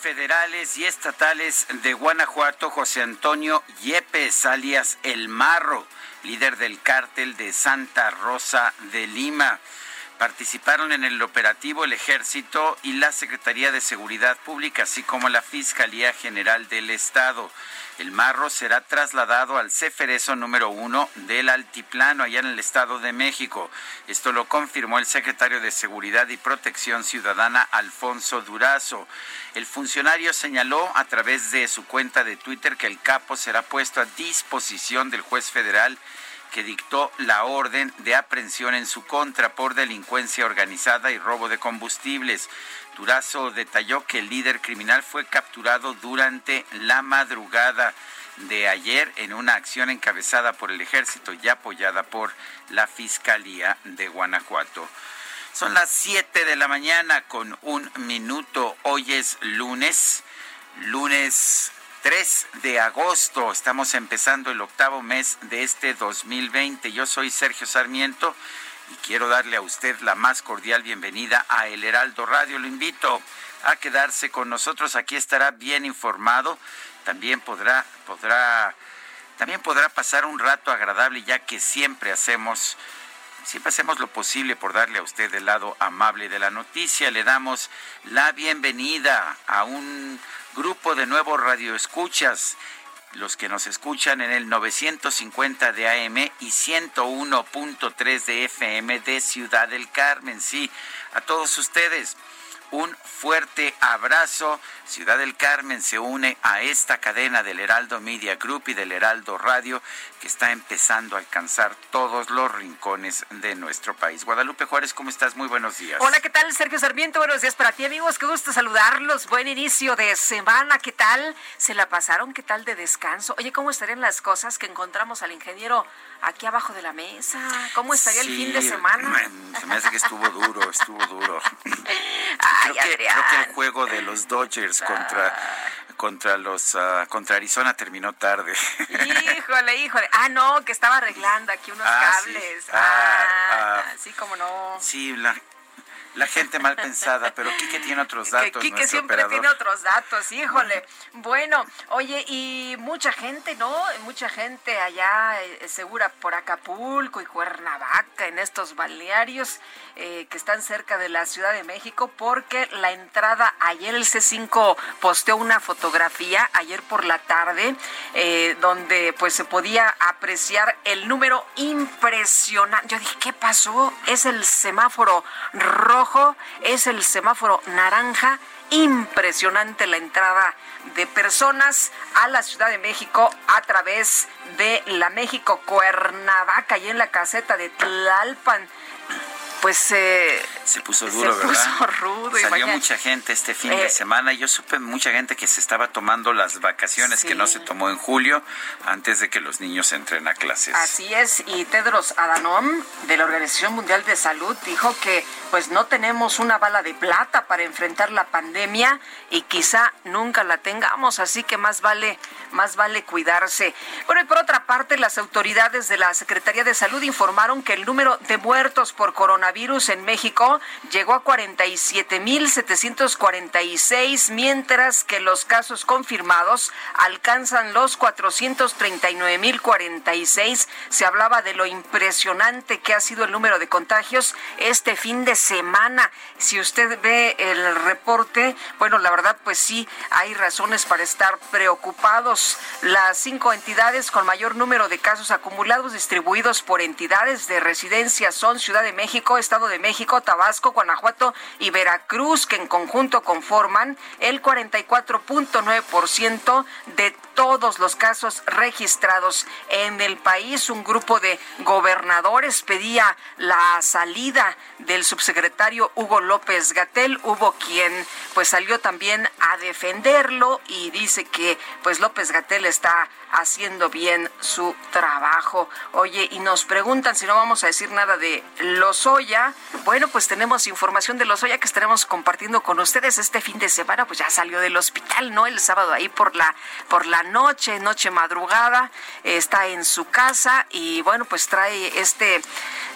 Federales y estatales de Guanajuato José Antonio Yepes, alias El Marro, líder del cártel de Santa Rosa de Lima. Participaron en el operativo el Ejército y la Secretaría de Seguridad Pública, así como la Fiscalía General del Estado. El marro será trasladado al Ceferezo número uno del Altiplano, allá en el Estado de México. Esto lo confirmó el secretario de Seguridad y Protección Ciudadana, Alfonso Durazo. El funcionario señaló a través de su cuenta de Twitter que el capo será puesto a disposición del juez federal que dictó la orden de aprehensión en su contra por delincuencia organizada y robo de combustibles. Durazo detalló que el líder criminal fue capturado durante la madrugada de ayer en una acción encabezada por el ejército y apoyada por la Fiscalía de Guanajuato. Son las 7 de la mañana con un minuto. Hoy es lunes, lunes 3 de agosto. Estamos empezando el octavo mes de este 2020. Yo soy Sergio Sarmiento y quiero darle a usted la más cordial bienvenida a El Heraldo Radio. Lo invito a quedarse con nosotros. Aquí estará bien informado. También podrá, podrá, también podrá pasar un rato agradable, ya que siempre hacemos Siempre hacemos lo posible por darle a usted el lado amable de la noticia. Le damos la bienvenida a un grupo de nuevos radioescuchas, los que nos escuchan en el 950 de AM y 101.3 de FM de Ciudad del Carmen. Sí, a todos ustedes un fuerte abrazo. Ciudad del Carmen se une a esta cadena del Heraldo Media Group y del Heraldo Radio que está empezando a alcanzar todos los rincones de nuestro país. Guadalupe Juárez, ¿cómo estás? Muy buenos días. Hola, ¿qué tal? Sergio Sarmiento, buenos días para ti, amigos. Qué gusto saludarlos. Buen inicio de semana. ¿Qué tal? ¿Se la pasaron? ¿Qué tal de descanso? Oye, ¿cómo estarían las cosas que encontramos al ingeniero aquí abajo de la mesa? ¿Cómo estaría el fin de semana? Se me hace que estuvo duro, estuvo duro. Ay, creo, que, Adrián. creo que el juego de los Dodgers contra contra los uh, contra Arizona terminó tarde. Híjole, híjole. Ah, no, que estaba arreglando aquí unos Ah, sí. cables. Ah, Ah, ah. sí, como no. Sí, la, la gente mal pensada, pero Quique tiene otros Que datos. Quique nuestro siempre operador. tiene otros datos, híjole. Bueno, oye, y mucha gente, ¿no? Mucha gente allá eh, segura por Acapulco y Cuernavaca, en estos balnearios eh, que están cerca de la Ciudad de México, porque la entrada, ayer el C5 posteó una fotografía, ayer por la tarde, eh, donde pues se podía apreciar el número impresionante. Yo dije, ¿qué pasó? Es el semáforo rojo, es el semáforo naranja. Impresionante la entrada de personas a la Ciudad de México a través de la México Cuernavaca y en la caseta de Tlalpan. Pues eh, se puso duro, se Puso rudo Salió mucha gente este fin de eh, semana. Yo supe mucha gente que se estaba tomando las vacaciones que no se tomó en julio antes de que los niños entren a clases. Así es, y Tedros Adhanom de la Organización Mundial de Salud dijo que pues no tenemos una bala de plata para enfrentar la pandemia y quizá nunca la tengamos, así que más vale más vale cuidarse. Bueno, y por otra parte, las autoridades de la Secretaría de Salud informaron que el número de muertos por coronavirus en México llegó a 47.746, mientras que los casos confirmados alcanzan los 439.046. Se hablaba de lo impresionante que ha sido el número de contagios este fin de semana. Si usted ve el reporte, bueno, la verdad, pues sí, hay razones para estar preocupados. Las cinco entidades con mayor número de casos acumulados distribuidos por entidades de residencia son Ciudad de México, Estado de México, Tabasco, Guanajuato y Veracruz, que en conjunto conforman el 44.9% de todos los casos registrados en el país. Un grupo de gobernadores pedía la salida del subsecretario Hugo López Gatel. Hubo quien pues salió también a defenderlo y dice que pues López Gatel está haciendo bien su trabajo. Oye, y nos preguntan si no vamos a decir nada de Lozoya. Bueno, pues tenemos información de Lozoya que estaremos compartiendo con ustedes este fin de semana. Pues ya salió del hospital, ¿no? El sábado ahí por la por la noche, noche madrugada, está en su casa y bueno, pues trae este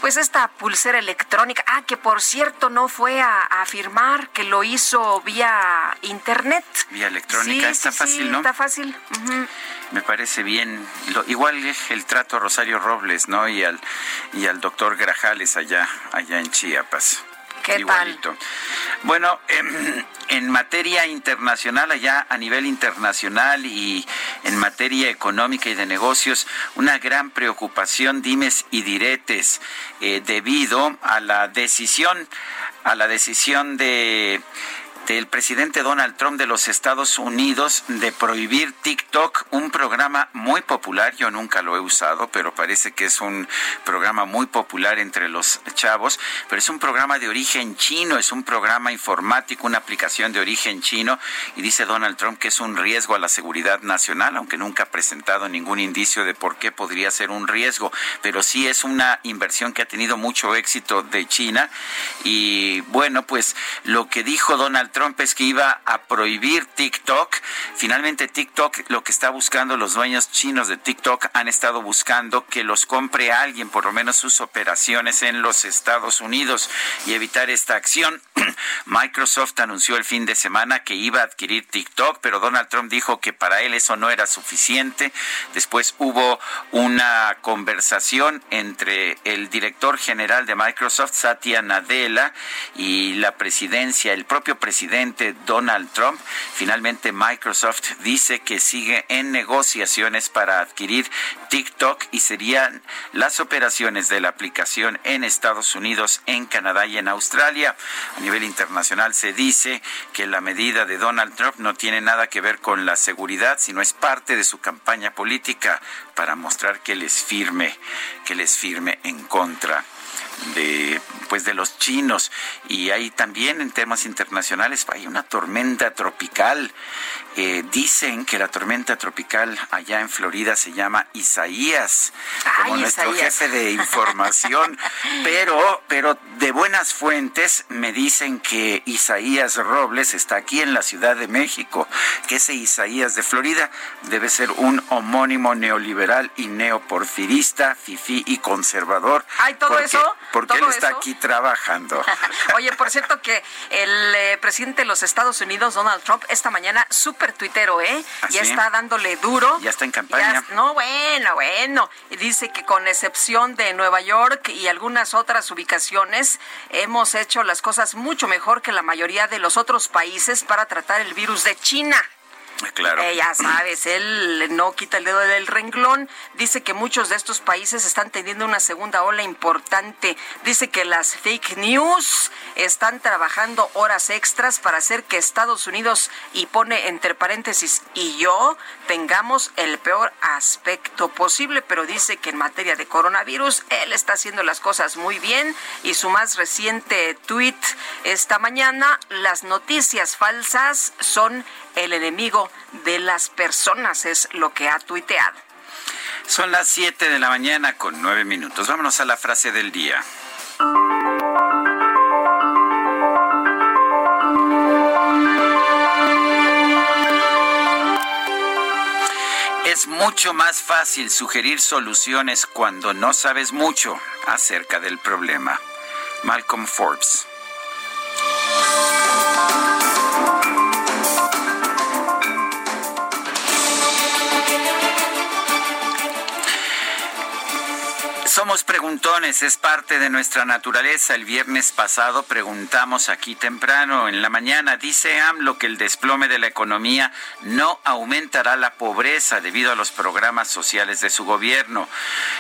pues esta pulsera electrónica. Ah, que por cierto no fue a, firmar, que lo hizo vía internet. Vía electrónica, está fácil, ¿no? Está fácil. Me parece bien. Lo, igual el trato a Rosario Robles, ¿no? Y al, y al doctor Grajales allá, allá en Chiapas. ¿Qué Igualito. Bueno, em, en, materia internacional, allá a nivel internacional y en materia económica y de negocios, una gran preocupación, dimes y diretes, eh, debido a la decisión, a la decisión de del presidente Donald Trump de los Estados Unidos de prohibir TikTok, un programa muy popular, yo nunca lo he usado, pero parece que es un programa muy popular entre los chavos, pero es un programa de origen chino, es un programa informático, una aplicación de origen chino, y dice Donald Trump que es un riesgo a la seguridad nacional, aunque nunca ha presentado ningún indicio de por qué podría ser un riesgo, pero sí es una inversión que ha tenido mucho éxito de China, y bueno, pues lo que dijo Donald Trump es que iba a prohibir TikTok. Finalmente TikTok, lo que está buscando los dueños chinos de TikTok han estado buscando que los compre alguien, por lo menos sus operaciones en los Estados Unidos y evitar esta acción. Microsoft anunció el fin de semana que iba a adquirir TikTok, pero Donald Trump dijo que para él eso no era suficiente. Después hubo una conversación entre el director general de Microsoft, Satya Nadella, y la presidencia, el propio presidente presidente Donald Trump. Finalmente Microsoft dice que sigue en negociaciones para adquirir TikTok y serían las operaciones de la aplicación en Estados Unidos, en Canadá y en Australia. A nivel internacional se dice que la medida de Donald Trump no tiene nada que ver con la seguridad, sino es parte de su campaña política para mostrar que les firme, que les firme en contra de pues de los chinos. Y hay también en temas internacionales hay una tormenta tropical. Eh, dicen que la tormenta tropical allá en Florida se llama Isaías como nuestro jefe de información. Pero pero de buenas fuentes me dicen que Isaías Robles está aquí en la Ciudad de México que ese Isaías de Florida debe ser un homónimo neoliberal y neoporfirista fifí y conservador. Hay todo eso porque él está aquí trabajando. Oye, por cierto que el eh, presidente de los Estados Unidos, Donald Trump, esta mañana súper tuitero, ¿eh? ¿Ah, ya está dándole duro. Ya está en campaña. no, bueno, bueno. Dice que con excepción de Nueva York y algunas otras ubicaciones, hemos hecho las cosas mucho mejor que la mayoría de los otros países para tratar el virus de China. Claro. Eh, ya sabes, él no quita el dedo del renglón. Dice que muchos de estos países están teniendo una segunda ola importante. Dice que las fake news están trabajando horas extras para hacer que Estados Unidos, y pone entre paréntesis, y yo tengamos el peor aspecto posible, pero dice que en materia de coronavirus él está haciendo las cosas muy bien y su más reciente tweet esta mañana, las noticias falsas son el enemigo de las personas, es lo que ha tuiteado. Son las 7 de la mañana con 9 minutos. Vámonos a la frase del día. Es mucho más fácil sugerir soluciones cuando no sabes mucho acerca del problema. Malcolm Forbes. Somos preguntones, es parte de nuestra naturaleza. El viernes pasado preguntamos aquí temprano en la mañana, dice AMLO que el desplome de la economía no aumentará la pobreza debido a los programas sociales de su gobierno.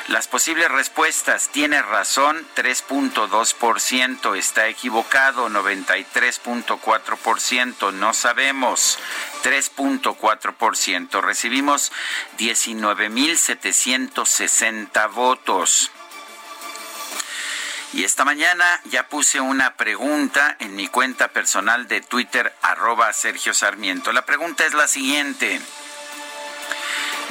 Las posibles respuestas, tiene razón, 3.2%, está equivocado, 93.4%, no sabemos, 3.4%. Recibimos 19.760 votos. Y esta mañana ya puse una pregunta en mi cuenta personal de Twitter, arroba Sergio Sarmiento. La pregunta es la siguiente.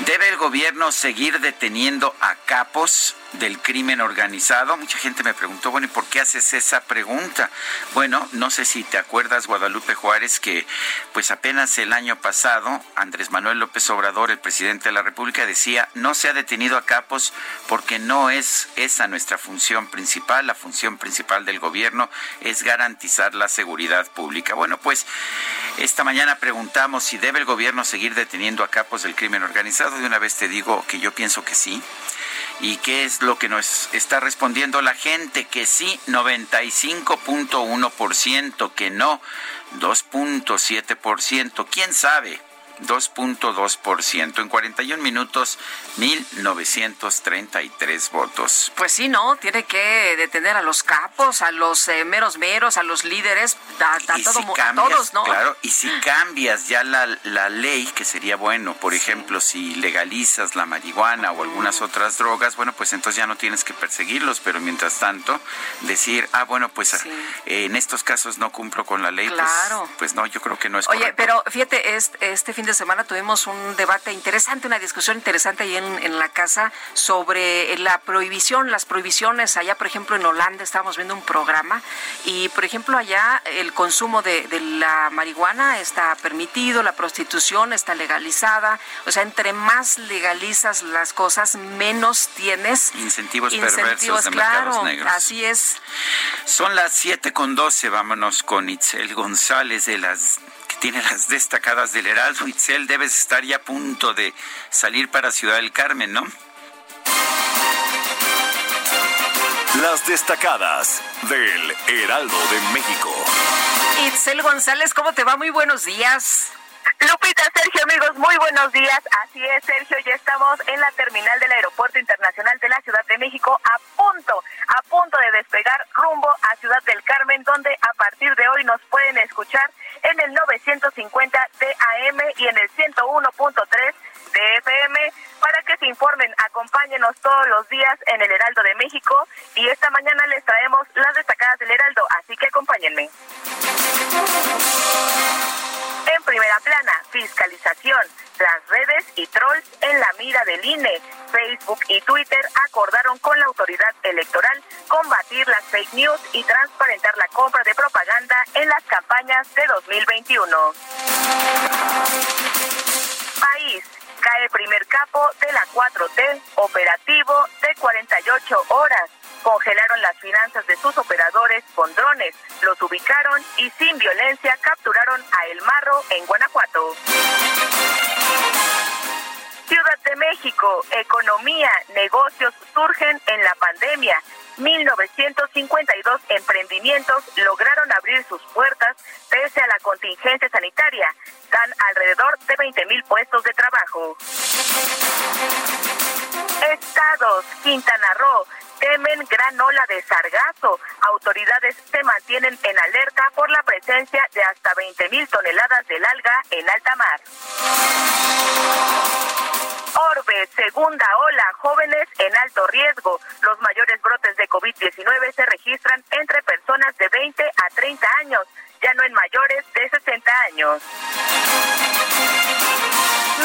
¿Debe el gobierno seguir deteniendo a capos del crimen organizado. Mucha gente me preguntó, bueno, ¿y por qué haces esa pregunta? Bueno, no sé si te acuerdas, Guadalupe Juárez, que pues apenas el año pasado, Andrés Manuel López Obrador, el presidente de la República, decía, no se ha detenido a capos porque no es esa nuestra función principal. La función principal del gobierno es garantizar la seguridad pública. Bueno, pues esta mañana preguntamos si debe el gobierno seguir deteniendo a capos del crimen organizado. De una vez te digo que yo pienso que sí. ¿Y qué es lo que nos está respondiendo la gente? Que sí, 95.1%, que no, 2.7%. ¿Quién sabe? 2.2%. En 41 minutos, 1.933 votos. Pues sí, ¿no? Tiene que detener a los capos, a los eh, meros meros, a los líderes, a, todos, ¿no? Claro, y si cambias ya la, la ley, que sería bueno, por ejemplo, si legalizas la marihuana o algunas otras drogas, bueno, pues entonces ya no tienes que perseguirlos, pero mientras tanto, decir, ah, bueno, pues en estos casos no cumplo con la ley, pues, claro. pues, no, yo creo que no es Oye, pero fíjate, este, este fin de semana tuvimos un debate interesante, una discusión interesante ahí en, en, la casa sobre la prohibición, las prohibiciones. Allá, por ejemplo, en Holanda estábamos viendo un programa y, por ejemplo, allá el consumo de, de la marihuana está permitido, la prostitución está legalizada. O sea, entre más legalizas las cosas, menos tienes incentivos, perversos de claro, negros. Así es. Son las siete con doce, vámonos con Itzel González de las tiene las destacadas del Heraldo. Itzel, debes estar ya a punto de salir para Ciudad del Carmen, ¿no? Las destacadas del Heraldo de México. Itzel González, ¿cómo te va? Muy buenos días. Lupita, Sergio, amigos, muy buenos días. Así es, Sergio, ya estamos en la terminal del Aeropuerto Internacional de la Ciudad de México a punto, a punto de despegar rumbo a Ciudad del Carmen, donde a partir de hoy nos pueden escuchar en el 950 de AM y en el 101.3 de FM para que se informen. Acompáñenos todos los días en el Heraldo de México y esta mañana les traemos las destacadas del Heraldo, así que acompáñenme. En primera plana, fiscalización. Las redes y trolls en la mira del INE. Facebook y Twitter acordaron con la autoridad electoral combatir las fake news y transparentar la compra de propaganda en las campañas de 2021. País. Cae primer capo de la 4T, operativo de 48 horas congelaron las finanzas de sus operadores con drones, los ubicaron y sin violencia capturaron a El Marro en Guanajuato. Ciudad de México, economía, negocios surgen en la pandemia. 1.952 emprendimientos lograron abrir sus puertas pese a la contingencia sanitaria. Dan alrededor de 20.000 puestos de trabajo. Estados, Quintana Roo, temen gran ola de sargazo. Autoridades se mantienen en alerta por la presencia de hasta 20 mil toneladas del alga en alta mar. Orbe, segunda ola, jóvenes en alto riesgo. Los mayores brotes de COVID-19 se registran entre personas de 20 a 30 años, ya no en mayores de 60 años.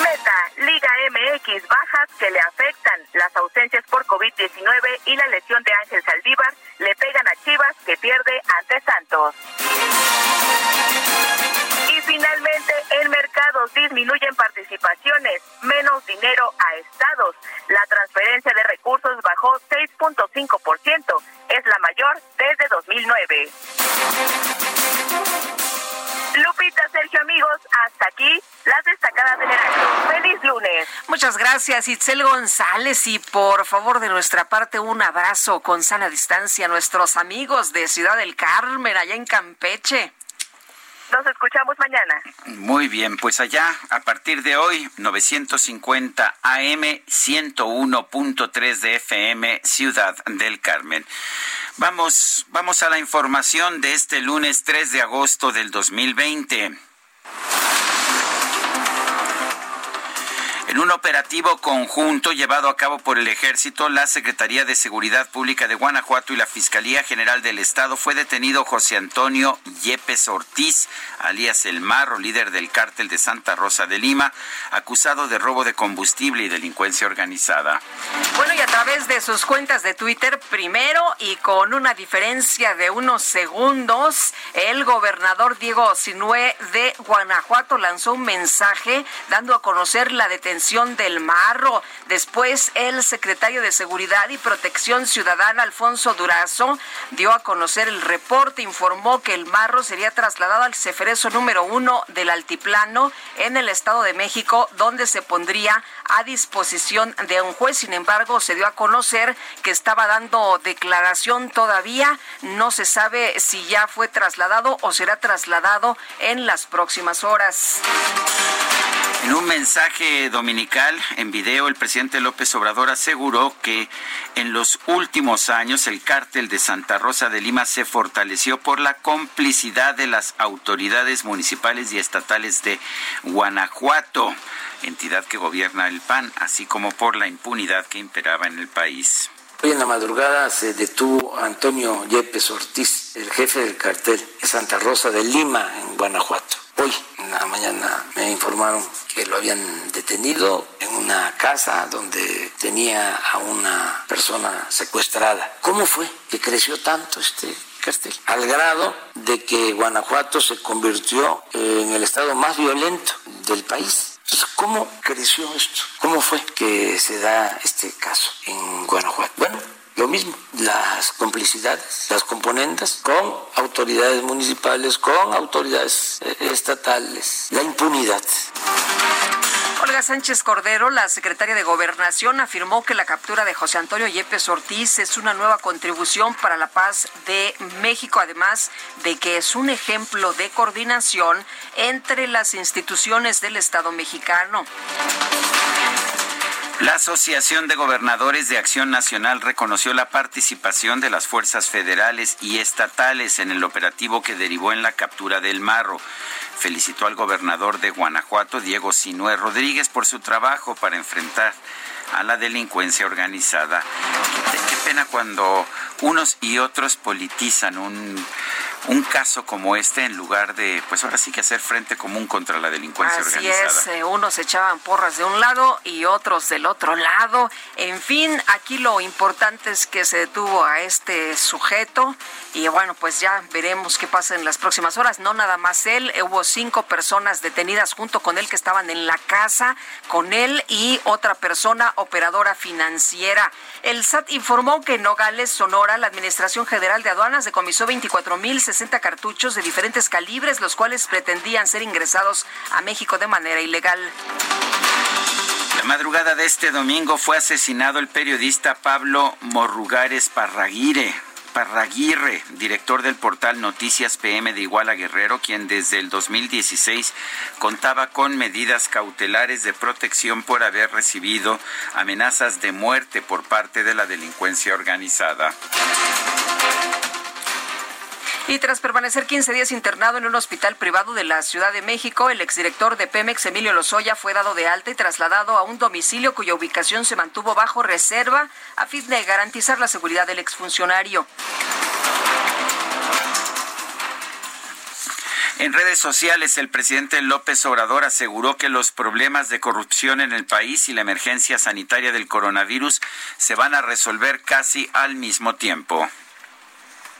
Meta, Liga MX, bajas que le afectan. Las ausencias por COVID-19 y la lesión de Ángel Saldívar le pegan a Chivas que pierde ante Santos. Finalmente, en mercados disminuyen participaciones, menos dinero a estados. La transferencia de recursos bajó 6.5%, es la mayor desde 2009. Lupita, Sergio, amigos, hasta aquí las destacadas del. ¡Feliz lunes! Muchas gracias, Itzel González. Y por favor, de nuestra parte, un abrazo con sana distancia a nuestros amigos de Ciudad del Carmen, allá en Campeche. Nos escuchamos mañana. Muy bien, pues allá a partir de hoy 950 AM 101.3 de FM Ciudad del Carmen. Vamos, vamos a la información de este lunes 3 de agosto del 2020. En un operativo conjunto llevado a cabo por el Ejército, la Secretaría de Seguridad Pública de Guanajuato y la Fiscalía General del Estado fue detenido José Antonio Yepes Ortiz, alias El Marro, líder del cártel de Santa Rosa de Lima, acusado de robo de combustible y delincuencia organizada. Bueno, y a través de sus cuentas de Twitter, primero y con una diferencia de unos segundos, el gobernador Diego Sinué de Guanajuato lanzó un mensaje dando a conocer la detención del Marro. Después, el secretario de Seguridad y Protección Ciudadana, Alfonso Durazo, dio a conocer el reporte, informó que el Marro sería trasladado al Ceferezo número uno del Altiplano en el Estado de México, donde se pondría a disposición de un juez. Sin embargo, se dio a conocer que estaba dando declaración todavía. No se sabe si ya fue trasladado o será trasladado en las próximas horas. En un mensaje dominical en video, el presidente López Obrador aseguró que en los últimos años el cártel de Santa Rosa de Lima se fortaleció por la complicidad de las autoridades municipales y estatales de Guanajuato, entidad que gobierna el PAN, así como por la impunidad que imperaba en el país. Hoy en la madrugada se detuvo a Antonio Yepes Ortiz, el jefe del cartel de Santa Rosa de Lima, en Guanajuato. Hoy en la mañana me informaron que lo habían detenido en una casa donde tenía a una persona secuestrada. ¿Cómo fue que creció tanto este cartel? Al grado de que Guanajuato se convirtió en el estado más violento del país. Entonces, ¿cómo creció esto? ¿Cómo fue que se da este caso en Guanajuato? Bueno, lo mismo, las complicidades, las componentes con autoridades municipales, con autoridades eh, estatales, la impunidad. Olga Sánchez Cordero, la secretaria de Gobernación, afirmó que la captura de José Antonio Yepes Ortiz es una nueva contribución para la paz de México, además de que es un ejemplo de coordinación entre las instituciones del Estado mexicano. La Asociación de Gobernadores de Acción Nacional reconoció la participación de las fuerzas federales y estatales en el operativo que derivó en la captura del Marro. Felicitó al gobernador de Guanajuato, Diego Sinué Rodríguez, por su trabajo para enfrentar a la delincuencia organizada. Qué, pena cuando unos y otros politizan un un caso como este en lugar de, pues ahora sí que hacer frente común contra la delincuencia Así organizada. es, eh, unos echaban porras de un lado y otros del otro lado. En fin, aquí lo importante es que se detuvo a este sujeto y bueno, pues ya veremos qué pasa en las próximas horas. No nada más él, eh, hubo cinco personas detenidas junto con él que estaban en la casa con él y otra persona operadora financiera. El SAT informó que en Nogales, Sonora, la Administración General de Aduanas decomisó 24 mil 60 cartuchos de diferentes calibres, los cuales pretendían ser ingresados a México de manera ilegal. madrugada de este domingo fue asesinado el periodista Pablo Morrugares Parraguire. Parraguirre, director del portal Noticias PM de Iguala Guerrero, quien desde el 2016 contaba con medidas cautelares de protección por haber recibido amenazas de muerte por parte de la delincuencia organizada. Y tras permanecer 15 días internado en un hospital privado de la Ciudad de México, el exdirector de Pemex, Emilio Lozoya, fue dado de alta y trasladado a un domicilio cuya ubicación se mantuvo bajo reserva a fin de garantizar la seguridad del exfuncionario. En redes sociales, el presidente López Obrador aseguró que los problemas de corrupción en el país y la emergencia sanitaria del coronavirus se van a resolver casi al mismo tiempo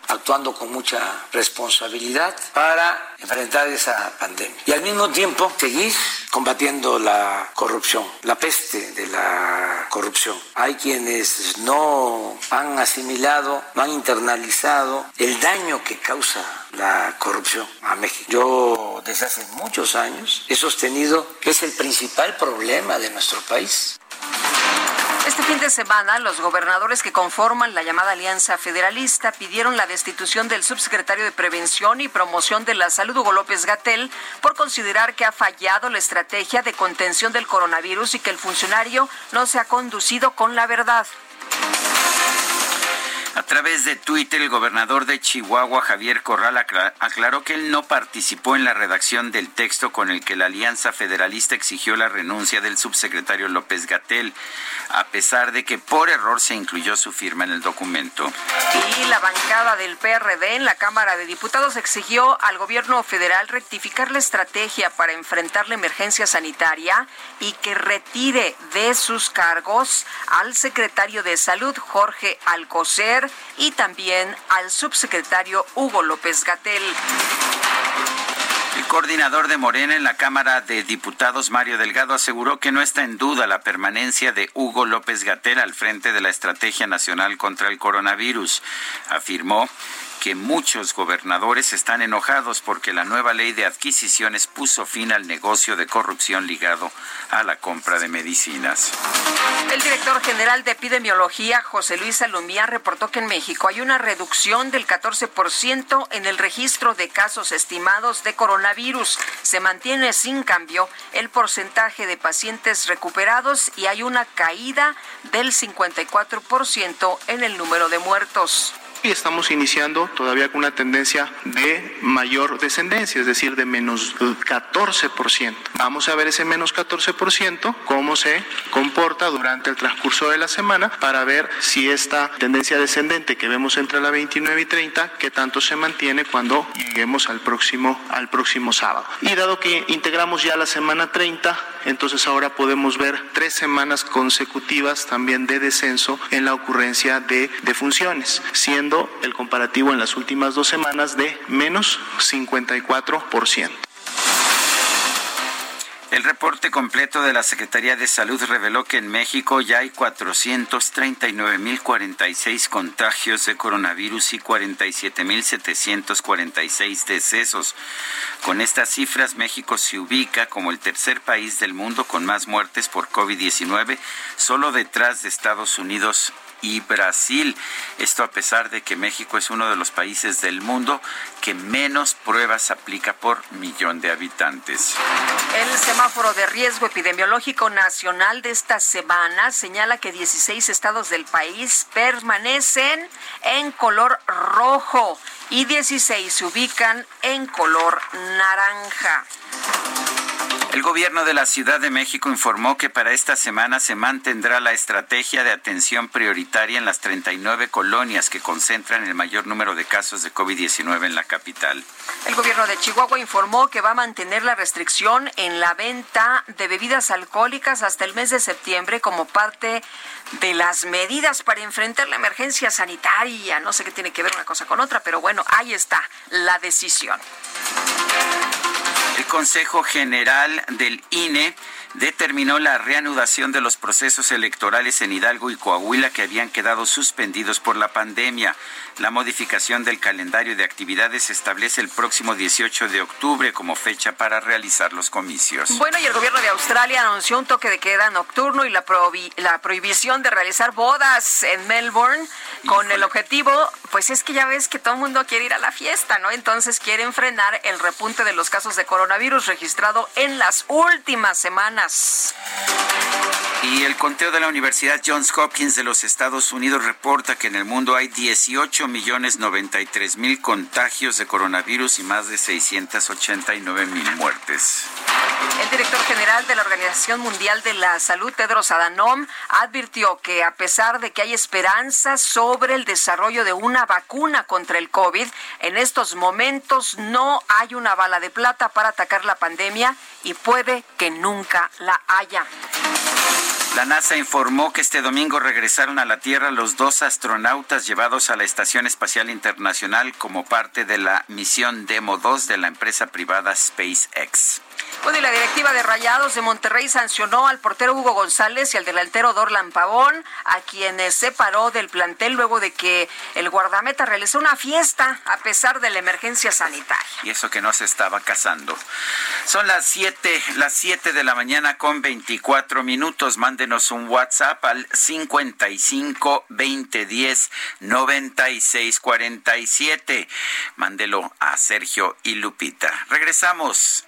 actuando con mucha responsabilidad para enfrentar esa pandemia. Y al mismo tiempo seguir combatiendo la corrupción, la peste de la corrupción. Hay quienes no han asimilado, no han internalizado el daño que causa la corrupción a México. Yo desde hace muchos años he sostenido que es el principal problema de nuestro país. Este fin de semana, los gobernadores que conforman la llamada Alianza Federalista pidieron la destitución del subsecretario de Prevención y Promoción de la Salud, Hugo López Gatel, por considerar que ha fallado la estrategia de contención del coronavirus y que el funcionario no se ha conducido con la verdad. A través de Twitter, el gobernador de Chihuahua, Javier Corral, aclaró que él no participó en la redacción del texto con el que la Alianza Federalista exigió la renuncia del subsecretario López Gatel, a pesar de que por error se incluyó su firma en el documento. Y la bancada del PRD en la Cámara de Diputados exigió al gobierno federal rectificar la estrategia para enfrentar la emergencia sanitaria y que retire de sus cargos al secretario de Salud, Jorge Alcocer, y también al subsecretario Hugo López Gatel. El coordinador de Morena en la Cámara de Diputados, Mario Delgado, aseguró que no está en duda la permanencia de Hugo López Gatel al frente de la Estrategia Nacional contra el Coronavirus. Afirmó que muchos gobernadores están enojados porque la nueva ley de adquisiciones puso fin al negocio de corrupción ligado a la compra de medicinas. El director general de epidemiología, José Luis Salumía, reportó que en México hay una reducción del 14% en el registro de casos estimados de coronavirus. Se mantiene sin cambio el porcentaje de pacientes recuperados y hay una caída del 54% en el número de muertos y estamos iniciando todavía con una tendencia de mayor descendencia, es decir, de menos 14%. Vamos a ver ese menos 14%, cómo se comporta durante el transcurso de la semana para ver si esta tendencia descendente que vemos entre la 29 y 30, qué tanto se mantiene cuando lleguemos al próximo, al próximo sábado. Y dado que integramos ya la semana 30, entonces ahora podemos ver tres semanas consecutivas también de descenso en la ocurrencia de defunciones, siendo el comparativo en las últimas dos semanas de menos 54%. El reporte completo de la Secretaría de Salud reveló que en México ya hay 439.046 contagios de coronavirus y 47.746 decesos. Con estas cifras, México se ubica como el tercer país del mundo con más muertes por COVID-19, solo detrás de Estados Unidos y Brasil. Esto a pesar de que México es uno de los países del mundo que menos pruebas aplica por millón de habitantes. El semáforo de riesgo epidemiológico nacional de esta semana señala que 16 estados del país permanecen en color rojo y 16 se ubican en color naranja. El gobierno de la Ciudad de México informó que para esta semana se mantendrá la estrategia de atención prioritaria en las 39 colonias que concentran el mayor número de casos de COVID-19 en la capital. El gobierno de Chihuahua informó que va a mantener la restricción en la venta de bebidas alcohólicas hasta el mes de septiembre como parte de las medidas para enfrentar la emergencia sanitaria. No sé qué tiene que ver una cosa con otra, pero bueno, ahí está la decisión. El Consejo General del INE determinó la reanudación de los procesos electorales en Hidalgo y Coahuila que habían quedado suspendidos por la pandemia. La modificación del calendario de actividades establece el próximo 18 de octubre como fecha para realizar los comicios. Bueno, y el gobierno de Australia anunció un toque de queda nocturno y la, la prohibición de realizar bodas en Melbourne con el objetivo, pues es que ya ves que todo el mundo quiere ir a la fiesta, ¿no? Entonces quieren frenar el repunte de los casos de coronavirus registrado en las últimas semanas. Y el conteo de la Universidad Johns Hopkins de los Estados Unidos reporta que en el mundo hay 18 millones 93 mil contagios de coronavirus y más de 689 mil muertes. El director general de la Organización Mundial de la Salud, Tedros Adhanom, advirtió que a pesar de que hay esperanza sobre el desarrollo de una vacuna contra el COVID, en estos momentos no hay una bala de plata para atacar la pandemia y puede que nunca la haya. La NASA informó que este domingo regresaron a la Tierra los dos astronautas llevados a la Estación Espacial Internacional como parte de la misión Demo 2 de la empresa privada SpaceX. Bueno, y la directiva de Rayados de Monterrey sancionó al portero Hugo González y al delantero Dorlan Pavón, a quienes separó del plantel luego de que el guardameta realizó una fiesta a pesar de la emergencia sanitaria. Y eso que no se estaba casando. Son las 7, las 7 de la mañana con 24 minutos. Mándenos un WhatsApp al 55 2010 96 47. Mándelo a Sergio y Lupita. Regresamos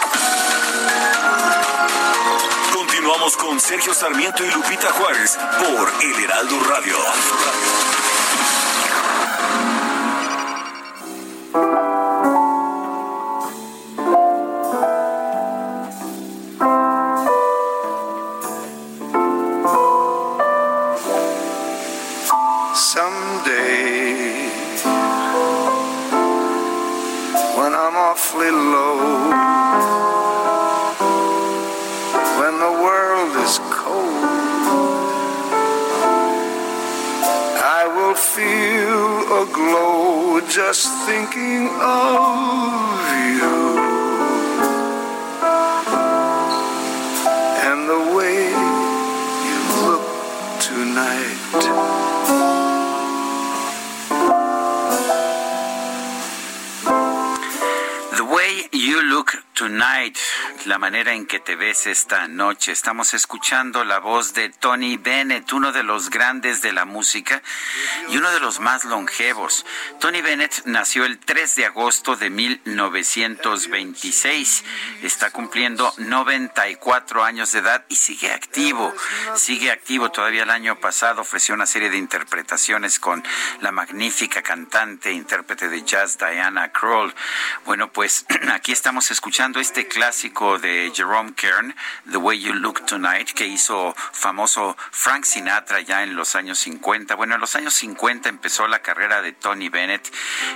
Continuamos con Sergio Sarmiento y Lupita Juárez por El Heraldo Radio. Someday, when I'm awfully low, feel a glow just thinking of you tonight, la manera en que te ves esta noche. Estamos escuchando la voz de Tony Bennett, uno de los grandes de la música y uno de los más longevos. Tony Bennett nació el 3 de agosto de 1926. Está cumpliendo 94 años de edad y sigue activo. Sigue activo. Todavía el año pasado ofreció una serie de interpretaciones con la magnífica cantante e intérprete de jazz Diana Kroll. Bueno, pues aquí estamos escuchando este clásico de Jerome Kern, The Way You Look Tonight, que hizo famoso Frank Sinatra ya en los años 50. Bueno, en los años 50 empezó la carrera de Tony Bennett,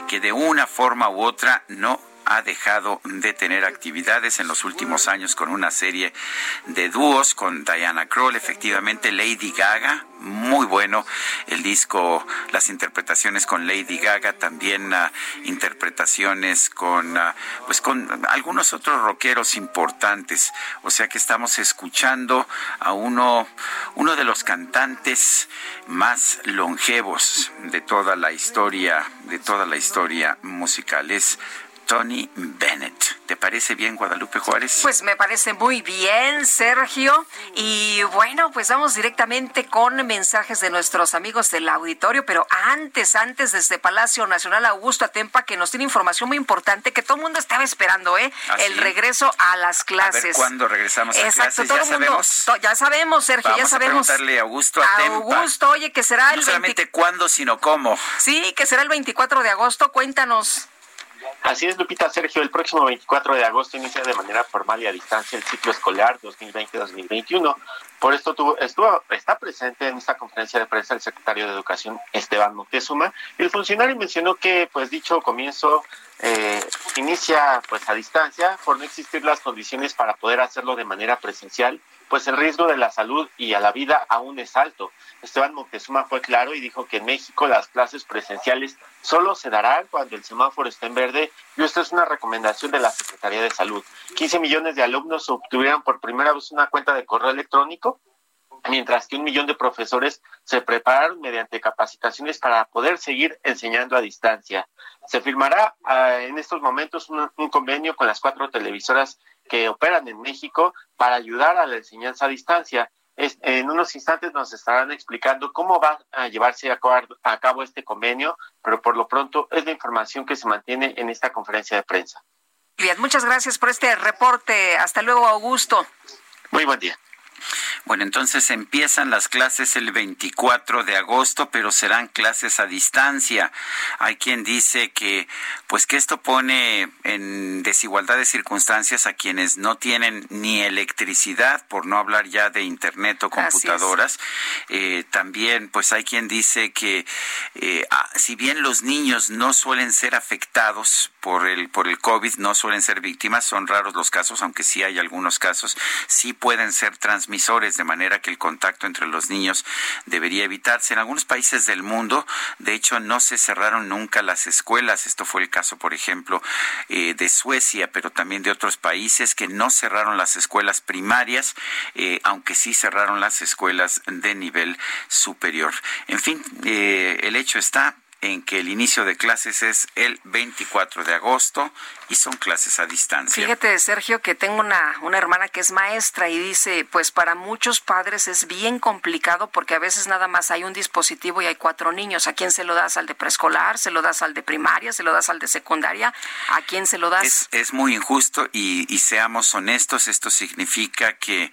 que de una forma u otra no ha dejado de tener actividades en los últimos años con una serie de dúos con Diana Kroll, efectivamente Lady Gaga, muy bueno el disco, las interpretaciones con Lady Gaga, también uh, interpretaciones con uh, pues con algunos otros rockeros importantes, o sea que estamos escuchando a uno uno de los cantantes más longevos de toda la historia, de toda la historia musical. Es Tony Bennett. ¿Te parece bien, Guadalupe Juárez? Pues me parece muy bien, Sergio. Y bueno, pues vamos directamente con mensajes de nuestros amigos del auditorio, pero antes, antes desde Palacio Nacional Augusto Atempa, que nos tiene información muy importante que todo el mundo estaba esperando, ¿eh? ¿Ah, el sí? regreso a las clases. A ver cuándo regresamos a Exacto, clases, todo ya el mundo, sabemos. ya sabemos, Sergio, Vamos ya a sabemos. preguntarle a Augusto Atempa. Augusto, oye, que será No el 20 solamente cuándo, sino cómo. Sí, que será el 24 de agosto, cuéntanos. Así es, Lupita Sergio, el próximo 24 de agosto inicia de manera formal y a distancia el ciclo escolar 2020-2021. Por esto tuvo, estuvo, está presente en esta conferencia de prensa el secretario de Educación Esteban Moctezuma. El funcionario mencionó que pues dicho comienzo eh, inicia pues a distancia por no existir las condiciones para poder hacerlo de manera presencial, pues el riesgo de la salud y a la vida aún es alto. Esteban Moctezuma fue claro y dijo que en México las clases presenciales solo se darán cuando el semáforo esté en verde y esto es una recomendación de la Secretaría de Salud. 15 millones de alumnos obtuvieron por primera vez una cuenta de correo electrónico mientras que un millón de profesores se prepararon mediante capacitaciones para poder seguir enseñando a distancia. Se firmará ah, en estos momentos un, convenio con las cuatro televisoras que operan en México para ayudar a la enseñanza a distancia. en unos instantes nos estarán explicando cómo va a llevarse a cabo este convenio, pero por lo pronto es la información que se mantiene en esta conferencia de prensa. Bien, muchas gracias por este reporte. Hasta luego, Augusto. Muy buen día. Bueno, entonces empiezan las clases el 24 de agosto, pero serán clases a distancia. Hay quien dice que, pues que esto pone en desigualdad de circunstancias a quienes no tienen ni electricidad, por no hablar ya de internet o computadoras. Eh, también, pues hay quien dice que, eh, ah, si bien los niños no suelen ser afectados por el por el COVID, no suelen ser víctimas, son raros los casos, aunque sí hay algunos casos, sí pueden ser de manera que el contacto entre los niños debería evitarse. En algunos países del mundo, de hecho, no se cerraron nunca las escuelas. Esto fue el caso, por ejemplo, eh, de Suecia, pero también de otros países que no cerraron las escuelas primarias, eh, aunque sí cerraron las escuelas de nivel superior. En fin, eh, el hecho está en que el inicio de clases es el 24 de agosto y son clases a distancia. Fíjate, Sergio, que tengo una, una hermana que es maestra y dice, pues para muchos padres es bien complicado porque a veces nada más hay un dispositivo y hay cuatro niños. ¿A quién se lo das? ¿Al de preescolar? ¿Se lo das al de primaria? ¿Se lo das al de secundaria? ¿A quién se lo das? Es, muy injusto y, seamos honestos, esto significa que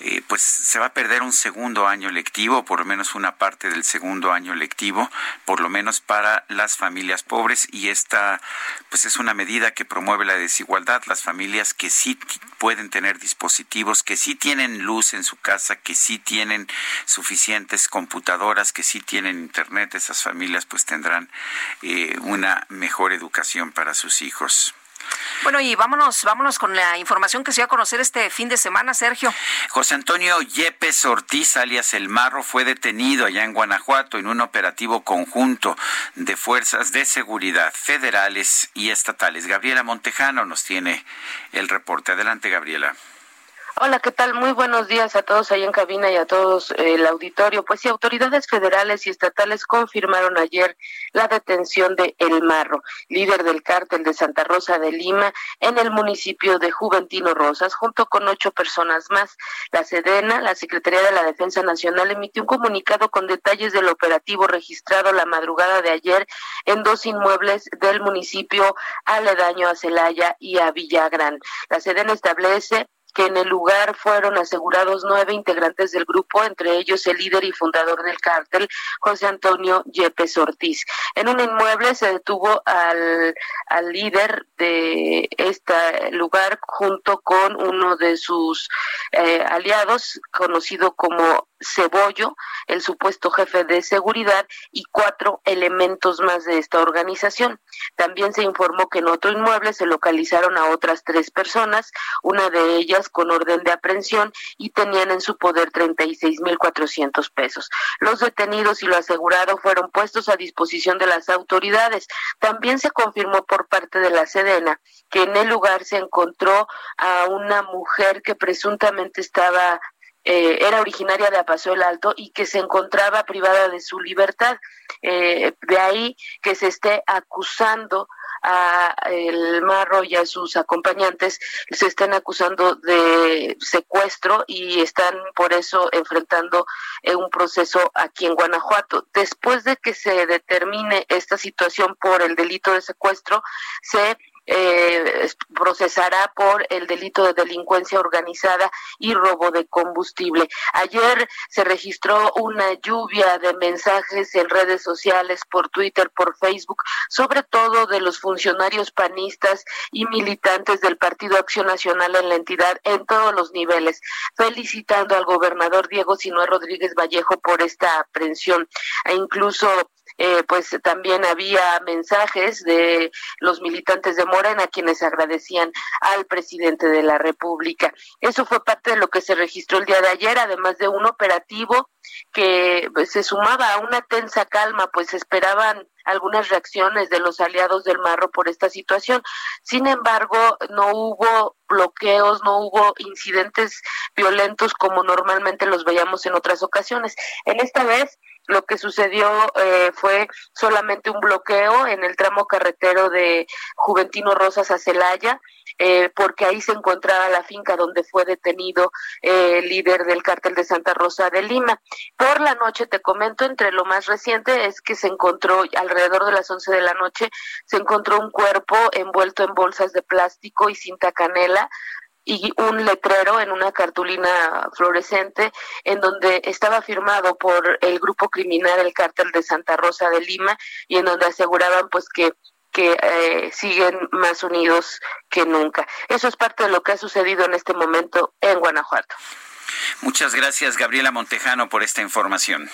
eh, pues se va a perder un segundo año lectivo, por lo menos una parte del segundo año lectivo, por lo menos para las familias pobres y esta pues es una medida que promueve la desigualdad, las familias que sí pueden tener dispositivos, que sí tienen luz en su casa, que sí tienen suficientes computadoras, que sí tienen internet, esas familias pues tendrán eh, una mejor educación para sus hijos. Bueno, y vámonos, vámonos con la información que se dio a conocer este fin de semana, Sergio. José Antonio Yepes Ortiz, alias El Marro, fue detenido allá en Guanajuato en un operativo conjunto de fuerzas de seguridad federales y estatales. Gabriela Montejano nos tiene el reporte. Adelante, Gabriela. Hola, ¿qué tal? Muy buenos días a todos ahí en cabina y a todos eh, el auditorio. Pues sí, autoridades federales y estatales confirmaron ayer la detención de El Marro, líder del cártel de Santa Rosa de Lima, en el municipio de Juventino Rosas, junto con ocho personas más. La Sedena, la Secretaría de la Defensa Nacional, emitió un comunicado con detalles del operativo registrado la madrugada de ayer en dos inmuebles del municipio aledaño a Celaya y a Villagrán. La Sedena establece que en el lugar fueron asegurados nueve integrantes del grupo, entre ellos el líder y fundador del cártel, José Antonio Yepes Ortiz. En un inmueble se detuvo al, al líder de este lugar junto con uno de sus eh, aliados, conocido como Cebollo, el supuesto jefe de seguridad, y cuatro elementos más de esta organización. También se informó que en otro inmueble se localizaron a otras tres personas, una de ellas con orden de aprehensión y tenían en su poder 36.400 pesos. Los detenidos y lo asegurado fueron puestos a disposición de las autoridades. También se confirmó por parte de la Sedena que en el lugar se encontró a una mujer que presuntamente estaba eh, era originaria de Apaso el Alto y que se encontraba privada de su libertad. Eh, de ahí que se esté acusando a el Marro y a sus acompañantes se están acusando de secuestro y están por eso enfrentando eh, un proceso aquí en Guanajuato. Después de que se determine esta situación por el delito de secuestro, se eh, procesará por el delito de delincuencia organizada y robo de combustible. Ayer se registró una lluvia de mensajes en redes sociales, por Twitter, por Facebook, sobre todo de los funcionarios panistas y militantes del Partido Acción Nacional en la entidad en todos los niveles, felicitando al gobernador Diego Sinue Rodríguez Vallejo por esta aprehensión. E incluso eh, pues también había mensajes de los militantes de Morena quienes agradecían al presidente de la República. Eso fue parte de lo que se registró el día de ayer, además de un operativo que pues, se sumaba a una tensa calma, pues esperaban algunas reacciones de los aliados del Marro por esta situación. Sin embargo, no hubo bloqueos, no hubo incidentes violentos como normalmente los veíamos en otras ocasiones. En esta vez lo que sucedió eh, fue solamente un bloqueo en el tramo carretero de Juventino Rosas a Celaya, eh, porque ahí se encontraba la finca donde fue detenido eh, el líder del cártel de Santa Rosa de Lima. Por la noche, te comento, entre lo más reciente es que se encontró alrededor de las 11 de la noche, se encontró un cuerpo envuelto en bolsas de plástico y cinta canela y un letrero en una cartulina fluorescente en donde estaba firmado por el grupo criminal el cártel de Santa Rosa de Lima y en donde aseguraban pues que que eh, siguen más unidos que nunca. Eso es parte de lo que ha sucedido en este momento en Guanajuato. Muchas gracias, Gabriela Montejano, por esta información.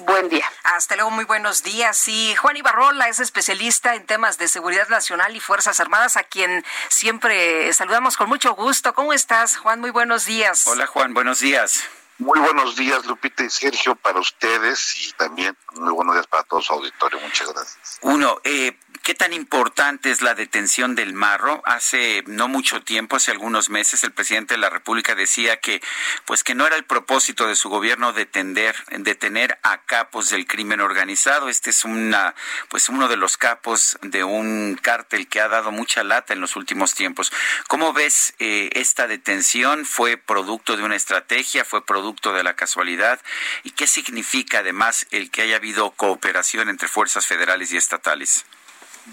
Buen día. Hasta luego, muy buenos días. Y Juan Ibarrola es especialista en temas de seguridad nacional y Fuerzas Armadas, a quien siempre saludamos con mucho gusto. ¿Cómo estás, Juan? Muy buenos días. Hola, Juan, buenos días. Muy buenos días, Lupita y Sergio, para ustedes y también muy buenos días para todo su auditorio. Muchas gracias. Uno, eh, ¿Qué tan importante es la detención del marro? Hace no mucho tiempo, hace algunos meses, el presidente de la República decía que, pues, que no era el propósito de su gobierno detener, detener a capos del crimen organizado. Este es una, pues, uno de los capos de un cártel que ha dado mucha lata en los últimos tiempos. ¿Cómo ves eh, esta detención? ¿Fue producto de una estrategia? ¿Fue producto de la casualidad? ¿Y qué significa además el que haya habido cooperación entre fuerzas federales y estatales?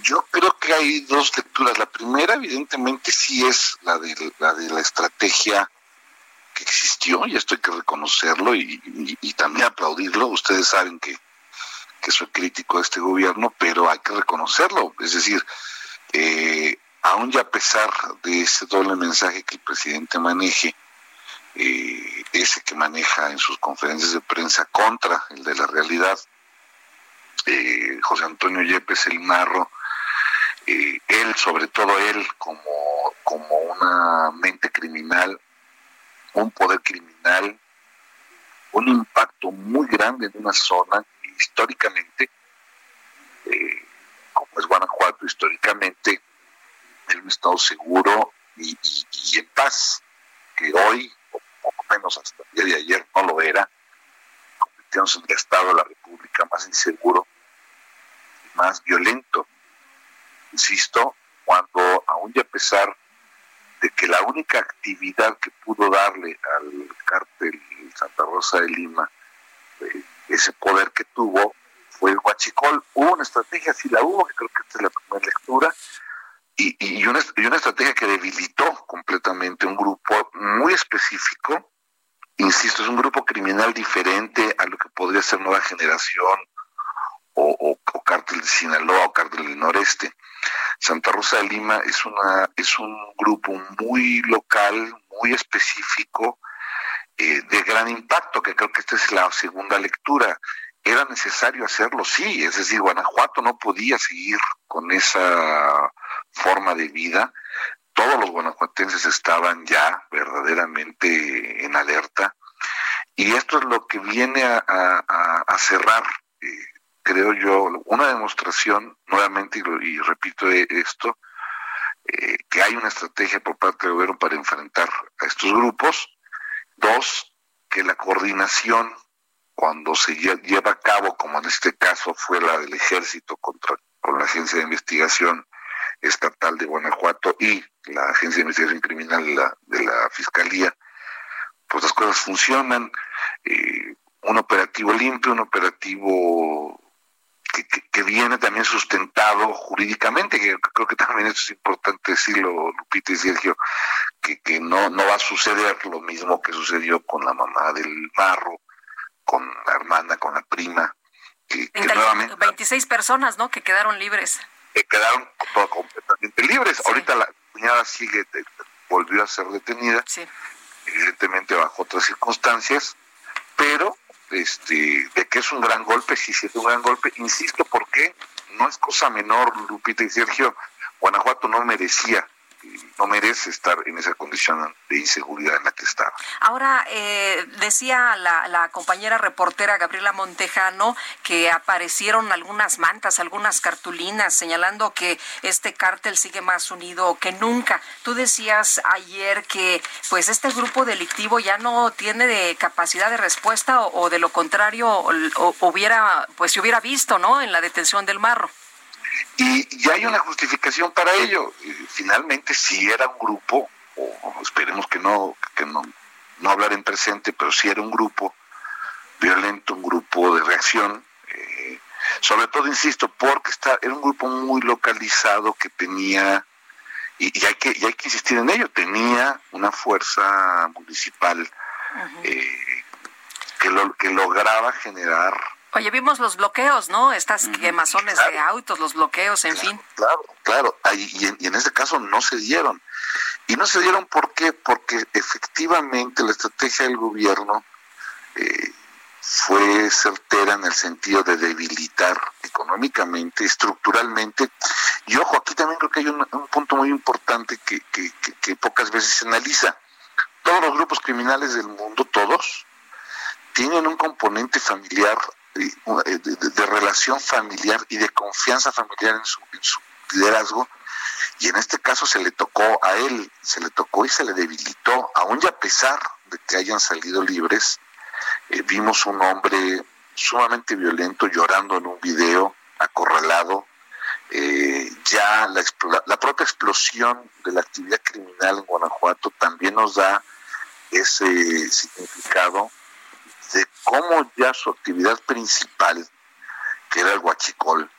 Yo creo que hay dos lecturas. La primera, evidentemente, sí es la de la, de la estrategia que existió, y esto hay que reconocerlo y, también aplaudirlo. Ustedes saben que, que, soy crítico de este gobierno, pero hay que reconocerlo. Es decir, eh, aún ya a pesar de ese doble mensaje que el presidente maneje, eh, ese que maneja en sus conferencias de prensa contra el de la realidad, eh, José Antonio Yepes el Marro, él, sobre todo él, como, como una mente criminal, un poder criminal, un impacto muy grande en una zona históricamente, eh, como es Guanajuato, históricamente, es un estado seguro y, en paz, que hoy, menos hasta el día de ayer, no lo era, convirtiéndose en el estado de la República más inseguro más violento insisto, cuando aún y a pesar de que la única actividad que pudo darle al cártel Santa Rosa de Lima, eh, ese poder que tuvo, fue el Huachicol. Hubo una estrategia, sí la hubo, que creo que esta es la primera lectura, y, y, una, y una estrategia que debilitó completamente un grupo muy específico, insisto, es un grupo criminal diferente a lo que podría ser Nueva Generación o, o Cártel de Sinaloa o Cártel del Noreste. Santa Rosa de Lima es, una, es un grupo muy local, muy específico, eh, de gran impacto, que creo que esta es la segunda lectura. Era necesario hacerlo, sí, es decir, Guanajuato no podía seguir con esa forma de vida. Todos los guanajuatenses estaban ya verdaderamente en alerta. Y esto es lo que viene a, cerrar eh, creo yo, una demostración, nuevamente, y, repito esto, eh, que hay una estrategia por parte del gobierno para enfrentar a estos grupos. Dos, que la coordinación, cuando se lleva a cabo, como en este caso fue la del ejército contra con la Agencia de Investigación Estatal de Guanajuato y la Agencia de Investigación Criminal de la, de la Fiscalía, pues las cosas funcionan. Eh, un operativo limpio, un operativo que, viene también sustentado jurídicamente, que creo que también es importante decirlo, Lupita y Sergio, que, que no, no va a suceder lo mismo que sucedió con la mamá del Marro, con la hermana, con la prima, que, nuevamente... 26 personas, ¿no?, que quedaron libres. Que quedaron completamente libres. Ahorita la cuñada sigue, volvió a ser detenida, evidentemente bajo otras circunstancias, pero este, de que es un gran golpe, sí, sí es un gran golpe. Insisto, porque no es cosa menor, Lupita y Sergio, Guanajuato no merecía no merece estar en esa condición de inseguridad en la que estaba. Ahora, eh, decía la, compañera reportera Gabriela Montejano que aparecieron algunas mantas, algunas cartulinas señalando que este cártel sigue más unido que nunca. Tú decías ayer que pues este grupo delictivo ya no tiene de capacidad de respuesta o, de lo contrario hubiera pues se hubiera visto, ¿no? En la detención del Marro. Y ya hay una justificación para ello. Finalmente, si era un grupo, o esperemos que no, que no, no hablar en presente, pero si era un grupo violento, un grupo de reacción, eh, sobre todo, insisto, porque está, era un grupo muy localizado que tenía, y, hay, que, y hay que insistir en ello, tenía una fuerza municipal eh, que, lo, que lograba generar Oye, vimos los bloqueos, ¿no? Estas quemazones de autos, los bloqueos, en fin. Claro, claro. Y en, este caso no se dieron. Y no se dieron ¿por qué? Porque efectivamente la estrategia del gobierno eh, fue certera en el sentido de debilitar económicamente, estructuralmente. Y ojo, aquí también creo que hay un, punto muy importante que, que, que pocas veces se analiza. Todos los grupos criminales del mundo, todos, tienen un componente familiar eh, de, relación familiar y de confianza familiar en su, liderazgo. Y en este caso se le tocó a él, se le tocó y se le debilitó, aún y a pesar de que hayan salido libres, eh, vimos un hombre sumamente violento llorando en un video, acorralado. Eh, ya la, la, propia explosión de la actividad criminal en Guanajuato también nos da ese significado de cómo ya su actividad principal, que era el huachicol,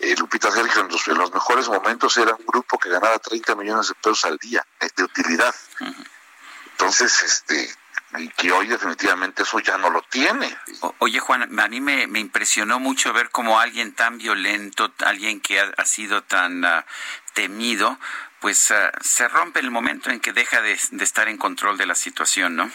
eh, Lupita Sergio, en los, mejores momentos era un grupo que ganaba 30 millones de pesos al día eh, de utilidad. Entonces, este, y que hoy definitivamente eso ya no lo tiene. oye, Juan, a mí me, impresionó mucho ver cómo alguien tan violento, alguien que ha, sido tan ah, temido, pues ah, se rompe el momento en que deja de, de estar en control de la situación, ¿no?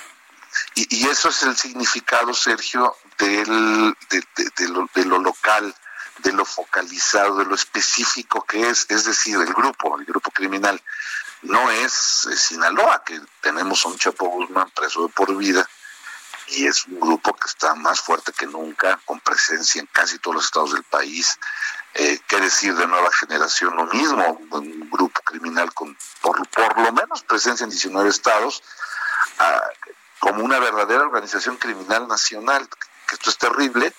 Y, eso es el significado, Sergio, del, de, lo, local, de lo focalizado, de lo específico que es, es decir, el grupo, el grupo criminal. No es Sinaloa, que tenemos a un Chapo Guzmán preso de por vida, y es un grupo que está más fuerte que nunca, con presencia en casi todos los estados del país. Eh, ¿Qué decir de nueva generación? Lo mismo, un grupo criminal con por, por lo menos presencia en 19 estados, ah, como una verdadera organización criminal nacional, que esto es terrible,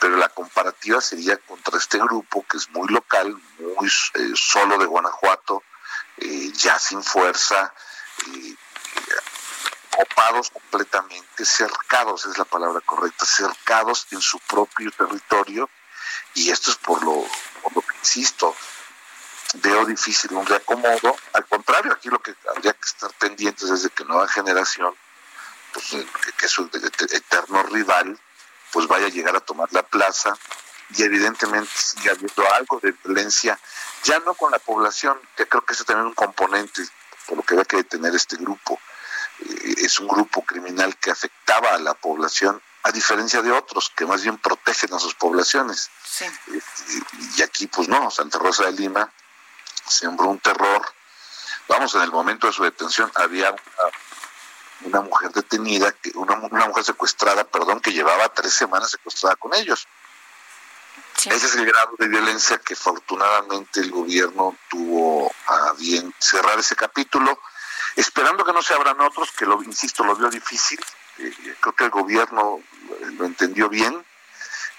pero la comparativa sería contra este grupo que es muy local, muy eh, solo de Guanajuato, eh, ya sin fuerza, eh, ocupados completamente, cercados es la palabra correcta, cercados en su propio territorio, y esto es por lo, por lo que insisto, veo difícil un reacomodo, al contrario, aquí lo que habría que estar pendientes es de que nueva generación pues, eh, que, su eterno rival, pues vaya a llegar a tomar la plaza y evidentemente sigue habiendo algo de violencia, ya no con la población, que creo que es también un componente por lo que va que tener este grupo. Eh, es un grupo criminal que afectaba a la población, a diferencia de otros que más bien protegen a sus poblaciones. Eh, y, aquí, pues no, Santa Rosa de Lima sembró un terror. Vamos, en el momento de su detención había una una mujer detenida, una, una mujer secuestrada, perdón, que llevaba tres semanas secuestrada con ellos. Ese es el grado de violencia que afortunadamente el gobierno tuvo a bien cerrar ese capítulo, esperando que no se abran otros, que lo insisto, lo vio difícil. Eh, creo que el gobierno lo entendió bien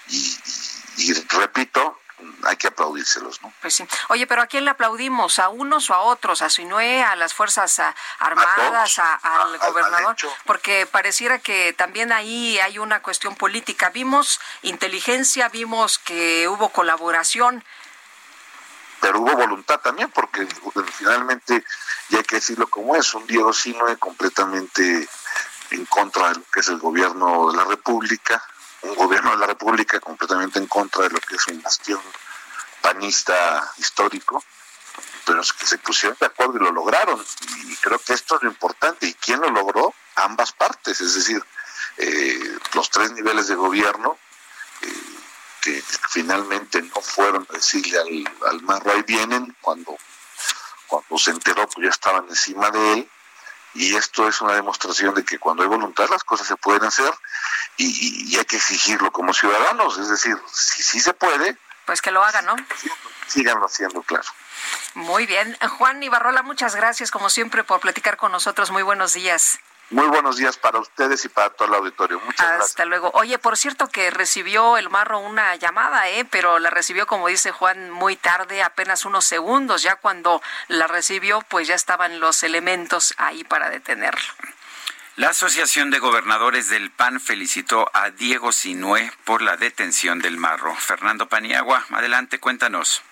y, repito, hay que aplaudírselos, ¿no? Pues sí. Oye, pero ¿a quién le aplaudimos? ¿A unos o a otros? ¿A Sinue, a las Fuerzas Armadas, al gobernador? Porque pareciera que también ahí hay una cuestión política. Vimos inteligencia, vimos que hubo colaboración. Pero hubo voluntad también, porque finalmente, ya hay que decirlo como es, un Diego Sinue completamente en contra de lo que es el gobierno de la República, un gobierno de la República completamente en contra de lo que es un bastión panista histórico, pero que se pusieron de acuerdo y lo lograron. Y creo que esto es lo importante. ¿Y quién lo logró? Ambas partes, es decir, eh, los tres niveles de gobierno eh, que finalmente no fueron a decirle al, al marro vienen cuando cuando se enteró pues ya estaban encima de él y esto es una demostración de que cuando hay voluntad las cosas se pueden hacer y, hay que exigirlo como ciudadanos, es decir, si sí se puede. Pues que lo hagan, ¿no? Síganlo haciendo, claro. Muy bien. Juan Ibarrola, muchas gracias como siempre por platicar con nosotros. Muy buenos días. Muy buenos días para ustedes y para todo el auditorio. Muchas Hasta gracias. Hasta luego. Oye, por cierto que recibió el Marro una llamada, ¿eh? pero la recibió, como dice Juan, muy tarde, apenas unos segundos. Ya cuando la recibió, pues ya estaban los elementos ahí para detenerlo. La Asociación de Gobernadores del PAN felicitó a Diego Sinué por la detención del Marro. Fernando Paniagua, adelante, cuéntanos.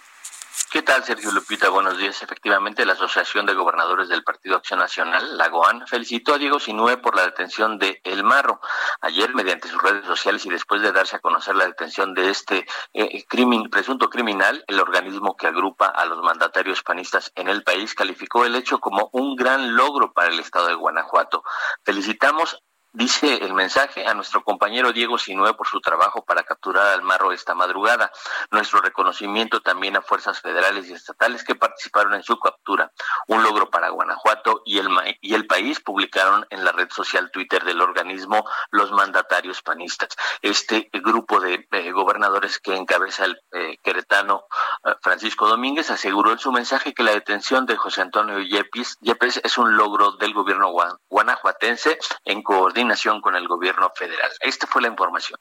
¿Qué tal, Sergio Lupita? Buenos días. Efectivamente, la Asociación de Gobernadores del Partido Acción Nacional, la GOAN, felicitó a Diego Sinue por la detención de El Marro. Ayer, mediante sus redes sociales y después de darse a conocer la detención de este eh, crimen, presunto criminal, el organismo que agrupa a los mandatarios panistas en el país calificó el hecho como un gran logro para el Estado de Guanajuato. Felicitamos Dice el mensaje a nuestro compañero Diego Sinue por su trabajo para capturar al marro esta madrugada. Nuestro reconocimiento también a fuerzas federales y estatales que participaron en su captura. Un logro para Guanajuato y el, y el país publicaron en la red social Twitter del organismo los mandatarios panistas. Este grupo de eh, gobernadores que encabeza el eh, queretano eh, Francisco Domínguez aseguró en su mensaje que la detención de José Antonio Yepes, Yepes es un logro del gobierno guanajuatense en coordinación con el gobierno federal. Esta fue la información.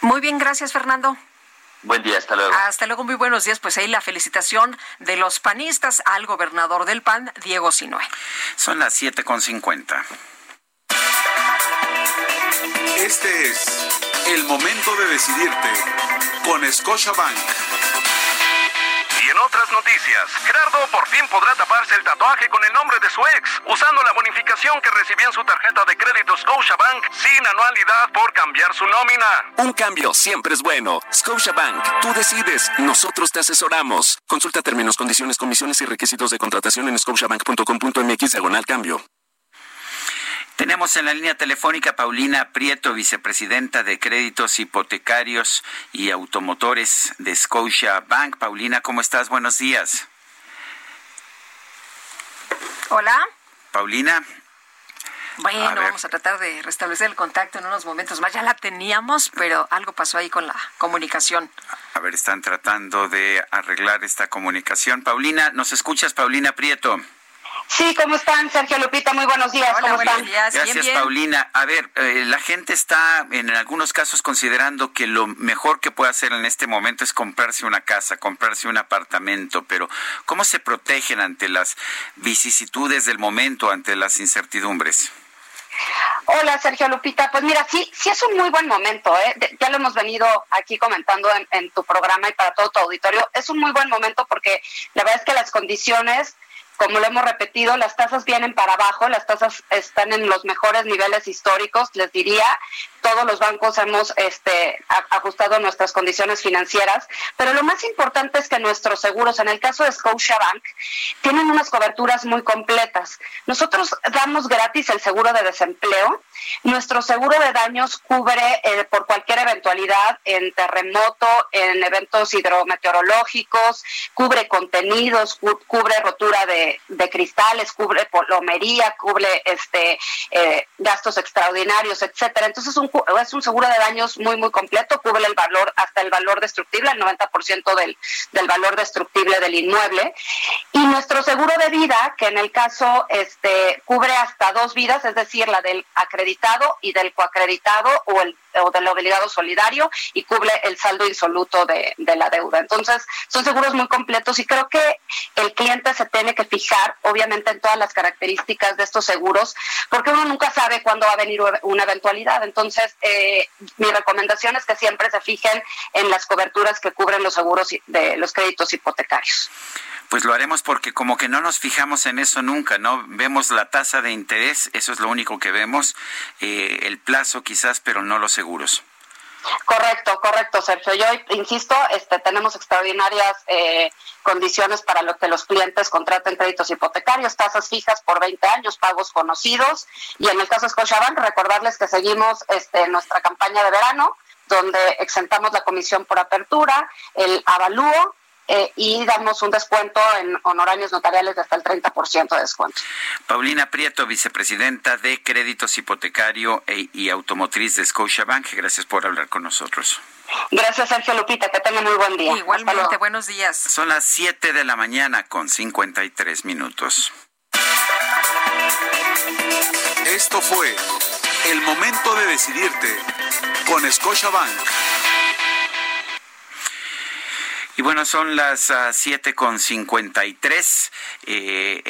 Muy bien, gracias Fernando. Buen día, hasta luego. Hasta luego, muy buenos días. Pues ahí la felicitación de los panistas al gobernador del PAN, Diego Sinue. Son las 7.50. Este es el momento de decidirte con Scotiabank. Otras noticias, Gerardo por fin podrá taparse el tatuaje con el nombre de su ex, usando la bonificación que recibió en su tarjeta de crédito Scotiabank sin anualidad por cambiar su nómina. Un cambio siempre es bueno. Scotiabank, tú decides, nosotros te asesoramos. Consulta términos, condiciones, comisiones y requisitos de contratación en scotiabank.com.mx diagonal cambio. Tenemos en la línea telefónica Paulina Prieto, vicepresidenta de créditos hipotecarios y automotores de Scotia Bank. Paulina, ¿cómo estás? Buenos días. Hola. Paulina. Bueno, vamos a tratar de restablecer el contacto en unos momentos más. Ya la teníamos, pero algo pasó ahí con la comunicación. A ver, están tratando de arreglar esta comunicación. Paulina, ¿nos escuchas, Paulina Prieto? Sí, ¿cómo están, Sergio Lupita? Muy buenos días. ¿Cómo están? Gracias, Paulina. A ver, eh, la gente está en algunos casos considerando que lo mejor que puede hacer en este momento es comprarse una casa, comprarse un apartamento, pero ¿cómo se protegen ante las vicisitudes del momento, ante las incertidumbres? Hola, Sergio Lupita. Pues mira, sí, sí es un muy buen momento. ¿eh? Ya lo hemos venido aquí comentando en, en tu programa y para todo tu auditorio. Es un muy buen momento porque la verdad es que las condiciones como lo hemos repetido, las tasas vienen para abajo, las tasas están en los mejores niveles históricos, les diría, todos los bancos hemos este, ajustado nuestras condiciones financieras, pero lo más importante es que nuestros seguros, en el caso de Scotiabank, tienen unas coberturas muy completas. Nosotros damos gratis el seguro de desempleo, nuestro seguro de daños cubre eh, por cualquier eventualidad en terremoto, en eventos hidrometeorológicos, cubre contenidos, cubre rotura de, de cristales, cubre plomería, cubre este eh, gastos extraordinarios, etcétera. Entonces un, es un seguro de daños muy muy completo, cubre el valor hasta el valor destructible, el 90% del del valor destructible del inmueble Y nuestro seguro de vida, que en el caso este, cubre hasta dos vidas, es decir, la del acreditado y del coacreditado o, el, o del obligado solidario, y cubre el saldo insoluto de, de la deuda. Entonces, son seguros muy completos y creo que el cliente se tiene que fijar, obviamente, en todas las características de estos seguros, porque uno nunca sabe cuándo va a venir una eventualidad. Entonces, eh, mi recomendación es que siempre se fijen en las coberturas que cubren los seguros de los créditos hipotecarios. Pues lo haremos porque como que no nos fijamos en eso nunca, ¿no? Vemos la tasa de interés, eso es lo único que vemos, eh, el plazo quizás, pero no los seguros. Correcto, correcto, Sergio. Yo insisto, este, tenemos extraordinarias eh, condiciones para lo que los clientes contraten créditos hipotecarios, tasas fijas por 20 años, pagos conocidos. Y en el caso de Scotiabank, recordarles que seguimos este, nuestra campaña de verano, donde exentamos la comisión por apertura, el avalúo eh, y damos un descuento en honorarios notariales de hasta el 30% de descuento. Paulina Prieto, vicepresidenta de Créditos Hipotecario e, y Automotriz de Scotiabank, gracias por hablar con nosotros. Gracias, Sergio Lupita, que tenga muy buen día. Igualmente, buenos días. Son las 7 de la mañana con 53 minutos. Esto fue el momento de decidirte con Scotiabank. Bueno, son las uh, siete con cincuenta y tres. Eh,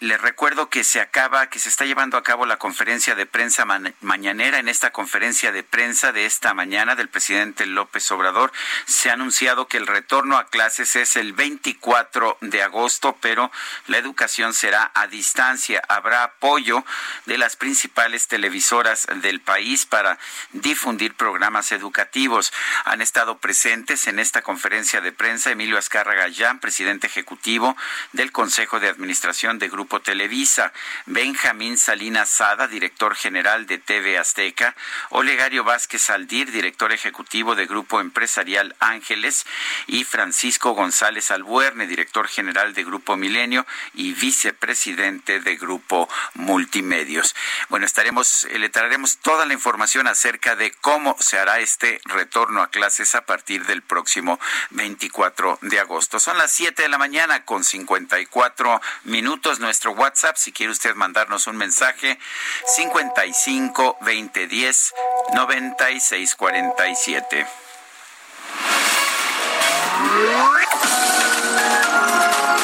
le, recuerdo que se acaba, que se está llevando a cabo la conferencia de prensa mañanera. En esta conferencia de prensa de esta mañana del presidente López Obrador se ha anunciado que el retorno a clases es el 24 de agosto, pero la educación será a distancia. Habrá apoyo de las principales televisoras del país para difundir programas educativos. Han estado presentes en esta conferencia de prensa Emilio Azcárraga Gallán, presidente ejecutivo del Consejo de Administración de Grupo Televisa, Benjamín Salinas Sada, director general de TV Azteca, Olegario Vázquez Aldir, director ejecutivo de Grupo Empresarial Ángeles, y Francisco González Albuerne, director general de Grupo Milenio y vicepresidente de Grupo Multimedios. Bueno, estaremos, le traeremos toda la información acerca de cómo se hará este retorno a clases a partir del próximo 24 de agosto. Son las 7 de la mañana con 54 minutos. Nuestro WhatsApp, si quiere usted mandarnos un mensaje, 55 2010 9647.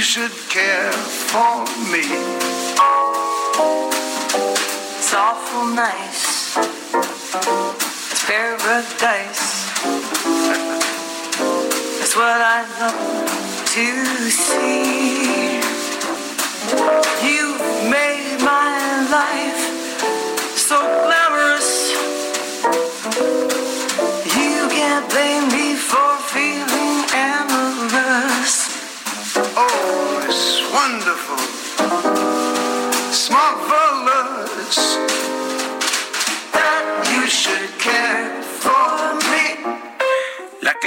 Should care for me. It's awful nice. It's paradise. That's what I love to see. You've made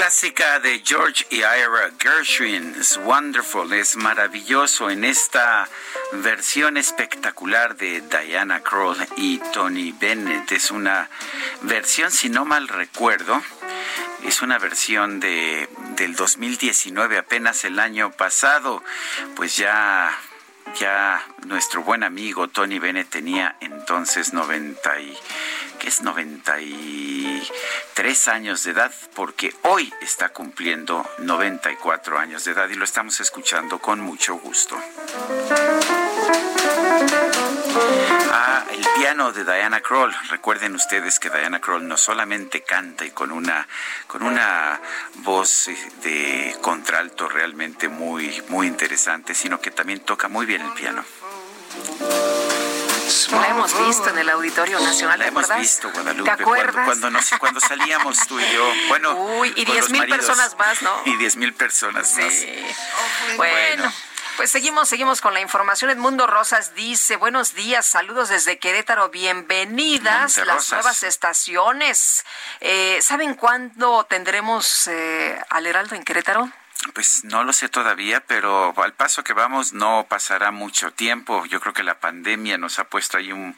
clásica de George y Ira Gershwin es wonderful, es maravilloso en esta versión espectacular de Diana Kroll y Tony Bennett. Es una versión, si no mal recuerdo, es una versión de del 2019, apenas el año pasado. Pues ya ya nuestro buen amigo Tony Bennett tenía entonces 90 y, ¿qué es 93 años de edad, porque hoy está cumpliendo 94 años de edad y lo estamos escuchando con mucho gusto. Ah, el piano de Diana Kroll. Recuerden ustedes que Diana Kroll no solamente canta y con una con una voz de contralto realmente muy muy interesante, sino que también toca muy bien el piano. La hemos visto en el Auditorio Nacional, La hemos visto, Guadalupe. ¿Te acuerdas? Cuando, cuando, salíamos tú y yo. Bueno, Uy, y diez mil personas más, ¿no? Y diez mil personas más. bueno. Pues seguimos, seguimos con la información. Edmundo Rosas dice, buenos días, saludos desde Querétaro, bienvenidas las nuevas estaciones. Eh, ¿Saben cuándo tendremos eh, al Heraldo en Querétaro? Pues no lo sé todavía, pero al paso que vamos no pasará mucho tiempo. Yo creo que la pandemia nos ha puesto ahí un,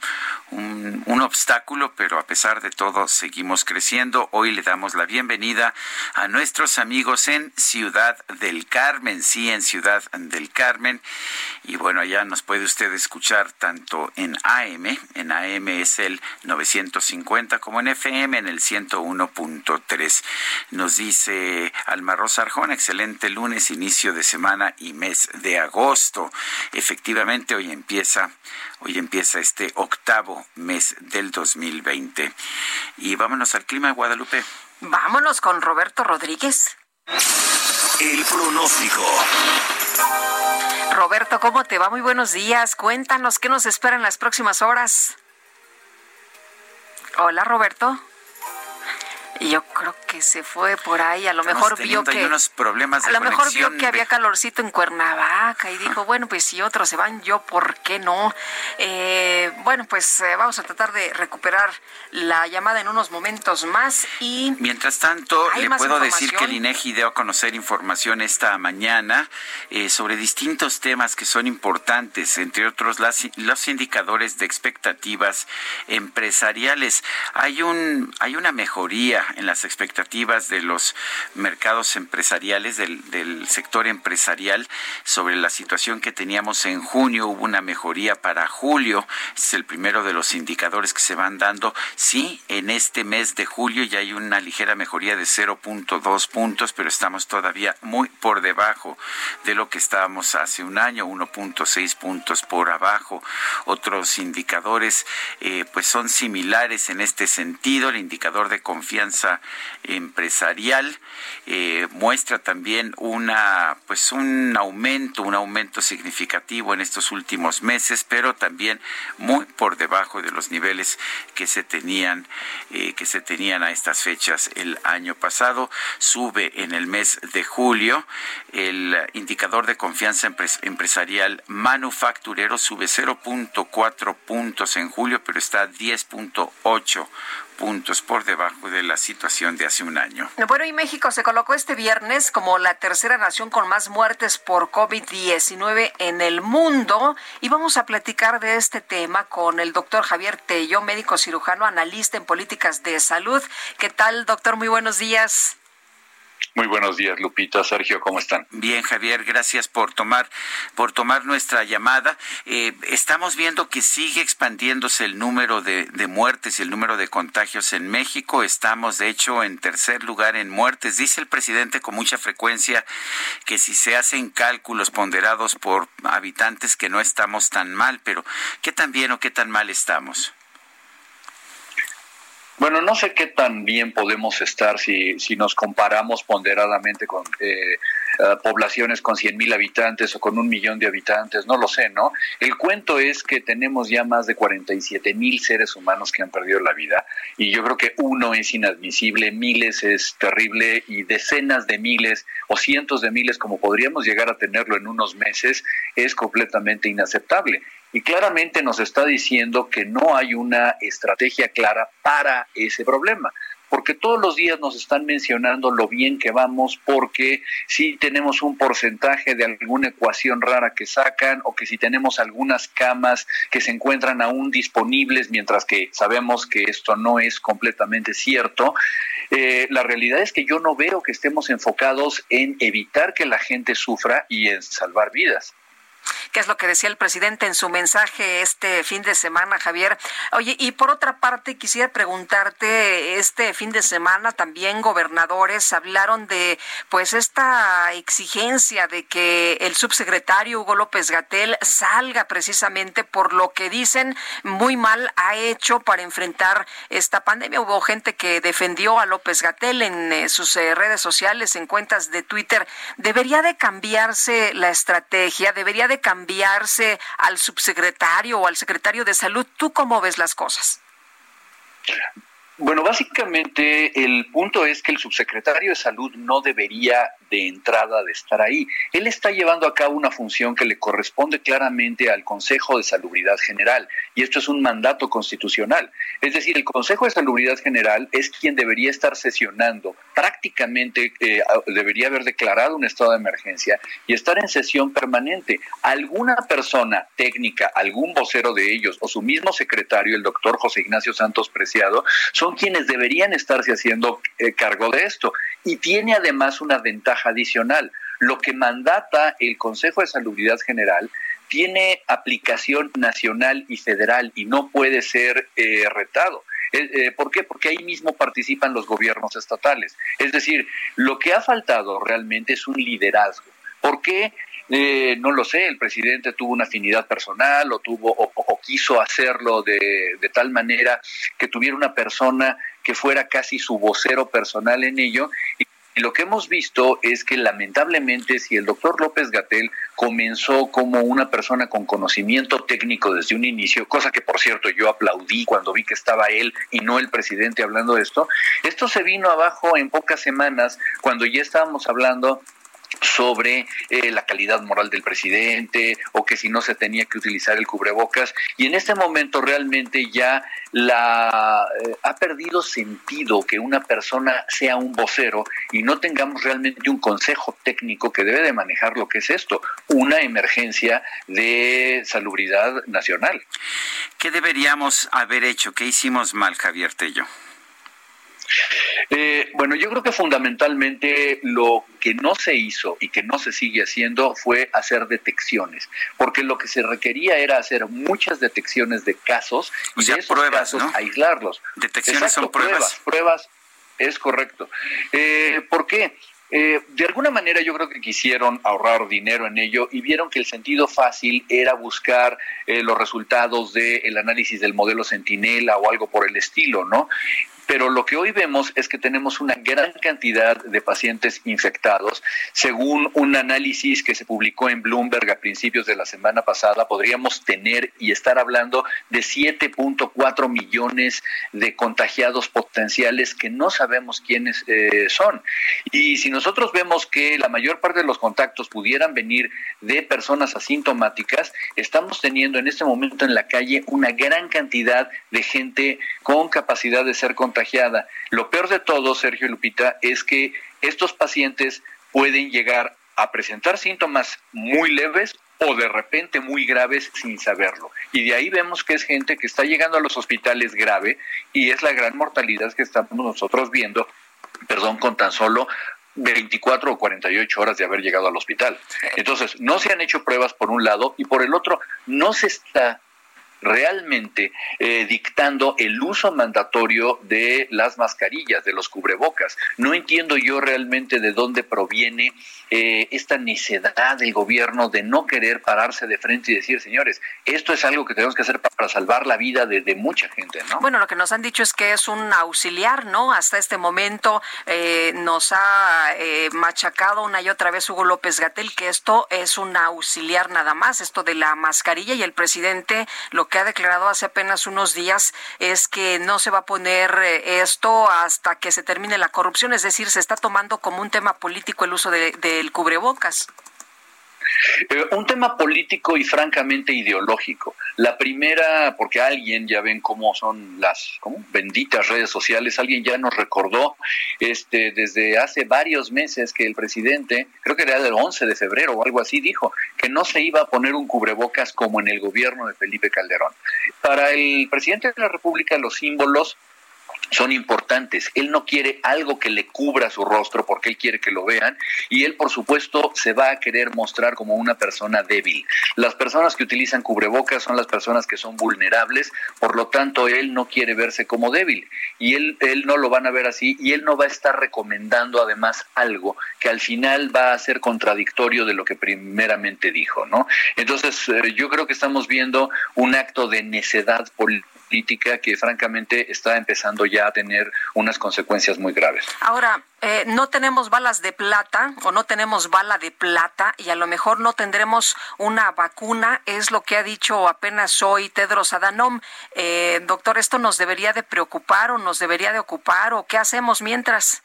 un, obstáculo, pero a pesar de todo seguimos creciendo. Hoy le damos la bienvenida a nuestros amigos en Ciudad del Carmen, sí, en Ciudad del Carmen. Y bueno, allá nos puede usted escuchar tanto en AM, en AM es el 950, como en FM en el 101.3. Nos dice Alma Rosa Arjón, excelente lunes, inicio de semana y mes de agosto. Efectivamente, hoy empieza, hoy empieza este octavo mes del 2020. Y vámonos al clima, de Guadalupe. Vámonos con Roberto Rodríguez. El pronóstico. Roberto, ¿cómo te va? Muy buenos días. Cuéntanos qué nos espera en las próximas horas. Hola, Roberto. Y yo creo que se fue por ahí, a lo mejor vio que unos problemas de a lo mejor vio que había calorcito en Cuernavaca y dijo, bueno, pues si otros se van, yo por qué no. Eh, bueno, pues eh, vamos a tratar de recuperar la llamada en unos momentos más y mientras tanto le puedo decir que el INEGI dio a conocer información esta mañana eh, sobre distintos temas que son importantes, entre otros los indicadores de expectativas empresariales. Hay un hay una mejoría en las expectativas de los mercados empresariales, del, sector empresarial, sobre la situación que teníamos en junio. Hubo una mejoría para julio. es el primero de los indicadores que se van dando. Sí, en este mes de julio ya hay una ligera mejoría de 0.2 puntos, pero estamos todavía muy por debajo de lo que estábamos hace un año, 1.6 puntos por abajo. Otros indicadores eh, pues son similares en este sentido. El indicador de confianza empresarial eh, muestra también una pues un aumento un aumento significativo en estos últimos meses pero también muy por debajo de los niveles que se tenían eh, que se tenían a estas fechas el año pasado. Sube en el mes de julio. El indicador de confianza empresarial manufacturero sube 0.4 puntos en julio pero está a 10.8 puntos por debajo de la situación de hace un año. Bueno, y México se colocó este viernes como la tercera nación con más muertes por COVID-19 en el mundo y vamos a platicar de este tema con el doctor Javier Tello, médico cirujano, analista en políticas de salud. ¿Qué tal, doctor? Muy buenos días. Muy buenos días, Lupita, Sergio, ¿cómo están? Bien, Javier, gracias por tomar por tomar nuestra llamada. Eh, estamos viendo que sigue expandiéndose el número de, de, muertes y el número de contagios en México. Estamos, de hecho, en tercer lugar en muertes. Dice el presidente con mucha frecuencia que si se hacen cálculos ponderados por habitantes que no estamos tan mal, pero ¿qué tan bien o qué tan mal estamos? Bueno, no sé qué tan bien podemos estar si, si nos comparamos ponderadamente con eh, eh, poblaciones con 100 mil habitantes o con un millón de habitantes, no lo sé, ¿no? El cuento es que tenemos ya más de 47 mil seres humanos que han perdido la vida y yo creo que uno es inadmisible, miles es terrible y decenas de miles o cientos de miles como podríamos llegar a tenerlo en unos meses es completamente inaceptable y claramente nos está diciendo que no hay una estrategia clara para ese problema porque todos los días nos están mencionando lo bien que vamos, porque si tenemos un porcentaje de alguna ecuación rara que sacan, o que si tenemos algunas camas que se encuentran aún disponibles, mientras que sabemos que esto no es completamente cierto, eh, la realidad es que yo no veo que estemos enfocados en evitar que la gente sufra y en salvar vidas. Que es lo que decía el presidente en su mensaje este fin de semana, Javier. Oye, y por otra parte, quisiera preguntarte, este fin de semana también gobernadores hablaron de pues esta exigencia de que el subsecretario Hugo López Gatel salga precisamente por lo que dicen muy mal ha hecho para enfrentar esta pandemia. Hubo gente que defendió a López Gatel en eh, sus eh, redes sociales, en cuentas de Twitter. ¿Debería de cambiarse la estrategia? ¿Debería de cambiarse al subsecretario o al secretario de salud? ¿Tú cómo ves las cosas? Bueno, básicamente el punto es que el subsecretario de salud no debería de entrada de estar ahí. Él está llevando a cabo una función que le corresponde claramente al Consejo de Salubridad General y esto es un mandato constitucional. Es decir, el Consejo de Salubridad General es quien debería estar sesionando, prácticamente eh, debería haber declarado un estado de emergencia y estar en sesión permanente. Alguna persona técnica, algún vocero de ellos o su mismo secretario, el doctor José Ignacio Santos Preciado, son quienes deberían estarse haciendo eh, cargo de esto. Y tiene además una ventaja adicional. Lo que mandata el Consejo de Salubridad General tiene aplicación nacional y federal y no puede ser eh, retado. Eh, ¿Por qué? Porque ahí mismo participan los gobiernos estatales. Es decir, lo que ha faltado realmente es un liderazgo. ¿Por qué? Eh, no lo sé, el presidente tuvo una afinidad personal o tuvo o, quiso hacerlo de, de, tal manera que tuviera una persona que fuera casi su vocero personal en ello. Y, lo que hemos visto es que lamentablemente si el doctor López Gatel comenzó como una persona con conocimiento técnico desde un inicio, cosa que por cierto yo aplaudí cuando vi que estaba él y no el presidente hablando de esto, esto se vino abajo en pocas semanas cuando ya estábamos hablando sobre eh, la calidad moral del presidente o que si no se tenía que utilizar el cubrebocas y en este momento realmente ya la eh, ha perdido sentido que una persona sea un vocero y no tengamos realmente un consejo técnico que debe de manejar lo que es esto, una emergencia de salubridad nacional. ¿Qué deberíamos haber hecho? ¿Qué hicimos mal, Javier Tello? Eh, bueno, yo creo que fundamentalmente lo que no se hizo y que no se sigue haciendo fue hacer detecciones, porque lo que se requería era hacer muchas detecciones de casos y de esos pruebas, casos aislarlos. Detecciones son pruebas. pruebas. es correcto. Eh, ¿Por qué? Eh, de alguna manera yo creo que quisieron ahorrar dinero en ello y vieron que el sentido fácil era buscar los resultados del análisis del modelo Centinela o algo por el estilo, ¿no? Pero lo que hoy vemos es que tenemos una gran cantidad de pacientes infectados. Según un análisis que se publicó en Bloomberg a principios de la semana pasada, podríamos tener y estar hablando de 7.4 millones de contagiados potenciales que no sabemos quiénes eh, son. Y si nosotros vemos que la mayor parte de los contactos pudieran venir de personas asintomáticas, estamos teniendo en este momento en la calle una gran cantidad de gente con capacidad de ser contagiada contagiada. Lo peor de todo, Sergio Lupita, es que estos pacientes pueden llegar a presentar síntomas muy leves o de repente muy graves sin saberlo. Y de ahí vemos que es gente que está llegando a los hospitales grave y es la gran mortalidad que estamos nosotros viendo, perdón, con tan solo 24 o 48 horas de haber llegado al hospital. Entonces, no se han hecho pruebas por un lado y por el otro, no se está realmente eh, dictando el uso mandatorio de las mascarillas, de los cubrebocas. No entiendo yo realmente de dónde proviene eh, esta necedad del gobierno de no querer pararse de frente y decir, señores, esto es algo que tenemos que hacer para salvar la vida de, mucha gente, ¿no? Bueno, lo que nos han dicho es que es un auxiliar, ¿no? Hasta este momento eh, nos ha machacado una y otra vez Hugo López Gatel que esto es un auxiliar nada más, esto de la mascarilla y el presidente lo que que ha declarado hace apenas unos días es que no se va a poner eh, esto hasta que se termine la corrupción, es decir, se está tomando como un tema político el uso del cubrebocas. Eh, un tema político y francamente ideológico. La primera, porque alguien, ya ven cómo son las benditas redes sociales, alguien ya nos recordó este, desde hace varios meses que el presidente, creo que era el 11 de febrero o algo así, dijo que no se iba a poner un cubrebocas como en el gobierno de Felipe Calderón. Para el presidente de la República los símbolos son importantes. Él no quiere algo que le cubra su rostro porque él quiere que lo vean y él, por supuesto, se va a querer mostrar como una persona débil. Las personas que utilizan cubrebocas son las personas que son vulnerables, por lo tanto, él no quiere verse como débil y él, él no lo van a ver así y él no va a estar recomendando además algo que al final va a ser contradictorio de lo que primeramente dijo, ¿no? Entonces, eh, yo creo que estamos viendo un acto de necedad política política que francamente está empezando ya a tener unas consecuencias muy graves. Ahora, eh, no tenemos balas de plata o no tenemos bala de plata y a lo mejor no tendremos una vacuna, es lo que ha dicho apenas hoy Tedros Adhanom. Eh, doctor, ¿esto nos debería de preocupar o nos debería de ocupar o qué hacemos mientras?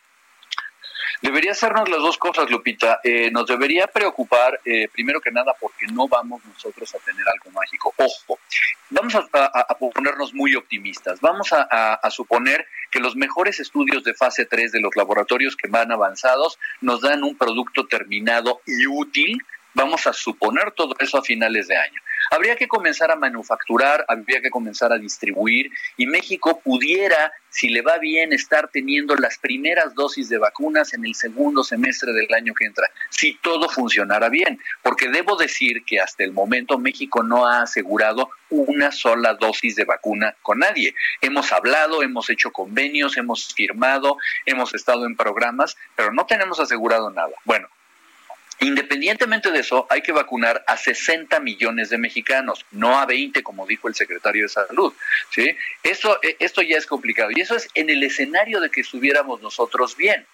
Debería hacernos las dos cosas, Lupita. Eh, nos debería preocupar, eh, primero que nada, porque no vamos nosotros a tener algo mágico. Ojo, vamos a, ponernos muy optimistas. Vamos a, suponer que los mejores estudios de fase 3 de los laboratorios que van avanzados nos dan un producto terminado y útil. Vamos a suponer todo eso a finales de año. Habría que comenzar a manufacturar, habría que comenzar a distribuir y México pudiera, si le va bien, estar teniendo las primeras dosis de vacunas en el segundo semestre del año que entra, si todo funcionara bien. Porque debo decir que hasta el momento México no ha asegurado una sola dosis de vacuna con nadie. Hemos hablado, hemos hecho convenios, hemos firmado, hemos estado en programas, pero no tenemos asegurado nada. Bueno, Independientemente de eso, hay que vacunar a 60 millones de mexicanos, no a 20, como dijo el secretario de Salud. ¿sí? Esto, eh, esto ya es complicado. Y eso es en el escenario de que estuviéramos nosotros bien.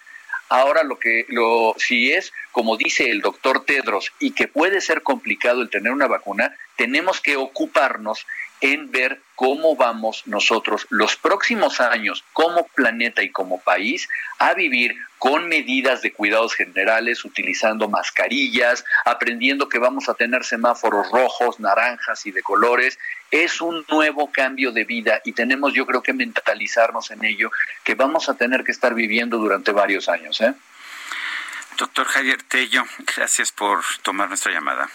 Ahora lo que lo si es como dice el doctor Tedros y que puede ser complicado el tener una vacuna, tenemos que ocuparnos en ver cómo vamos nosotros los próximos años como planeta y como país a vivir con medidas de cuidados generales, utilizando mascarillas, aprendiendo que vamos a tener semáforos rojos, naranjas y de colores. Es un nuevo cambio de vida y tenemos yo creo que mentalizarnos en ello, que vamos a tener que estar viviendo durante varios años. ¿eh? Doctor Javier Tello, gracias por tomar nuestra llamada.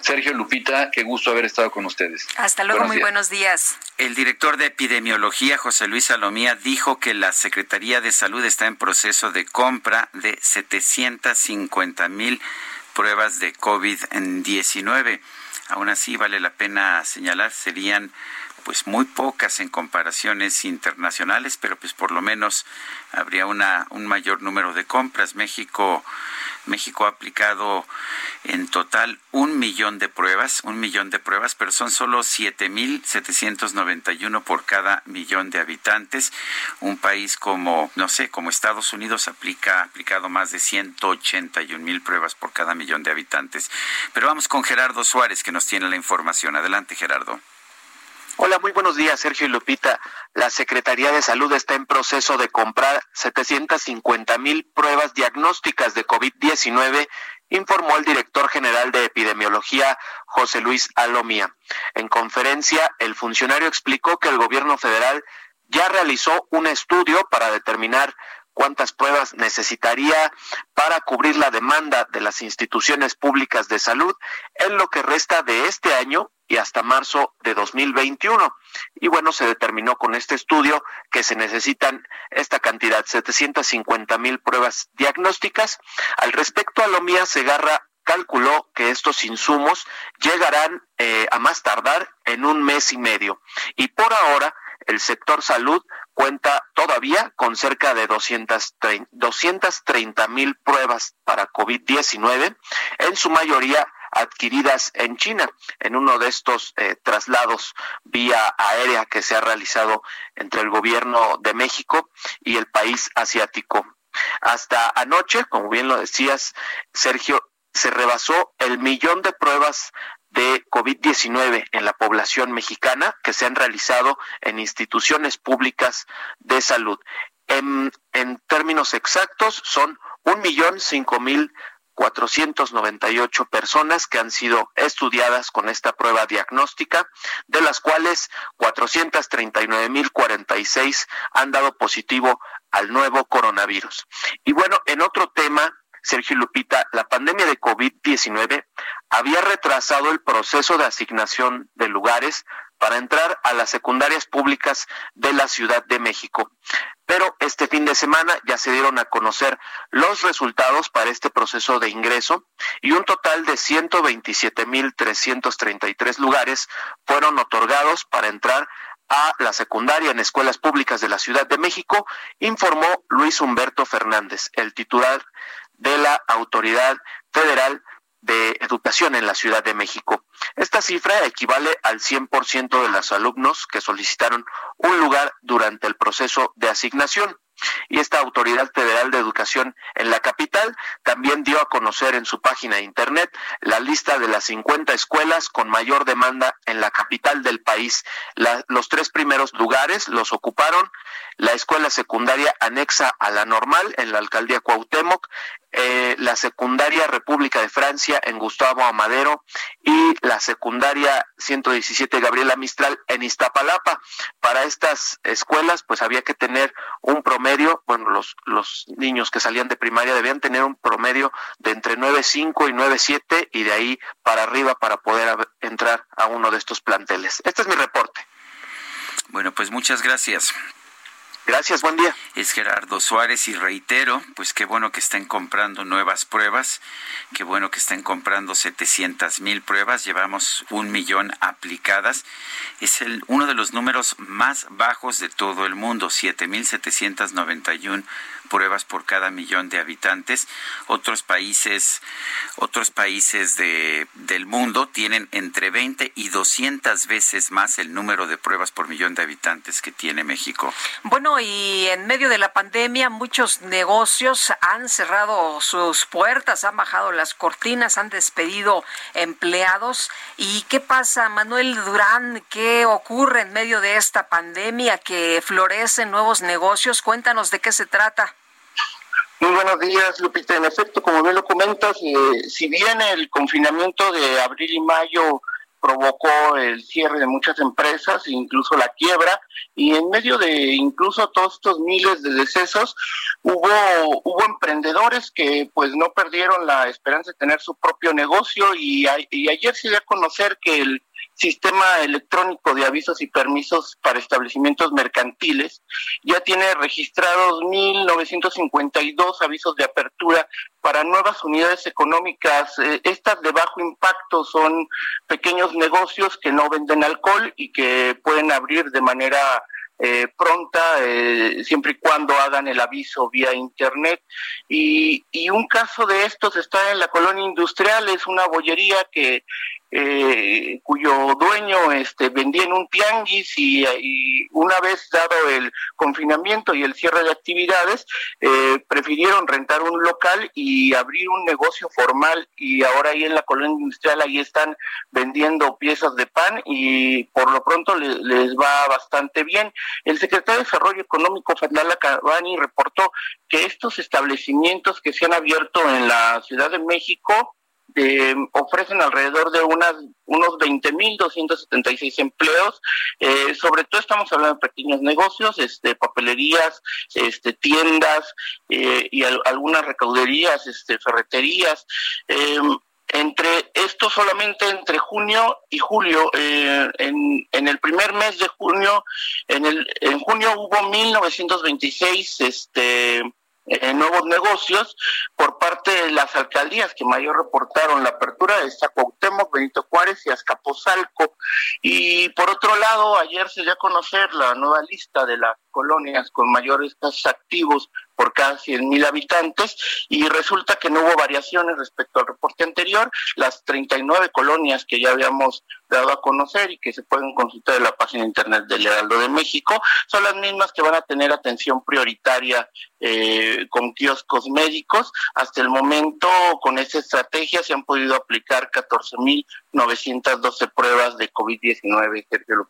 Sergio Lupita, qué gusto haber estado con ustedes. Hasta luego, muy buenos días. El director de epidemiología, José Luis Salomía, dijo que la Secretaría de Salud está en proceso de compra de 750 mil pruebas de COVID-19. Aún así, vale la pena señalar, serían pues muy pocas en comparaciones internacionales, pero pues por lo menos habría una, un mayor número de compras. México México ha aplicado en total un millón de pruebas, un millón de pruebas, pero son solo 7.791 por cada millón de habitantes. Un país como, no sé, como Estados Unidos aplica, ha aplicado más de 181 mil pruebas por cada millón de habitantes. Pero vamos con Gerardo Suárez, que nos tiene la información. Adelante, Gerardo. Hola, muy buenos días, Sergio y Lupita. La Secretaría de Salud está en proceso de comprar 750 mil pruebas diagnósticas de COVID-19, informó el director general de epidemiología, José Luis Alomía. En conferencia, el funcionario explicó que el gobierno federal ya realizó un estudio para determinar cuántas pruebas necesitaría para cubrir la demanda de las instituciones públicas de salud en lo que resta de este año y hasta marzo de 2021. Y bueno, se determinó con este estudio que se necesitan esta cantidad, 750 mil pruebas diagnósticas. Al respecto, Alomía Segarra calculó que estos insumos llegarán eh, a más tardar en un mes y medio. Y por ahora, el sector salud cuenta todavía con cerca de 230 mil pruebas para COVID-19, en su mayoría adquiridas en China, en uno de estos eh, traslados vía aérea que se ha realizado entre el gobierno de México y el país asiático. Hasta anoche, como bien lo decías, Sergio, se rebasó el millón de pruebas de COVID-19 en la población mexicana que se han realizado en instituciones públicas de salud. En, términos exactos, son un millón cinco mil 498 personas que han sido estudiadas con esta prueba diagnóstica, de las cuales 439.046 han dado positivo al nuevo coronavirus. Y bueno, en otro tema, Sergio Lupita, la pandemia de COVID-19 había retrasado el proceso de asignación de lugares para entrar a las secundarias públicas de la Ciudad de México. Pero este fin de semana ya se dieron a conocer los resultados para este proceso de ingreso y un total de 127.333 lugares fueron otorgados para entrar a la secundaria en escuelas públicas de la Ciudad de México, informó Luis Humberto Fernández, el titular de la Autoridad Federal de Educación en la Ciudad de México. Esta cifra equivale al 100% de los alumnos que solicitaron un lugar durante el proceso de asignación. Y esta Autoridad Federal de Educación en la capital también dio a conocer en su página de Internet la lista de las 50 escuelas con mayor demanda en la capital del país. los tres primeros lugares los ocuparon la escuela secundaria anexa a la normal en la alcaldía Cuauhtémoc, eh, la secundaria República de Francia en Gustavo Amadero y la secundaria 117 Gabriela Mistral en Iztapalapa. Para estas escuelas, pues había que tener un promedio, bueno, los, los niños que salían de primaria debían tener un promedio de entre 9.5 y 9.7 y de ahí para arriba para poder entrar a uno de estos planteles. Este es mi reporte. Bueno, pues muchas gracias. Gracias, buen día. Es Gerardo Suárez y reitero, pues qué bueno que estén comprando nuevas pruebas, qué bueno que estén comprando 700 mil pruebas, llevamos un millón aplicadas. Es el, uno de los números más bajos de todo el mundo, 7.791 pruebas por cada millón de habitantes. Otros países, otros países de, del mundo tienen entre 20 y 200 veces más el número de pruebas por millón de habitantes que tiene México. Bueno, y en medio de la pandemia muchos negocios han cerrado sus puertas, han bajado las cortinas, han despedido empleados. ¿Y qué pasa, Manuel Durán? ¿Qué ocurre en medio de esta pandemia que florecen nuevos negocios? Cuéntanos de qué se trata. Muy buenos días, Lupita. En efecto, como bien lo comentas, eh, si bien el confinamiento de abril y mayo provocó el cierre de muchas empresas, incluso la quiebra, y en medio de incluso todos estos miles de decesos, hubo, hubo emprendedores que pues no perdieron la esperanza de tener su propio negocio y, y ayer se dio a conocer que el sistema electrónico de avisos y permisos para establecimientos mercantiles ya tiene registrados 1.952 avisos de apertura para nuevas unidades económicas. Eh, estas de bajo impacto son pequeños negocios que no venden alcohol y que pueden abrir de manera eh, pronta, eh, siempre y cuando hagan el aviso vía Internet. Y, y un caso de estos está en la colonia industrial, es una bollería que eh, cuyo dueño este, vendía en un tianguis y, una vez dado el confinamiento y el cierre de actividades, eh, prefirieron rentar un local y abrir un negocio formal y ahora ahí en la colonia industrial ahí están vendiendo piezas de pan y por lo pronto les, va bastante bien. El secretario de Desarrollo Económico, Fernanda Cabani, reportó que estos establecimientos que se han abierto en la Ciudad de México, eh, ofrecen alrededor de unas, unos 20.276 empleos. Eh, sobre todo estamos hablando de pequeños negocios, este, papelerías, este, tiendas eh, y algunas recauderías, este, ferreterías. Em, entre esto solamente entre junio y julio, en, en, el primer mes de junio, en, el, en junio hubo 1926 este, en nuevos negocios por parte de las alcaldías que mayor reportaron la apertura de Zacuauhtémoc, Benito Juárez y Azcapotzalco. Y por otro lado, ayer se dio a conocer la nueva lista de las colonias con mayores casos activos por cada 100.000 habitantes y resulta que no hubo variaciones respecto al reporte anterior. Las 39 colonias que ya habíamos dado a conocer y que se pueden consultar en la página de internet del Heraldo de México son las mismas que van a tener atención prioritaria eh, con kioscos médicos. Hasta el momento, con esa estrategia, se han podido aplicar 14.912 pruebas de COVID-19, Sergio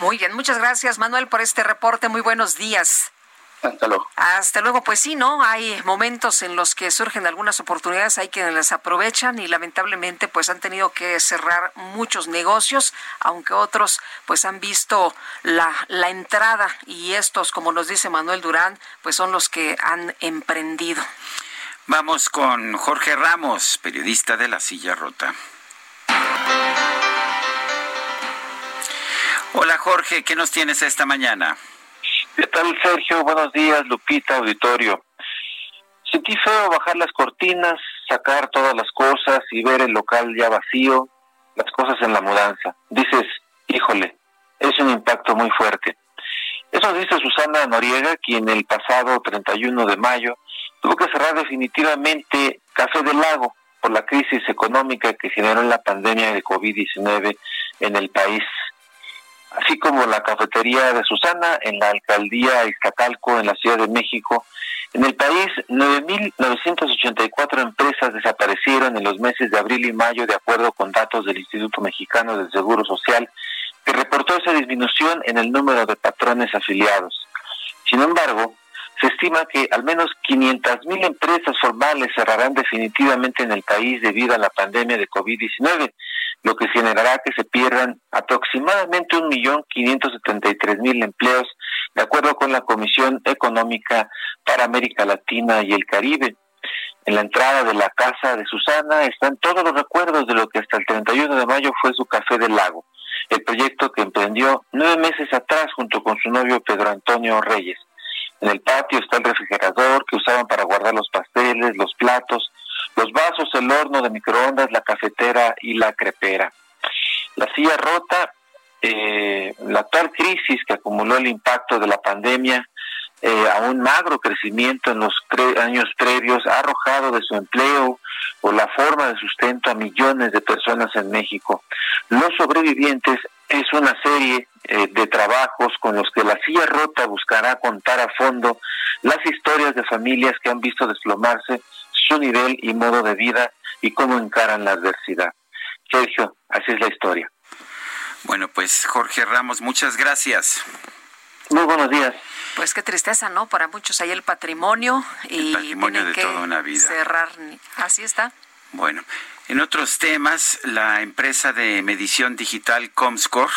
Muy bien, muchas gracias Manuel por este reporte. Muy buenos días. Hasta luego. Hasta luego. Pues sí, ¿no? Hay momentos en los que surgen algunas oportunidades, hay quienes las aprovechan y lamentablemente pues han tenido que cerrar muchos negocios, aunque otros pues han visto la, la entrada y estos, como nos dice Manuel Durán, pues son los que han emprendido. Vamos con Jorge Ramos, periodista de La Silla Rota. Hola Jorge, ¿qué nos tienes esta mañana? ¿Qué tal Sergio? Buenos días, Lupita, auditorio. Sentí feo bajar las cortinas, sacar todas las cosas y ver el local ya vacío, las cosas en la mudanza. Dices, híjole, es un impacto muy fuerte. Eso dice Susana Noriega, quien el pasado 31 de mayo tuvo que cerrar definitivamente Café del Lago por la crisis económica que generó la pandemia de COVID-19 en el país. Así como la cafetería de Susana en la alcaldía Iztacalco en la Ciudad de México. En el país, 9.984 empresas desaparecieron en los meses de abril y mayo, de acuerdo con datos del Instituto Mexicano del Seguro Social, que reportó esa disminución en el número de patrones afiliados. Sin embargo, se estima que al menos 500.000 empresas formales cerrarán definitivamente en el país debido a la pandemia de COVID-19, lo que generará que se pierdan aproximadamente 1.573.000 empleos, de acuerdo con la Comisión Económica para América Latina y el Caribe. En la entrada de la casa de Susana están todos los recuerdos de lo que hasta el 31 de mayo fue su Café del Lago, el proyecto que emprendió nueve meses atrás junto con su novio Pedro Antonio Reyes. En el patio está el refrigerador que usaban para guardar los pasteles, los platos, los vasos, el horno de microondas, la cafetera y la crepera. La silla rota, eh, la actual crisis que acumuló el impacto de la pandemia eh, a un magro crecimiento en los años previos ha arrojado de su empleo o la forma de sustento a millones de personas en México. Los sobrevivientes es una serie eh, de trabajos con los que la silla rota buscará contar a fondo las historias de familias que han visto desplomarse su nivel y modo de vida y cómo encaran la adversidad. Sergio, así es la historia. Bueno, pues Jorge Ramos, muchas gracias. Muy buenos días. Pues qué tristeza, ¿no? Para muchos hay el patrimonio y el patrimonio de que toda una vida. cerrar. Así está. Bueno, en otros temas, la empresa de medición digital Comscore,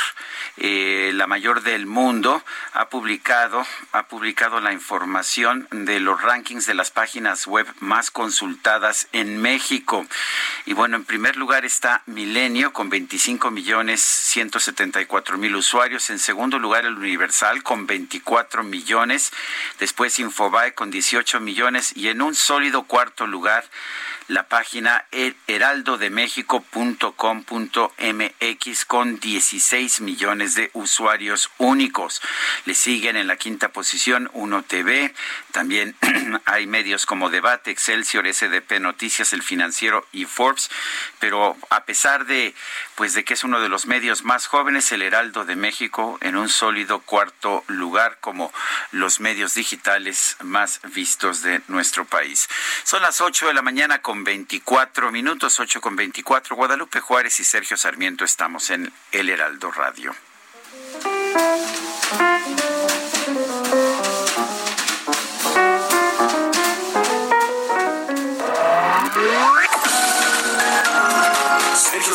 eh, la mayor del mundo, ha publicado, ha publicado la información de los rankings de las páginas web más consultadas en México. Y bueno, en primer lugar está Milenio con 25 millones 174 mil usuarios. En segundo lugar, el Universal con 24 millones. Después Infobae con 18 millones. Y en un sólido cuarto lugar, la página heraldodemexico.com.mx con 16 millones de usuarios únicos. Le siguen en la quinta posición Uno TV, también hay medios como Debate, Excelsior, SDP Noticias, El Financiero y Forbes, pero a pesar de pues de que es uno de los medios más jóvenes, el Heraldo de México en un sólido cuarto lugar como los medios digitales más vistos de nuestro país. Son las 8 de la mañana 24 minutos, 8 con 24. Guadalupe Juárez y Sergio Sarmiento estamos en El Heraldo Radio.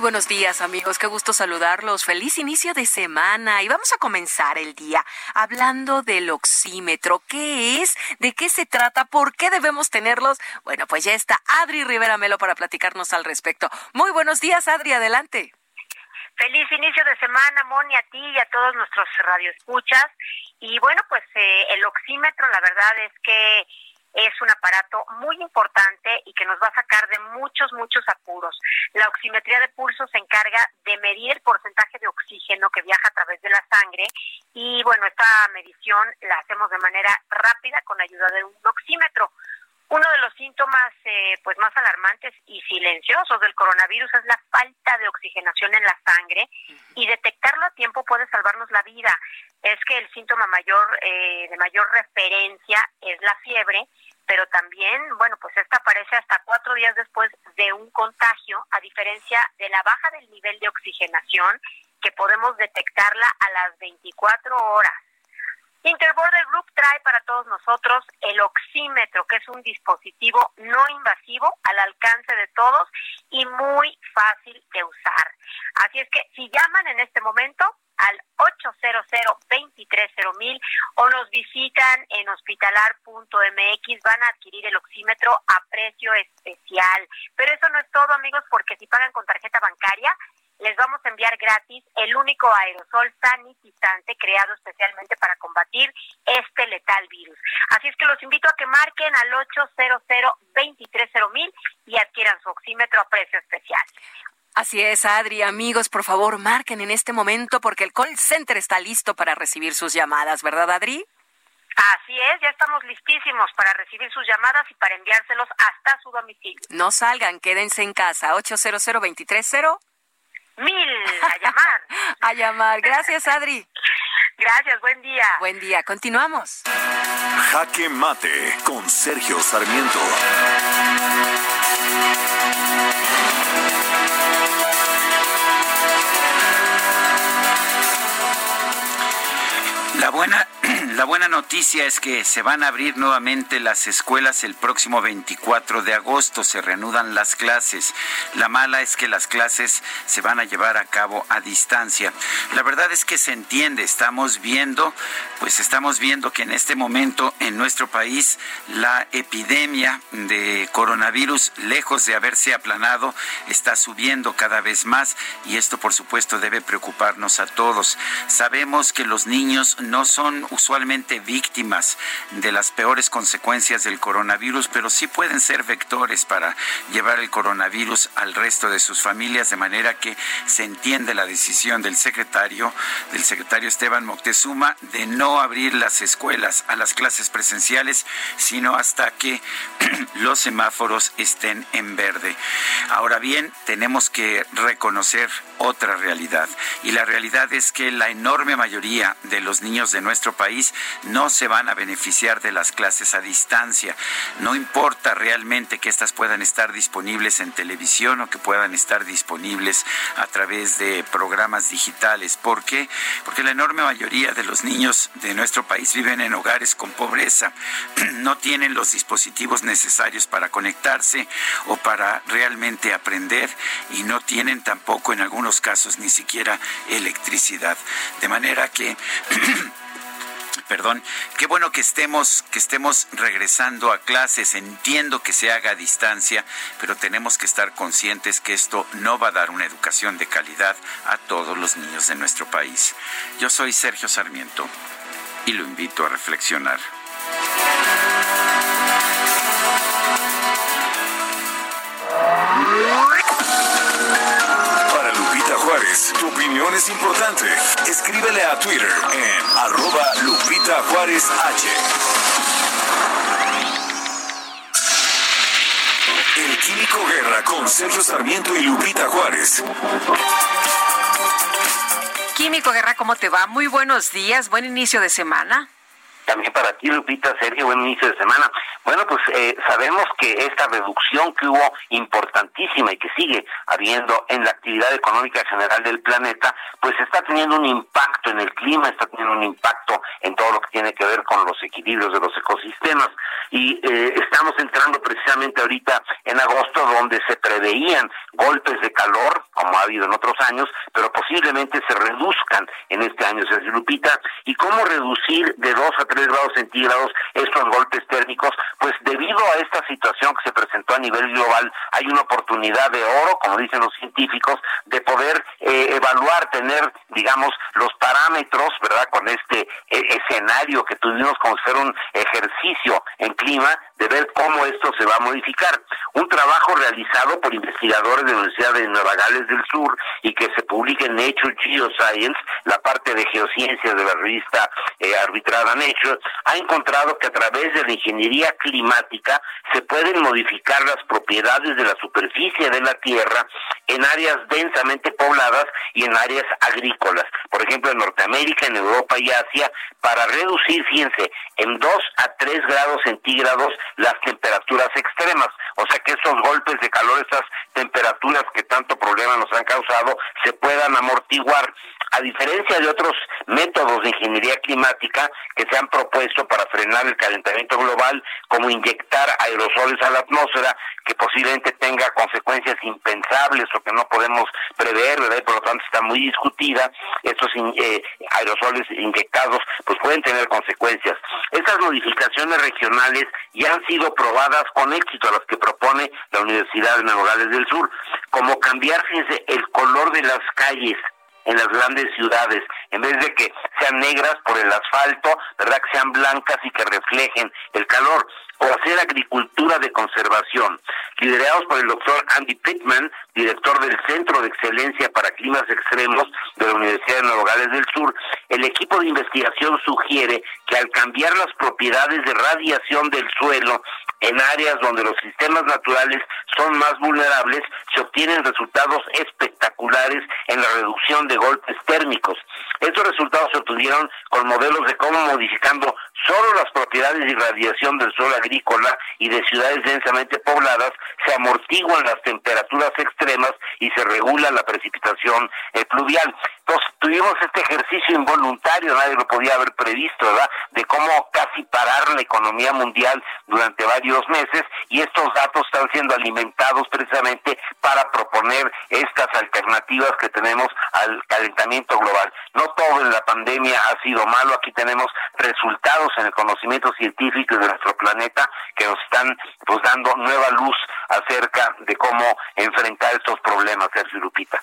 Buenos días amigos, qué gusto saludarlos. Feliz inicio de semana y vamos a comenzar el día hablando del oxímetro. ¿Qué es? ¿De qué se trata? ¿Por qué debemos tenerlos? Bueno, pues ya está Adri Rivera Melo para platicarnos al respecto. Muy buenos días Adri, adelante. Feliz inicio de semana, Moni, a ti y a todos nuestros radioescuchas. Y bueno, pues eh, el oxímetro, la verdad es que es un aparato muy importante y que nos va a sacar de muchos, muchos apuros. La oximetría de pulso se encarga de medir el porcentaje de oxígeno que viaja a través de la sangre y bueno, esta medición la hacemos de manera rápida con ayuda de un oxímetro. Uno de los síntomas eh, pues más alarmantes y silenciosos del coronavirus es la falta de oxigenación en la sangre y detectarlo a tiempo puede salvarnos la vida. Es que el síntoma mayor eh, de mayor referencia es la fiebre, pero también, bueno, pues esta aparece hasta cuatro días después de un contagio, a diferencia de la baja del nivel de oxigenación, que podemos detectarla a las 24 horas. Interborder Group trae para todos nosotros el oxímetro, que es un dispositivo no invasivo al alcance de todos y muy fácil de usar. Así es que si llaman en este momento al 800 mil o nos visitan en hospitalar.mx van a adquirir el oxímetro a precio especial. Pero eso no es todo, amigos, porque si pagan con tarjeta bancaria, les vamos a enviar gratis el único aerosol sanitizante creado especialmente para combatir este letal virus. Así es que los invito a que marquen al 800 mil y adquieran su oxímetro a precio especial. Así es, Adri, amigos, por favor, marquen en este momento porque el call center está listo para recibir sus llamadas, ¿verdad, Adri? Así es, ya estamos listísimos para recibir sus llamadas y para enviárselos hasta su domicilio. No salgan, quédense en casa, 800 230 Mil, a llamar. a llamar. Gracias, Adri. Gracias, buen día. Buen día, continuamos. Jaque Mate con Sergio Sarmiento. La buena, la buena noticia es que se van a abrir nuevamente las escuelas el próximo 24 de agosto, se reanudan las clases. La mala es que las clases se van a llevar a cabo a distancia. La verdad es que se entiende, estamos viendo, pues estamos viendo que en este momento en nuestro país la epidemia de coronavirus, lejos de haberse aplanado, está subiendo cada vez más y esto por supuesto debe preocuparnos a todos. Sabemos que los niños no son usualmente víctimas de las peores consecuencias del coronavirus, pero sí pueden ser vectores para llevar el coronavirus al resto de sus familias, de manera que se entiende la decisión del secretario, del secretario Esteban Moctezuma, de no abrir las escuelas a las clases presenciales, sino hasta que los semáforos estén en verde. Ahora bien, tenemos que reconocer otra realidad, y la realidad es que la enorme mayoría de los niños de nuestro país no se van a beneficiar de las clases a distancia. No importa realmente que éstas puedan estar disponibles en televisión o que puedan estar disponibles a través de programas digitales. ¿Por qué? Porque la enorme mayoría de los niños de nuestro país viven en hogares con pobreza. No tienen los dispositivos necesarios para conectarse o para realmente aprender y no tienen tampoco en algunos casos ni siquiera electricidad. De manera que perdón, qué bueno que estemos, que estemos regresando a clases. Entiendo que se haga a distancia, pero tenemos que estar conscientes que esto no va a dar una educación de calidad a todos los niños de nuestro país. Yo soy Sergio Sarmiento y lo invito a reflexionar. Tu opinión es importante. Escríbele a Twitter en arroba Lupita Juárez H. El Químico Guerra con Sergio Sarmiento y Lupita Juárez. Químico Guerra, ¿cómo te va? Muy buenos días, buen inicio de semana. También para ti, Lupita, Sergio, buen inicio de semana. Bueno, pues eh, sabemos que esta reducción que hubo importantísima y que sigue habiendo en la actividad económica general del planeta, pues está teniendo un impacto en el clima, está teniendo un impacto en todo lo que tiene que ver con los equilibrios de los ecosistemas. Y eh, estamos entrando precisamente ahorita en agosto, donde se preveían golpes de calor, como ha habido en otros años, pero posiblemente se reduzcan en este año, Sergio Lupita. ¿Y cómo reducir de 2 a 3 grados centígrados estos golpes térmicos? pues debido a esta situación que se presentó a nivel global, hay una oportunidad de oro, como dicen los científicos, de poder eh, evaluar, tener, digamos, los parámetros, ¿verdad?, con este eh, escenario que tuvimos como ser un ejercicio en clima, de ver cómo esto se va a modificar. Un trabajo realizado por investigadores de la Universidad de Nueva Gales del Sur y que se publica en Nature Geoscience, la parte de geociencias de la revista eh, arbitrada Nature, ha encontrado que a través de la ingeniería climática se pueden modificar las propiedades de la superficie de la Tierra en áreas densamente pobladas y en áreas agrícolas. Por ejemplo, en Norteamérica, en Europa y Asia, para reducir, fíjense, en 2 a 3 grados centígrados las temperaturas extremas. O sea que esos golpes de calor, esas temperaturas que tanto problema nos han causado, se puedan amortiguar. A diferencia de otros métodos de ingeniería climática que se han propuesto para frenar el calentamiento global, como inyectar aerosoles a la atmósfera, que posiblemente tenga consecuencias impensables o que no podemos prever, ¿verdad? Y por lo tanto está muy discutida. Estos eh, aerosoles inyectados pues pueden tener consecuencias. Estas modificaciones regionales ya han sido probadas con éxito, las que propone la Universidad de Nueva Gales del Sur, como cambiar, el color de las calles en las grandes ciudades, en vez de que sean negras por el asfalto, ¿verdad? Que sean blancas y que reflejen el calor o hacer agricultura de conservación. Liderados por el doctor Andy Pittman, director del Centro de Excelencia para Climas Extremos de la Universidad de Nueva Gales del Sur, el equipo de investigación sugiere que al cambiar las propiedades de radiación del suelo en áreas donde los sistemas naturales son más vulnerables, se obtienen resultados espectaculares en la reducción de golpes térmicos. Estos resultados se obtuvieron con modelos de cómo modificando solo las propiedades de irradiación del suelo agrícola y de ciudades densamente pobladas se amortiguan las temperaturas extremas y se regula la precipitación eh, pluvial. Entonces tuvimos este ejercicio involuntario, nadie lo podía haber previsto, ¿verdad? De cómo casi parar la economía mundial durante varios meses y estos datos están siendo alimentados precisamente para proponer estas alternativas que tenemos al calentamiento global. No todo en la pandemia ha sido malo, aquí tenemos resultados en el conocimiento científico de nuestro planeta que nos están pues dando nueva luz acerca de cómo enfrentar estos problemas, Sergio Lupita.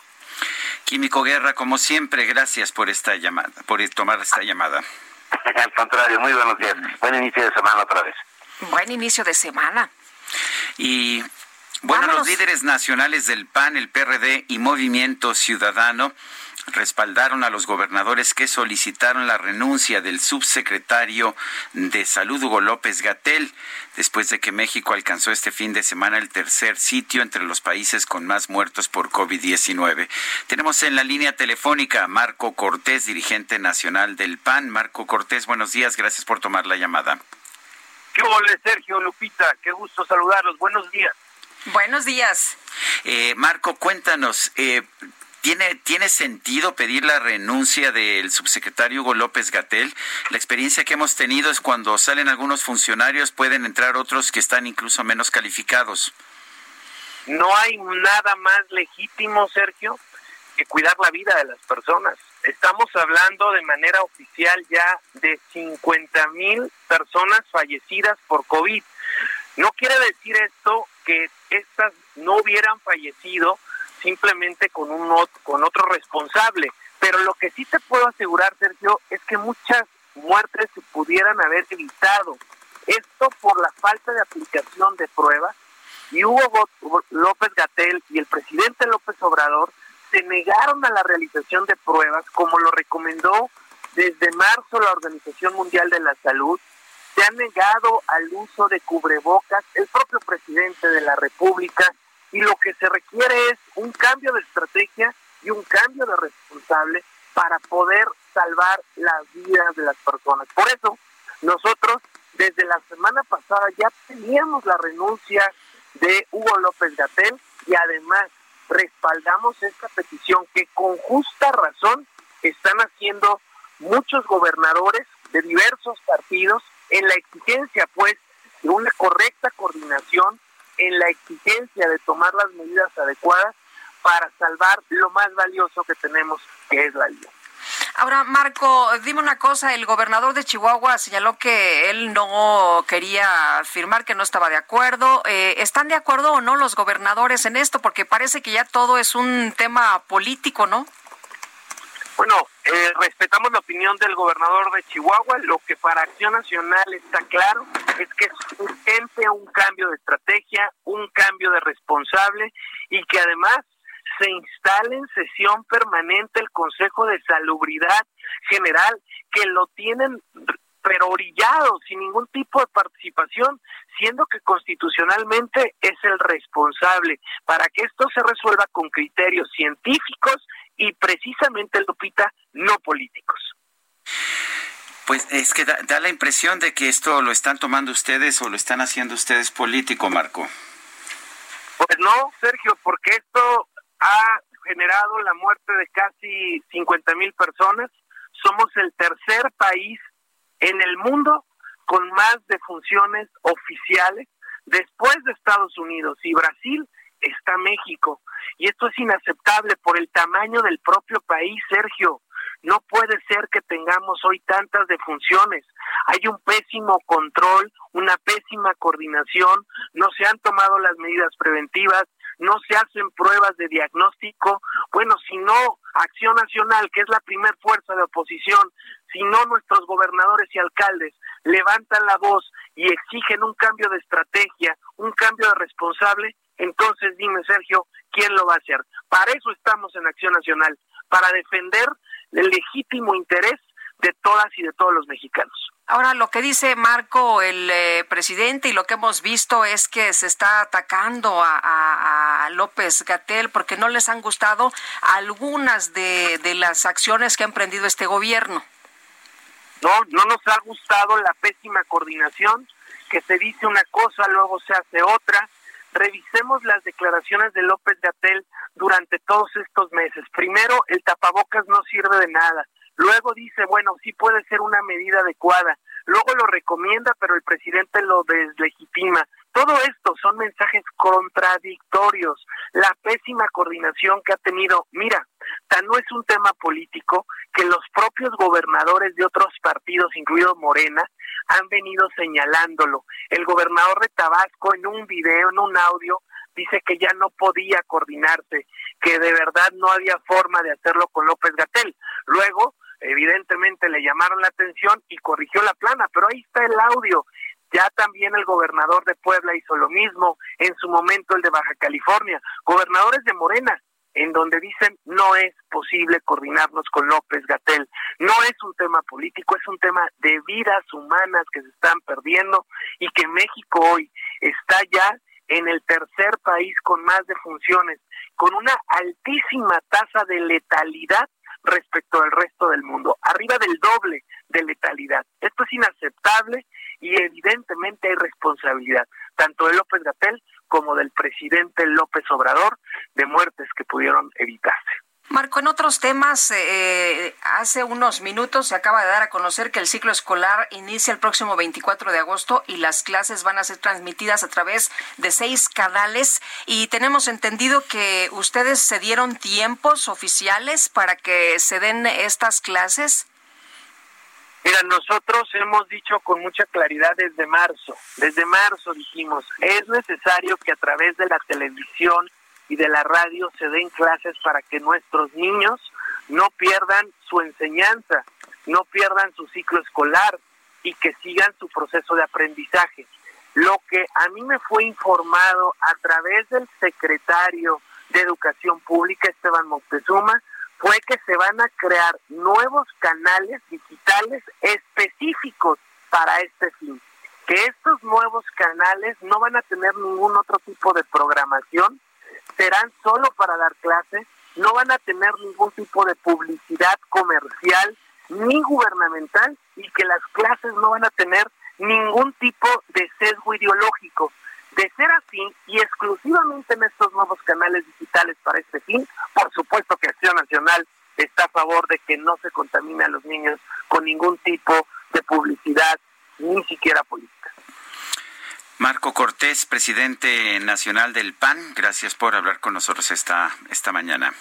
Químico Guerra, como siempre, gracias por esta llamada, por tomar esta llamada. Al contrario, muy buenos días. Buen inicio de semana otra vez. Buen inicio de semana. Y bueno, los líderes nacionales del PAN, el PRD y Movimiento Ciudadano respaldaron a los gobernadores que solicitaron la renuncia del subsecretario de Salud Hugo López Gatel después de que México alcanzó este fin de semana el tercer sitio entre los países con más muertos por COVID-19. Tenemos en la línea telefónica a Marco Cortés, dirigente nacional del PAN. Marco Cortés, buenos días, gracias por tomar la llamada. ¿Qué hola, Sergio Lupita? Qué gusto saludarlos. Buenos días. Buenos días. Eh, Marco, cuéntanos, eh, ¿Tiene, ¿Tiene sentido pedir la renuncia del subsecretario Hugo López Gatel? La experiencia que hemos tenido es cuando salen algunos funcionarios, pueden entrar otros que están incluso menos calificados. No hay nada más legítimo, Sergio, que cuidar la vida de las personas. Estamos hablando de manera oficial ya de 50 mil personas fallecidas por COVID. No quiere decir esto que estas no hubieran fallecido simplemente con un con otro responsable. Pero lo que sí te puedo asegurar, Sergio, es que muchas muertes se pudieran haber evitado. Esto por la falta de aplicación de pruebas. Y Hugo López Gatel y el presidente López Obrador se negaron a la realización de pruebas, como lo recomendó desde marzo la Organización Mundial de la Salud. Se han negado al uso de cubrebocas. El propio presidente de la República y lo que se requiere es un cambio de estrategia y un cambio de responsable para poder salvar las vidas de las personas. Por eso, nosotros desde la semana pasada ya teníamos la renuncia de Hugo López Gatel y además respaldamos esta petición que con justa razón están haciendo muchos gobernadores de diversos partidos en la exigencia pues de una correcta coordinación en la exigencia de tomar las medidas adecuadas para salvar lo más valioso que tenemos, que es la vida. Ahora, Marco, dime una cosa, el gobernador de Chihuahua señaló que él no quería firmar, que no estaba de acuerdo. Eh, ¿Están de acuerdo o no los gobernadores en esto? Porque parece que ya todo es un tema político, ¿no? Bueno, eh, respetamos la opinión del gobernador de Chihuahua. Lo que para Acción Nacional está claro es que es urgente un cambio de estrategia, un cambio de responsable y que además se instale en sesión permanente el Consejo de Salubridad General, que lo tienen pero orillado, sin ningún tipo de participación, siendo que constitucionalmente es el responsable para que esto se resuelva con criterios científicos y precisamente, Lupita, no políticos. Pues es que da, da, la impresión de que esto lo están tomando ustedes o lo están haciendo ustedes político, Marco. Pues no, Sergio, porque esto ha generado la muerte de casi 50 mil personas. Somos el tercer país en el mundo con más defunciones oficiales. Después de Estados Unidos y Brasil está México. Y esto es inaceptable por el tamaño del propio país, Sergio. No puede ser que tengamos hoy tantas defunciones. Hay un pésimo control, una pésima coordinación, no se han tomado las medidas preventivas, no se hacen pruebas de diagnóstico. Bueno, si no Acción Nacional, que es la primer fuerza de oposición, si no nuestros gobernadores y alcaldes levantan la voz y exigen un cambio de estrategia, un cambio de responsable, entonces dime, Sergio, ¿quién lo va a hacer? Para eso estamos en Acción Nacional, para defender el legítimo interés de todas y de todos los mexicanos. Ahora, lo que dice Marco, el eh, presidente, y lo que hemos visto es que se está atacando a, a López Gatel porque no les han gustado algunas de, de las acciones que ha emprendido este gobierno. No, no nos ha gustado la pésima coordinación, que se dice una cosa, luego se hace otra. Revisemos las declaraciones de López Gatel durante todos estos meses. Primero, el tapabocas no sirve de nada. Luego dice, bueno, sí puede ser una medida adecuada. Luego lo recomienda, pero el presidente lo deslegitima. Todo esto son mensajes contradictorios. La pésima coordinación que ha tenido, mira, tan no es un tema político que los propios gobernadores de otros partidos, incluido Morena, han venido señalándolo. El gobernador de Tabasco en un video, en un audio, dice que ya no podía coordinarse, que de verdad no había forma de hacerlo con López Gatel. Luego, evidentemente le llamaron la atención y corrigió la plana, pero ahí está el audio. También el gobernador de Puebla hizo lo mismo, en su momento el de Baja California, gobernadores de Morena, en donde dicen no es posible coordinarnos con López Gatel. No es un tema político, es un tema de vidas humanas que se están perdiendo y que México hoy está ya en el tercer país con más defunciones, con una altísima tasa de letalidad respecto al resto del mundo, arriba del doble de letalidad. Esto es inaceptable y evidentemente hay responsabilidad, tanto de López Gatel como del presidente López Obrador, de muertes que pudieron evitarse. Marco, en otros temas, eh, hace unos minutos se acaba de dar a conocer que el ciclo escolar inicia el próximo 24 de agosto y las clases van a ser transmitidas a través de seis canales y tenemos entendido que ustedes se dieron tiempos oficiales para que se den estas clases. Mira, nosotros hemos dicho con mucha claridad desde marzo, desde marzo dijimos, es necesario que a través de la televisión y de la radio se den clases para que nuestros niños no pierdan su enseñanza, no pierdan su ciclo escolar y que sigan su proceso de aprendizaje. Lo que a mí me fue informado a través del secretario de Educación Pública, Esteban Moctezuma, fue que se van a crear nuevos canales digitales específicos para este fin. Que estos nuevos canales no van a tener ningún otro tipo de programación, serán solo para dar clases, no van a tener ningún tipo de publicidad comercial ni gubernamental y que las clases no van a tener ningún tipo de sesgo ideológico. De ser así, y exclusivamente en estos nuevos canales digitales para este fin, por supuesto que Acción Nacional está a favor de que no se contamine a los niños con ningún tipo de publicidad, ni siquiera política. Marco Cortés, presidente nacional del PAN, gracias por hablar con nosotros esta, esta mañana.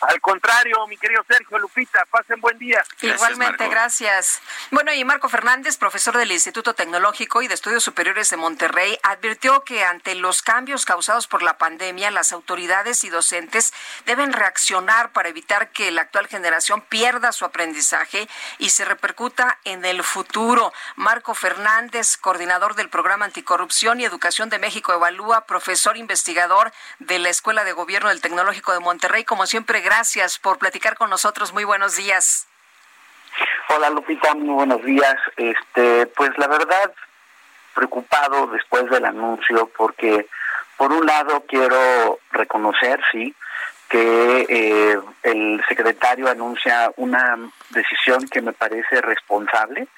Al contrario, mi querido Sergio Lupita, pasen buen día. Igualmente, gracias. Bueno, y Marco Fernández, profesor del Instituto Tecnológico y de Estudios Superiores de Monterrey, advirtió que ante los cambios causados por la pandemia, las autoridades y docentes deben reaccionar para evitar que la actual generación pierda su aprendizaje y se repercuta en el futuro. Marco Fernández, coordinador del programa Anticorrupción y Educación de México Evalúa, profesor investigador de la Escuela de Gobierno del Tecnológico de Monterrey, como siempre, gracias por platicar con nosotros. Muy buenos días. Hola Lupita, muy buenos días. Este, pues la verdad, preocupado después del anuncio porque por un lado quiero reconocer, sí, que eh, el secretario anuncia una decisión que me parece responsable,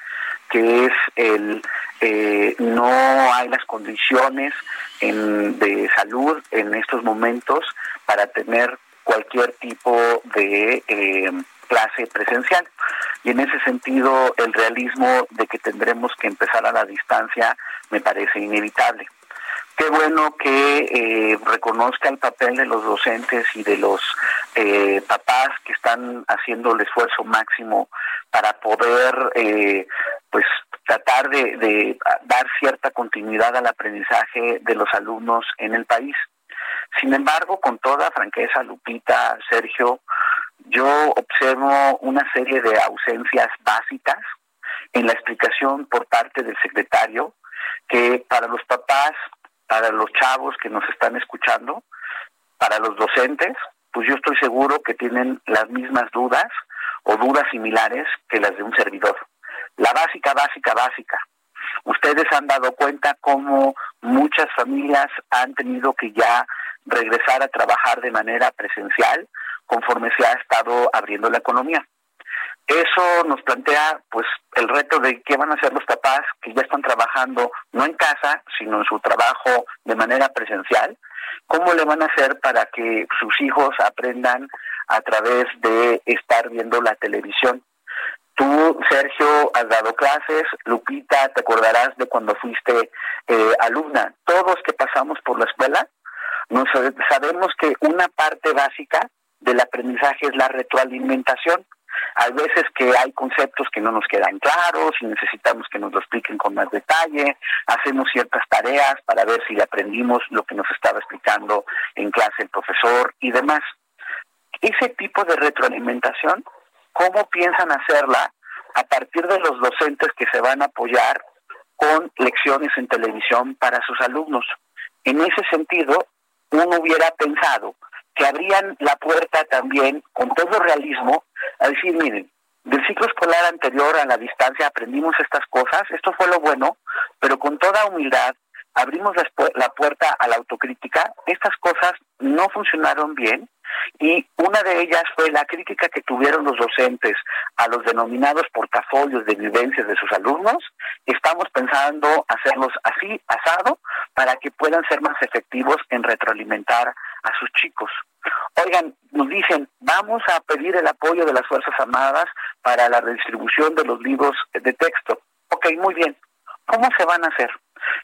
que es el eh, no hay las condiciones de salud en estos momentos para tener cualquier tipo de eh, clase presencial. Y en ese sentido, el realismo de que tendremos que empezar a la distancia me parece inevitable. Qué bueno que eh, reconozca el papel de los docentes y de los eh, papás que están haciendo el esfuerzo máximo para poder, pues, tratar de dar cierta continuidad al aprendizaje de los alumnos en el país. Sin embargo, con toda franqueza, Lupita, Sergio, yo observo una serie de ausencias básicas en la explicación por parte del secretario que para los papás, para los chavos que nos están escuchando, para los docentes, pues yo estoy seguro que tienen las mismas dudas o dudas similares que las de un servidor. La básica, básica, básica. Ustedes han dado cuenta cómo muchas familias han tenido que ya regresar a trabajar de manera presencial conforme se ha estado abriendo la economía. Eso nos plantea pues el reto de qué van a hacer los papás que ya están trabajando no en casa, sino en su trabajo de manera presencial. ¿Cómo le van a hacer para que sus hijos aprendan a través de estar viendo la televisión? Tú, Sergio, has dado clases, Lupita, te acordarás de cuando fuiste eh, alumna. Todos que pasamos por la escuela, nos sabemos que una parte básica del aprendizaje es la retroalimentación. Hay veces que hay conceptos que no nos quedan claros y necesitamos que nos lo expliquen con más detalle, hacemos ciertas tareas para ver si aprendimos lo que nos estaba explicando en clase el profesor y demás. Ese tipo de retroalimentación, ¿cómo piensan hacerla a partir de los docentes que se van a apoyar con lecciones en televisión para sus alumnos? En ese sentido, uno hubiera pensado que abrían la puerta también con todo realismo a decir, miren, del ciclo escolar anterior a la distancia aprendimos estas cosas, esto fue lo bueno, pero con toda humildad abrimos la puerta a la autocrítica, estas cosas no funcionaron bien y una de ellas fue la crítica que tuvieron los docentes a los denominados portafolios de vivencias de sus alumnos. Estamos pensando hacerlos así, asado, para que puedan ser más efectivos en retroalimentar a sus chicos. Oigan, nos dicen, vamos a pedir el apoyo de las Fuerzas Armadas para la redistribución de los libros de texto. Ok, muy bien. ¿Cómo se van a hacer?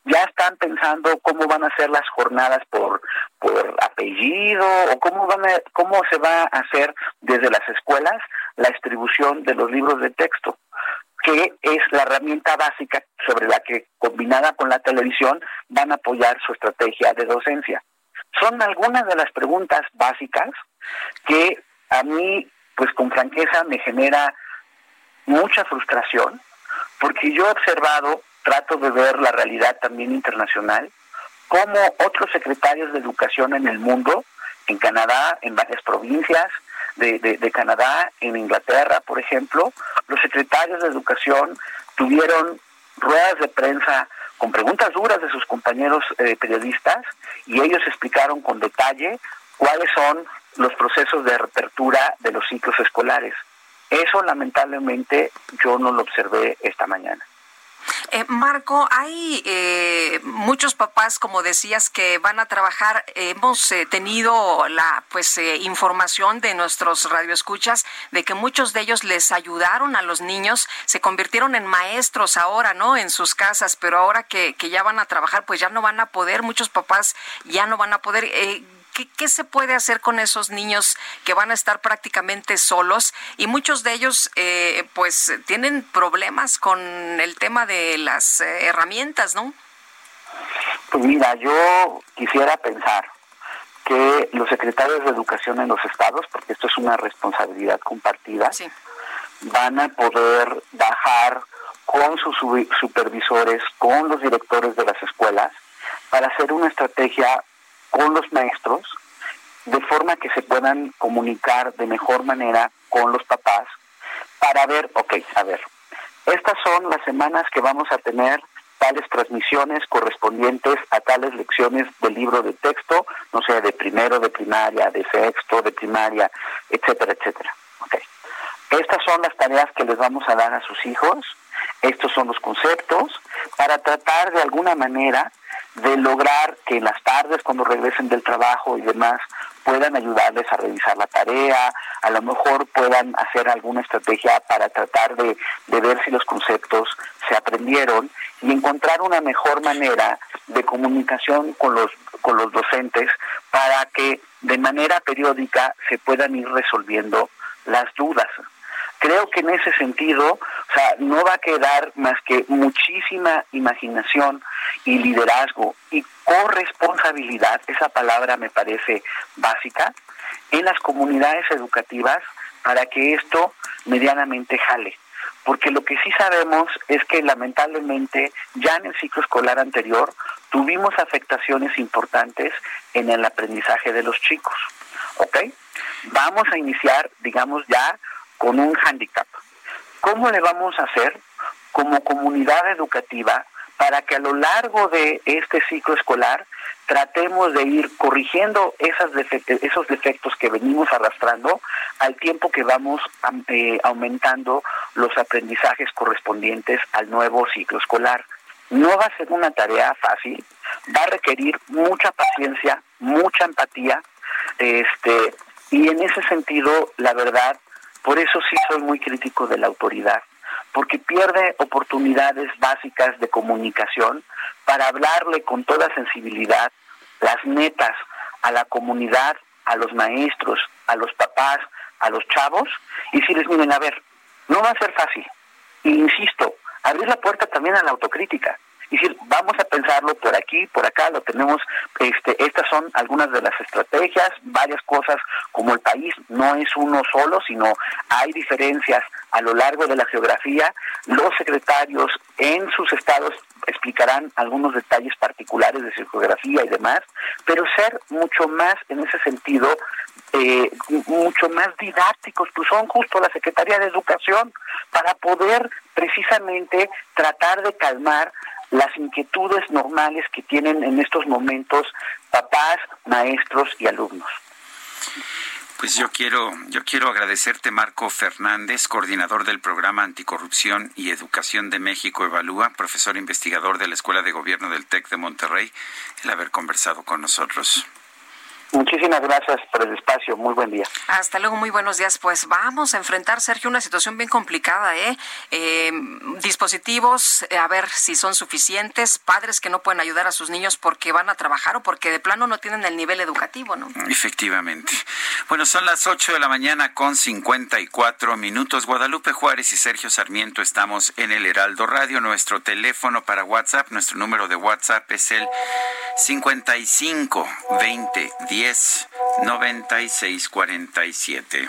Ya están pensando cómo van a ser las jornadas por por apellido o cómo van a, cómo se va a hacer desde las escuelas la distribución de los libros de texto que es la herramienta básica sobre la que combinada con la televisión van a apoyar su estrategia de docencia. Son algunas de las preguntas básicas que a mí, pues con franqueza, me genera mucha frustración, porque yo he observado, trato de ver la realidad también internacional, como otros secretarios de educación en el mundo, en Canadá, en varias provincias de, Canadá, en Inglaterra, por ejemplo, los secretarios de educación tuvieron ruedas de prensa con preguntas duras de sus compañeros eh, periodistas y ellos explicaron con detalle cuáles son los procesos de reapertura de los ciclos escolares. Eso lamentablemente yo no lo observé esta mañana. Eh, Marco, hay eh, muchos papás, como decías, que van a trabajar. Hemos eh, tenido la pues información de nuestros radioescuchas de que muchos de ellos les ayudaron a los niños, se convirtieron en maestros ahora, ¿no? En sus casas, pero ahora que, que ya van a trabajar, pues ya no van a poder. Muchos papás ya no van a poder. ¿Qué, se puede hacer con esos niños que van a estar prácticamente solos? Y muchos de ellos, eh, pues, tienen problemas con el tema de las eh, herramientas, ¿no? Pues mira, yo quisiera pensar que los secretarios de educación en los estados, porque esto es una responsabilidad compartida, van a poder bajar con sus supervisores, con los directores de las escuelas, para hacer una estrategia con los maestros, de forma que se puedan comunicar de mejor manera con los papás para ver, ok, a ver, estas son las semanas que vamos a tener tales transmisiones correspondientes a tales lecciones del libro de texto, no sé, de primero de primaria, de sexto de primaria, etcétera, etcétera. Okay. Estas son las tareas que les vamos a dar a sus hijos, estos son los conceptos, para tratar de alguna manera de lograr que en las tardes, cuando regresen del trabajo y demás, puedan ayudarles a revisar la tarea, a lo mejor puedan hacer alguna estrategia para tratar de, de ver si los conceptos se aprendieron y encontrar una mejor manera de comunicación con los, con los docentes para que de manera periódica se puedan ir resolviendo las dudas. Creo que en ese sentido, o sea, no va a quedar más que muchísima imaginación y liderazgo y corresponsabilidad, esa palabra me parece básica, en las comunidades educativas para que esto medianamente jale porque lo que sí sabemos es que lamentablemente ya en el ciclo escolar anterior tuvimos afectaciones importantes en el aprendizaje de los chicos. ¿Ok? Vamos a iniciar, digamos, ya con un hándicap. ¿Cómo le vamos a hacer como comunidad educativa para que a lo largo de este ciclo escolar tratemos de ir corrigiendo esas esos defectos que venimos arrastrando al tiempo que vamos eh, aumentando los aprendizajes correspondientes al nuevo ciclo escolar. No va a ser una tarea fácil, va a requerir mucha paciencia, mucha empatía, este, y en ese sentido, la verdad, por eso sí soy muy crítico de la autoridad, porque pierde oportunidades básicas de comunicación para hablarle con toda sensibilidad las metas a la comunidad, a los maestros, a los papás, a los chavos, y si les miren, a ver, no va a ser fácil. E insisto, abrir la puerta también a la autocrítica. Y decir, vamos a pensarlo por aquí, por acá, lo tenemos, este, estas son algunas de las estrategias, varias cosas, como el país no es uno solo, sino hay diferencias a lo largo de la geografía. Los secretarios en sus estados explicarán algunos detalles particulares de su geografía y demás, pero ser mucho más en ese sentido, eh, mucho más didácticos, pues son justo la Secretaría de Educación, para poder precisamente tratar de calmar las inquietudes normales que tienen en estos momentos papás, maestros y alumnos. Pues yo quiero, yo quiero agradecerte, Marco Fernández, coordinador del programa Anticorrupción y Educación de México Evalúa, profesor investigador de la Escuela de Gobierno del TEC de Monterrey, el haber conversado con nosotros. Muchísimas gracias por el espacio. Muy buen día. Hasta luego, muy buenos días. Pues vamos a enfrentar, Sergio, una situación bien complicada. ¿eh? eh dispositivos, eh, a ver si son suficientes, padres que no pueden ayudar a sus niños porque van a trabajar o porque de plano no tienen el nivel educativo, ¿no? Efectivamente. Bueno, son las 8 de la mañana con 54 minutos. Guadalupe Juárez y Sergio Sarmiento estamos en el Heraldo Radio. Nuestro teléfono para WhatsApp, nuestro número de WhatsApp es el 55 20 10 10 96 47.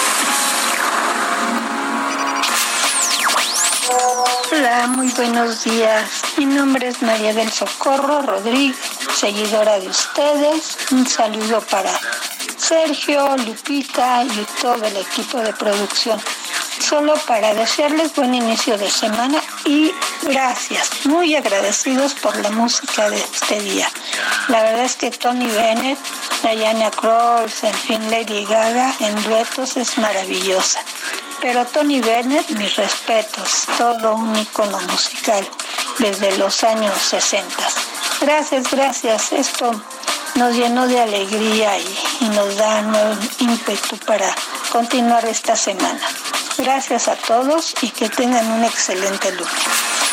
Hola, muy buenos días. Mi nombre es María del Socorro Rodríguez, seguidora de ustedes. Un saludo para Sergio, Lupita y todo el equipo de producción. Solo para desearles buen inicio de semana y gracias, muy agradecidos por la música de este día. La verdad es que Tony Bennett, Diana Krause, en fin, Lady Gaga en duetos es maravillosa. Pero Tony Bennett, mis respetos, todo un icono musical desde los años 60. Gracias, gracias. Esto nos llenó de alegría y, nos da nuevo ímpetu para continuar esta semana. Gracias a todos y que tengan un excelente lunes.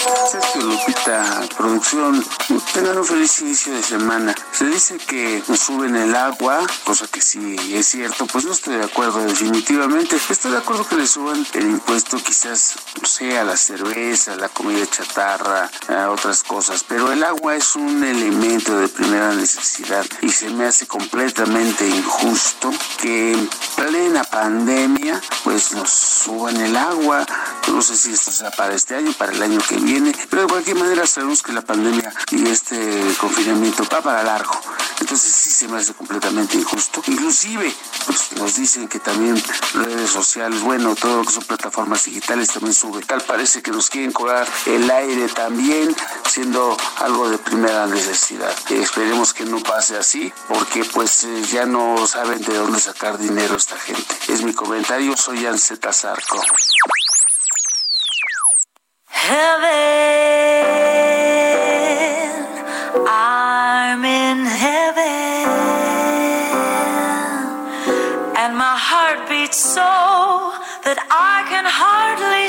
Sergio Lupita, producción, tengan un feliz inicio de semana. Se dice que suben el agua, cosa que sí es cierto, pues no estoy de acuerdo definitivamente. Estoy de acuerdo que le suban el impuesto quizás, no sé, a la cerveza, la comida chatarra, a otras cosas, pero el agua es un elemento de primera necesidad y se me hace completamente injusto que en plena pandemia pues nos suban el agua. No sé si esto sea para este año, para el año que viene pero de cualquier manera sabemos que la pandemia y este confinamiento va para largo. Entonces sí se me hace completamente injusto. Inclusive, pues nos dicen que también redes sociales, bueno, todo lo que son plataformas digitales también sube. Tal parece que nos quieren cobrar el aire también, siendo algo de primera necesidad. esperemos que no pase así, porque pues eh, ya no saben de dónde sacar dinero esta gente. Es mi comentario, soy Anseta Zarco. So that I can hardly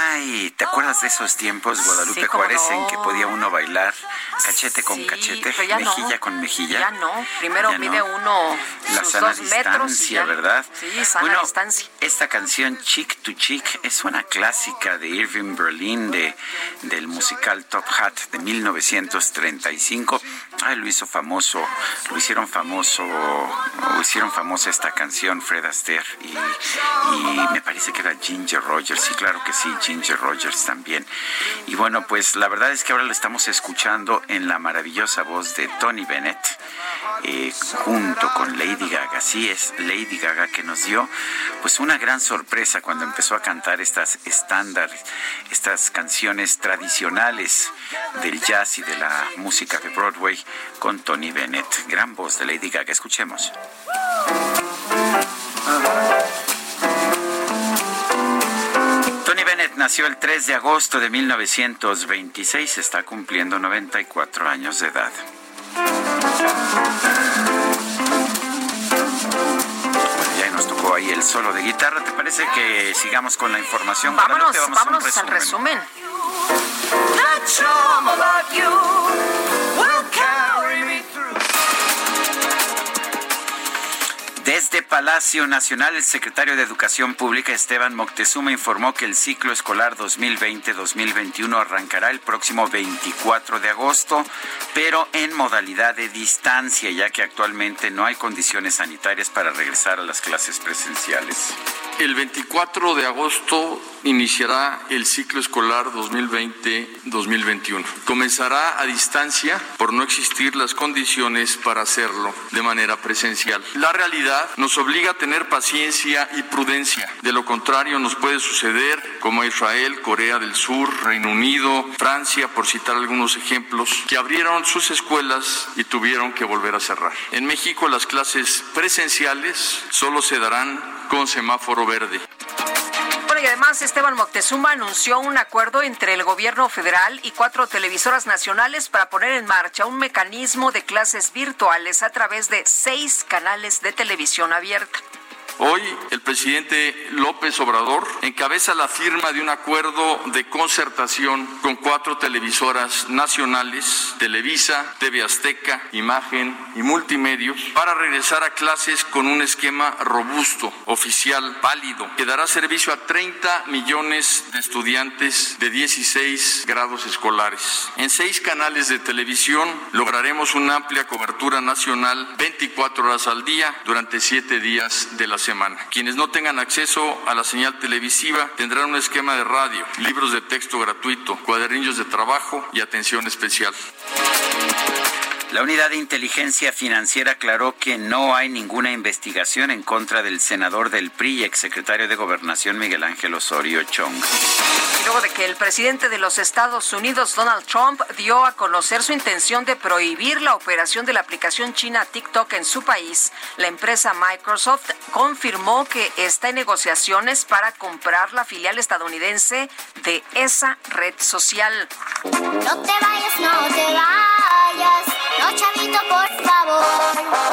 Ay, ¿te acuerdas de esos tiempos, Guadalupe Juárez, en que podía uno bailar cachete con cachete, mejilla con mejilla? Ya no, primero mide uno la sus sana dos metros distancia, ¿verdad? Sí, sana bueno, distancia. esta canción Chick to Chick es una clásica de Irving Berlin de, del musical Top Hat de 1935. Ay, lo hizo famoso, lo hicieron famoso, o hicieron famosa esta canción Fred Astaire y, y me parece que era Ginger Rogers, sí, claro que sí, Ginger Rogers también. Y bueno, pues la verdad es que ahora lo estamos escuchando en la maravillosa voz de Tony Bennett, eh, junto con Lady Gaga. Sí, es Lady Gaga que nos dio pues una gran sorpresa cuando empezó a cantar estas estándares, estas canciones tradicionales del jazz y de la música de Broadway con Tony Bennett. Gran voz de Lady Gaga. Escuchemos. Bennett nació el 3 de agosto de 1926, está cumpliendo 94 años de edad. Bueno, ya nos tocó ahí el solo de guitarra. ¿Te parece que sigamos con la información? Vámonos, vámonos al resumen. resumen. Desde Palacio Nacional, el secretario de Educación Pública Esteban Moctezuma informó que el ciclo escolar 2020-2021 arrancará el próximo 24 de agosto, pero en modalidad de distancia, ya que actualmente no hay condiciones sanitarias para regresar a las clases presenciales. El 24 de agosto iniciará el ciclo escolar 2020-2021. Comenzará a distancia por no existir las condiciones para hacerlo de manera presencial. La realidad nos obliga a tener paciencia y prudencia. De lo contrario nos puede suceder como a Israel, Corea del Sur, Reino Unido, Francia, por citar algunos ejemplos, que abrieron sus escuelas y tuvieron que volver a cerrar. En México las clases presenciales solo se darán con semáforo verde. Bueno, y además Esteban Moctezuma anunció un acuerdo entre el gobierno federal y cuatro televisoras nacionales para poner en marcha un mecanismo de clases virtuales a través de seis canales de televisión abierta. Hoy el presidente López Obrador encabeza la firma de un acuerdo de concertación con cuatro televisoras nacionales, Televisa, TV Azteca, Imagen y Multimedios, para regresar a clases con un esquema robusto, oficial, válido, que dará servicio a 30 millones de estudiantes de 16 grados escolares. En seis canales de televisión lograremos una amplia cobertura nacional 24 horas al día durante siete días de la semana. Quienes no tengan acceso a la señal televisiva tendrán un esquema de radio, libros de texto gratuito, cuadernillos de trabajo y atención especial. La Unidad de Inteligencia Financiera aclaró que no hay ninguna investigación en contra del senador del PRI y exsecretario de Gobernación Miguel Ángel Osorio Chong. Y luego de que el presidente de los Estados Unidos, Donald Trump, dio a conocer su intención de prohibir la operación de la aplicación china TikTok en su país, la empresa Microsoft confirmó que está en negociaciones para comprar la filial estadounidense de esa red social. No te vayas, no te vayas, no chavito, por favor.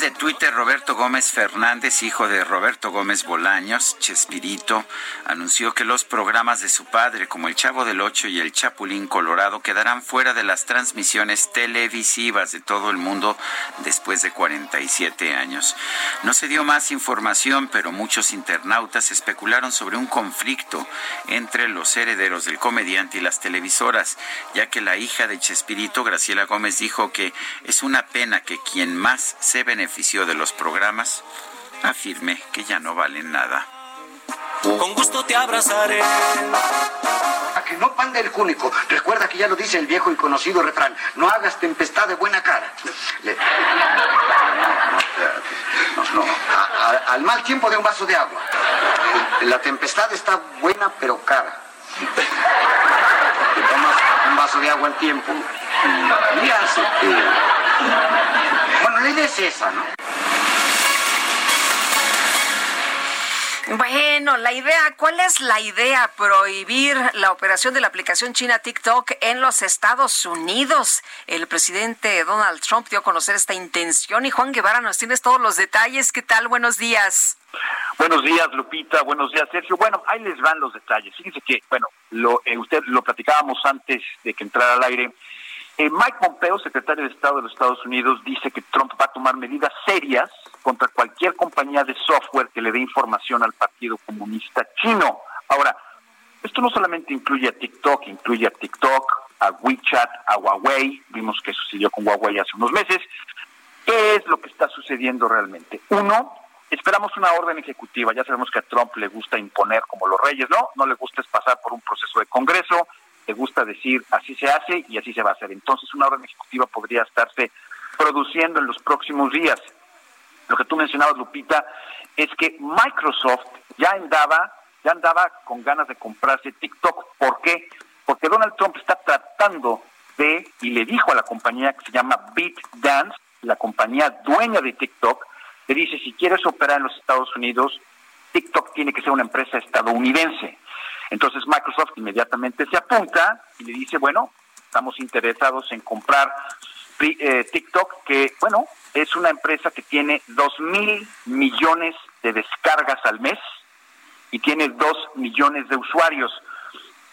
De Twitter, Roberto Gómez Fernández, hijo de Roberto Gómez Bolaños, Chespirito, anunció que los programas de su padre, como El Chavo del Ocho y El Chapulín Colorado, quedarán fuera de las transmisiones televisivas de todo el mundo después de 47 años. No se dio más información, pero muchos internautas especularon sobre un conflicto entre los herederos del comediante y las televisoras, ya que la hija de Chespirito, Graciela Gómez, dijo que es una pena que quien más se benefició de los programas afirme que ya no valen nada. Con gusto te abrazaré. A que no panda el cúnico. Recuerda que ya lo dice el viejo y conocido refrán. No hagas tempestad de buena cara. Le- No, no, a- a- al mal tiempo de un vaso de agua. La tempestad está buena pero cara. Te tomas un vaso de agua al tiempo y hace que... Bueno, la idea es esa, ¿no? Bueno, la idea, ¿cuál es la idea? Prohibir la operación de la aplicación china TikTok en los Estados Unidos. El presidente Donald Trump dio a conocer esta intención y Juan Guevara nos tienes todos los detalles. ¿Qué tal? Buenos días. Buenos días, Lupita. Buenos días, Sergio. Bueno, ahí les van los detalles. Fíjense que, bueno, lo, eh, usted lo platicábamos antes de que entrara al aire. Eh, Mike Pompeo, secretario de Estado de los Estados Unidos, dice que Trump va a tomar medidas serias contra cualquier compañía de software que le dé información al Partido Comunista Chino. Ahora, esto no solamente incluye a TikTok, incluye a TikTok, a WeChat, a Huawei. Vimos que sucedió con Huawei hace unos meses. ¿Qué es lo que está sucediendo realmente? Uno, esperamos una orden ejecutiva. Ya sabemos que a Trump le gusta imponer como los reyes, ¿no? No le gusta pasar por un proceso de Congreso, le gusta decir así se hace y así se va a hacer. Entonces una orden ejecutiva podría estarse produciendo en los próximos días. Lo que tú mencionabas, Lupita, es que Microsoft ya andaba, ya andaba con ganas de comprarse TikTok. ¿Por qué? Porque Donald Trump está tratando de, y le dijo a la compañía que se llama BitDance, la compañía dueña de TikTok, le dice, si quieres operar en los Estados Unidos, TikTok tiene que ser una empresa estadounidense. Entonces Microsoft inmediatamente se apunta y le dice, bueno, estamos interesados en comprar eh, TikTok, que, bueno, es una empresa que tiene dos mil millones de descargas al mes y tiene dos millones de usuarios.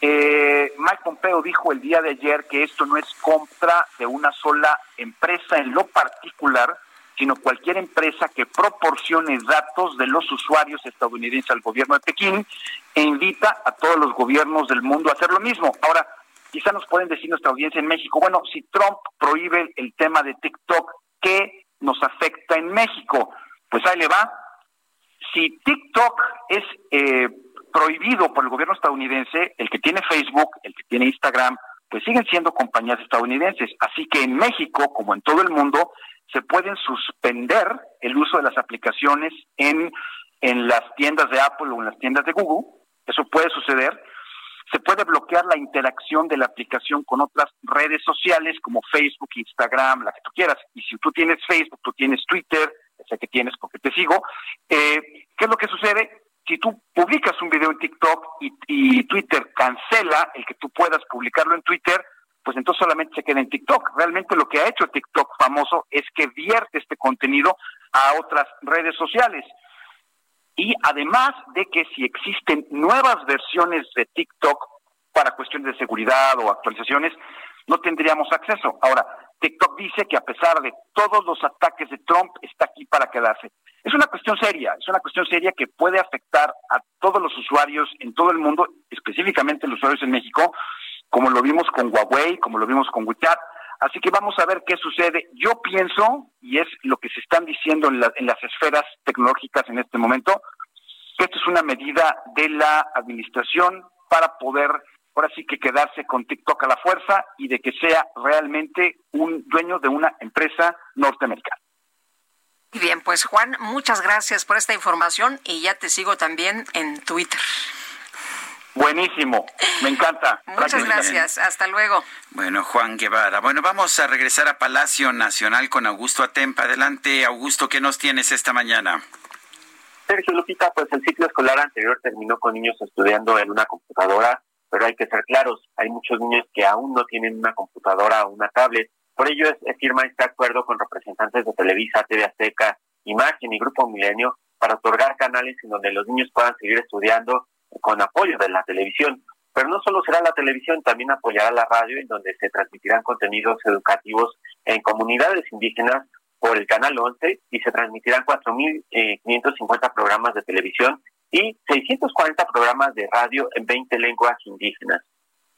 Eh, Mike Pompeo dijo el día de ayer que esto no es compra de una sola empresa en lo particular, sino cualquier empresa que proporcione datos de los usuarios estadounidenses al gobierno de Pekín e invita a todos los gobiernos del mundo a hacer lo mismo. Ahora, quizá nos pueden decir nuestra audiencia en México, bueno, si Trump prohíbe el tema de TikTok, ¿qué nos afecta en México? Pues ahí le va. Si TikTok es eh, prohibido por el gobierno estadounidense, el que tiene Facebook, el que tiene Instagram, pues siguen siendo compañías estadounidenses. Así que en México, como en todo el mundo, se pueden suspender el uso de las aplicaciones en, en las tiendas de Apple o en las tiendas de Google. Eso puede suceder. Se puede bloquear la interacción de la aplicación con otras redes sociales como Facebook, Instagram, la que tú quieras. Y si tú tienes Facebook, tú tienes Twitter, sé que tienes porque te sigo, eh, ¿qué es lo que sucede? Si tú publicas un video en TikTok y, y Twitter cancela el que tú puedas publicarlo en Twitter, pues entonces solamente se queda en TikTok. Realmente lo que ha hecho TikTok famoso es que vierte este contenido a otras redes sociales. Y además de que si existen nuevas versiones de TikTok para cuestiones de seguridad o actualizaciones, no tendríamos acceso. Ahora, TikTok dice que a pesar de todos los ataques de Trump, está aquí para quedarse. Es una cuestión seria, es una cuestión seria que puede afectar a todos los usuarios en todo el mundo, específicamente los usuarios en México, como lo vimos con Huawei, como lo vimos con WeChat. Así que vamos a ver qué sucede. Yo pienso, y es lo que se están diciendo en, en las esferas tecnológicas en este momento, que esto es una medida de la administración para poder ahora sí que quedarse con TikTok a la fuerza y de que sea realmente un dueño de una empresa norteamericana. Bien, pues Juan, muchas gracias por esta información y ya te sigo también en Twitter. Buenísimo, me encanta. Muchas gracias, hasta luego. Bueno, Juan Guevara. Bueno, vamos a regresar a Palacio Nacional con Augusto Atempa. Adelante, Augusto, ¿qué nos tienes esta mañana? Sergio Lupita, pues el ciclo escolar anterior terminó con niños estudiando en una computadora, pero hay que ser claros, hay muchos niños que aún no tienen una computadora o una tablet. Por ello es, firma este acuerdo con representantes de Televisa, TV Azteca, Imagen y Grupo Milenio para otorgar canales en donde los niños puedan seguir estudiando con apoyo de la televisión. Pero no solo será la televisión, también apoyará la radio, en donde se transmitirán contenidos educativos en comunidades indígenas por el Canal 11 y se transmitirán 4.550 programas de televisión y 640 programas de radio en 20 lenguas indígenas.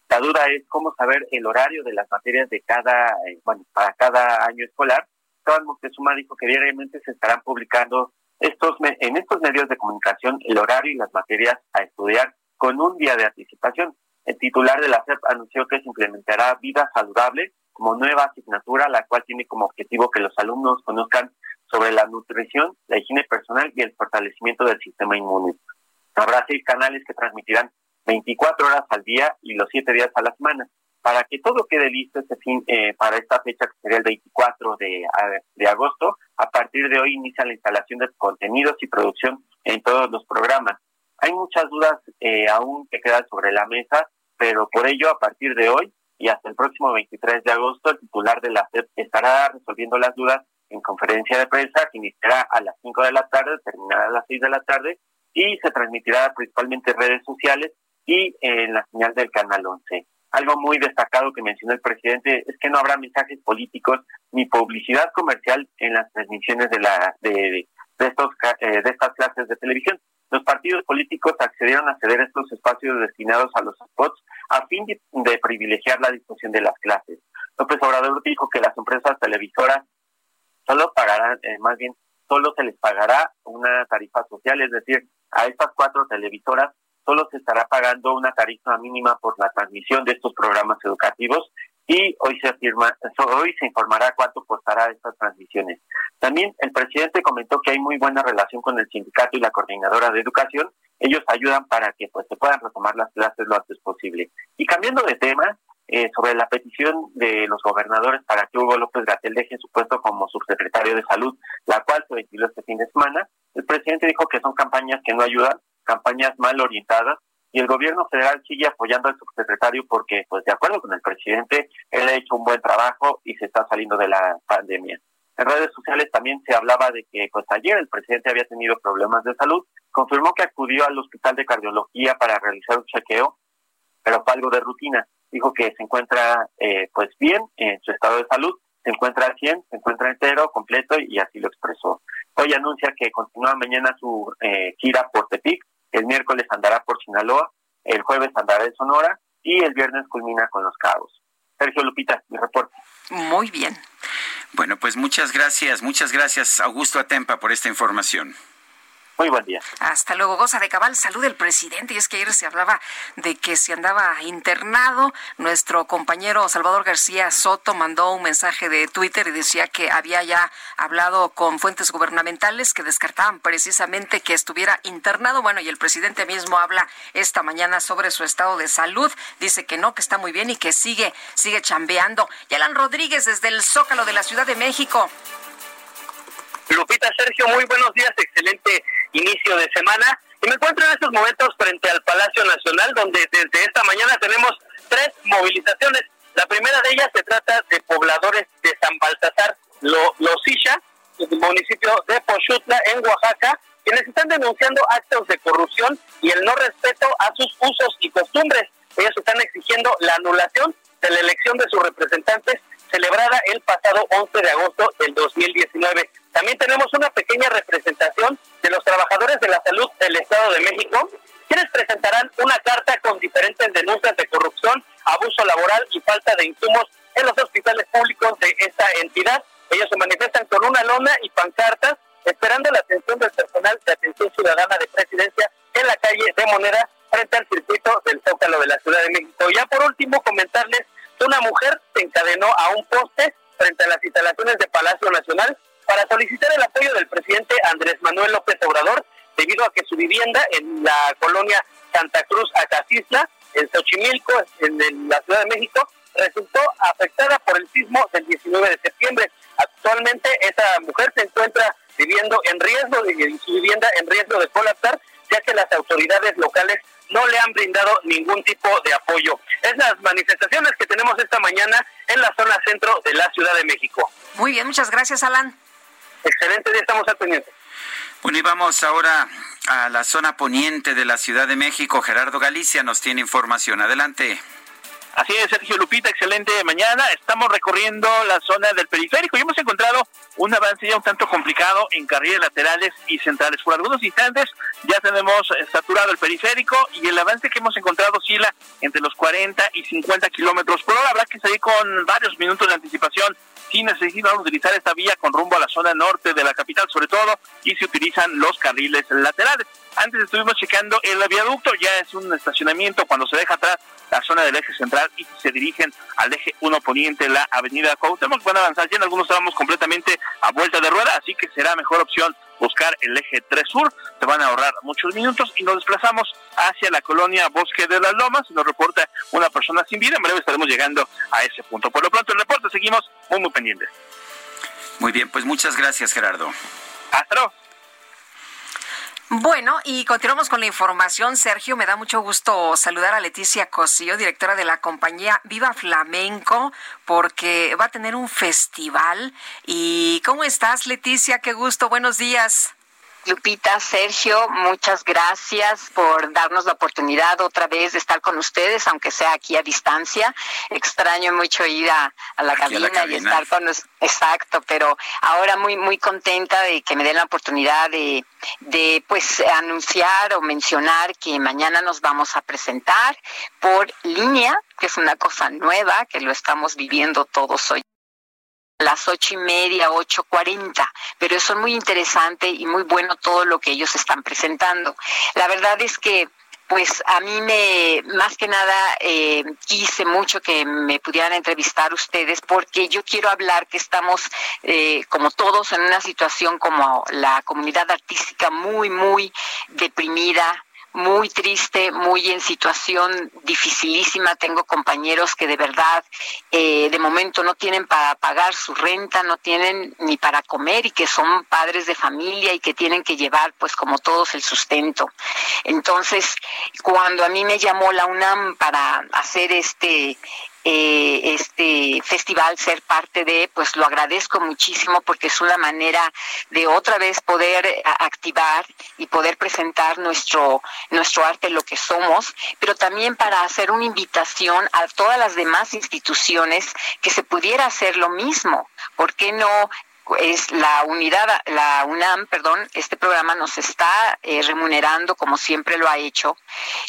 La duda es cómo saber el horario de las materias de cada, eh, bueno, para cada año escolar. Esteban Moctezuma dijo que diariamente se estarán publicando estos en estos medios de comunicación el horario y las materias a estudiar con un día de anticipación. El titular de la CEP anunció que se implementará vida saludable como nueva asignatura, la cual tiene como objetivo que los alumnos conozcan sobre la nutrición, la higiene personal y el fortalecimiento del sistema inmune. Habrá seis canales que transmitirán 24 horas al día y los siete días a la semana. Para que todo quede listo este eh, para esta fecha que sería el 24 de, de agosto, a partir de hoy inicia la instalación de contenidos y producción en todos los programas. Hay muchas dudas eh, aún que quedan sobre la mesa, pero por ello a partir de hoy y hasta el próximo 23 de agosto el titular de la SEP estará resolviendo las dudas en conferencia de prensa que iniciará a las 5 de la tarde, terminará a las 6 de la tarde y se transmitirá principalmente en redes sociales y en la señal del Canal 11. Algo muy destacado que mencionó el presidente es que no habrá mensajes políticos ni publicidad comercial en las transmisiones de, la, de, estos, eh, de estas clases de televisión. Los partidos políticos accedieron a ceder estos espacios destinados a los spots a fin de, privilegiar la difusión de las clases. López Obrador dijo que las empresas televisoras solo pagarán, eh, más bien, solo se les pagará una tarifa social, es decir, a estas cuatro televisoras solo se estará pagando una tarifa mínima por la transmisión de estos programas educativos y hoy se afirma, hoy se informará cuánto costará estas transmisiones. También el presidente comentó que hay muy buena relación con el sindicato y la coordinadora de educación. Ellos ayudan para que pues se puedan retomar las clases lo antes posible. Y cambiando de tema, eh, sobre la petición de los gobernadores para que Hugo López Gatel deje su puesto como subsecretario de salud, la cual se ventiló este fin de semana, el presidente dijo que son campañas que no ayudan, campañas mal orientadas y el gobierno federal sigue apoyando al subsecretario porque, pues de acuerdo con el presidente, él ha hecho un buen trabajo y se está saliendo de la pandemia. En redes sociales también se hablaba de que, pues ayer el presidente había tenido problemas de salud, confirmó que acudió al hospital de cardiología para realizar un chequeo, pero fue algo de rutina. Dijo que se encuentra, eh, pues bien en su estado de salud, se encuentra al 100, se encuentra entero, completo y así lo expresó. Hoy anuncia que continúa mañana su eh, gira por Tepic, el miércoles andará por Sinaloa, el jueves andará en Sonora y el viernes culmina con Los Cabos. Sergio Lupita, mi reporte. Muy bien. Bueno, pues muchas gracias, muchas gracias Augusto Atempa por esta información. Muy buen día. Hasta luego, goza de cabal. Salud del presidente. Y es que ayer se hablaba de que se andaba internado. Nuestro compañero Salvador García Soto mandó un mensaje de Twitter y decía que había ya hablado con fuentes gubernamentales que descartaban precisamente que estuviera internado. Bueno, y el presidente mismo habla esta mañana sobre su estado de salud. Dice que no, que está muy bien y que sigue, sigue chambeando. Y Alan Rodríguez desde el Zócalo de la Ciudad de México. Lupita Sergio, muy buenos días, excelente inicio de semana. Y me encuentro en estos momentos frente al Palacio Nacional, donde desde esta mañana tenemos tres movilizaciones. La primera de ellas se trata de pobladores de San Baltasar, Lo, Losilla, municipio de Pochutla, en Oaxaca, quienes están denunciando actos de corrupción y el no respeto a sus usos y costumbres. Ellos están exigiendo la anulación de la elección de sus representantes celebrada el pasado 11 de agosto del 2019. También tenemos una pequeña representación de los trabajadores de la salud del Estado de México, quienes presentarán una carta con diferentes denuncias de corrupción, abuso laboral y falta de insumos en los hospitales públicos de esta entidad. Ellos se manifiestan con una lona y pancartas esperando la atención del personal de atención ciudadana de presidencia en la calle de Moneda frente al circuito del Zócalo de la Ciudad de México. Ya por último comentarles que una mujer se encadenó a un poste frente a las instalaciones de Palacio Nacional para solicitar el apoyo del presidente Andrés Manuel López Obrador debido a que su vivienda en la colonia Santa Cruz Acacisla, en Xochimilco, en la Ciudad de México, resultó afectada por el sismo del 19 de septiembre. Actualmente esa mujer se encuentra viviendo en riesgo de su vivienda en riesgo de colapsar, ya que las autoridades locales no le han brindado ningún tipo de apoyo. Es las manifestaciones que tenemos esta mañana en la zona centro de la Ciudad de México. Muy bien, muchas gracias, Alan. Excelente día, estamos al pendiente. Bueno, y vamos ahora a la zona poniente de la Ciudad de México. Gerardo Galicia nos tiene información. Adelante. Así es, Sergio Lupita, excelente mañana. Estamos recorriendo la zona del periférico y hemos encontrado un avance ya un tanto complicado en carriles laterales y centrales. Por algunos instantes ya tenemos saturado el periférico y el avance que hemos encontrado oscila entre los 40 y 50 kilómetros por hora. Habrá que salir con varios minutos de anticipación si necesitan utilizar esta vía con rumbo a la zona norte de la capital, sobre todo, y se utilizan los carriles laterales. Antes estuvimos checando el viaducto, ya es un estacionamiento cuando se deja atrás la zona del eje central y se dirigen al eje 1 poniente, la avenida Cuauhtémoc. Van a avanzar ya en algunos tramos completamente a vuelta de rueda, así que será mejor opción buscar el eje 3 sur. Se van a ahorrar muchos minutos y nos desplazamos hacia la colonia Bosque de las Lomas. Nos reporta una persona sin vida. En breve estaremos llegando a ese punto. Por lo pronto, el reporte seguimos muy, muy pendientes. Muy bien, pues muchas gracias, Gerardo. Hasta luego. Bueno, y continuamos con la información. Sergio, me da mucho gusto saludar a Leticia Cosillo, directora de la compañía Viva Flamenco, porque va a tener un festival. ¿Y cómo estás, Leticia? Qué gusto, buenos días. Lupita, Sergio, muchas gracias por darnos la oportunidad otra vez de estar con ustedes, aunque sea aquí a distancia. Extraño mucho ir a, la, cabina y estar con los... Exacto, pero ahora muy, muy contenta de que me den la oportunidad de, de pues anunciar o mencionar que mañana nos vamos a presentar por línea, que es una cosa nueva, que lo estamos viviendo todos hoy las ocho y media, ocho cuarenta, pero eso es muy interesante y muy bueno todo lo que ellos están presentando. La verdad es que pues a mí me, más que nada, eh, quise mucho que me pudieran entrevistar ustedes porque yo quiero hablar que estamos, eh, como todos, en una situación como la comunidad artística muy, muy deprimida, muy triste, muy en situación dificilísima. Tengo compañeros que de verdad, eh, de momento no tienen para pagar su renta, no tienen ni para comer y que son padres de familia y que tienen que llevar, pues como todos, el sustento. Entonces, cuando a mí me llamó la UNAM para hacer este eh, este festival, ser parte de, pues lo agradezco muchísimo porque es una manera de otra vez poder activar y poder presentar nuestro, nuestro arte, lo que somos, pero también para hacer una invitación a todas las demás instituciones que se pudiera hacer lo mismo. ¿Por qué no es la unidad, la UNAM, perdón, este programa nos está eh, remunerando como siempre lo ha hecho,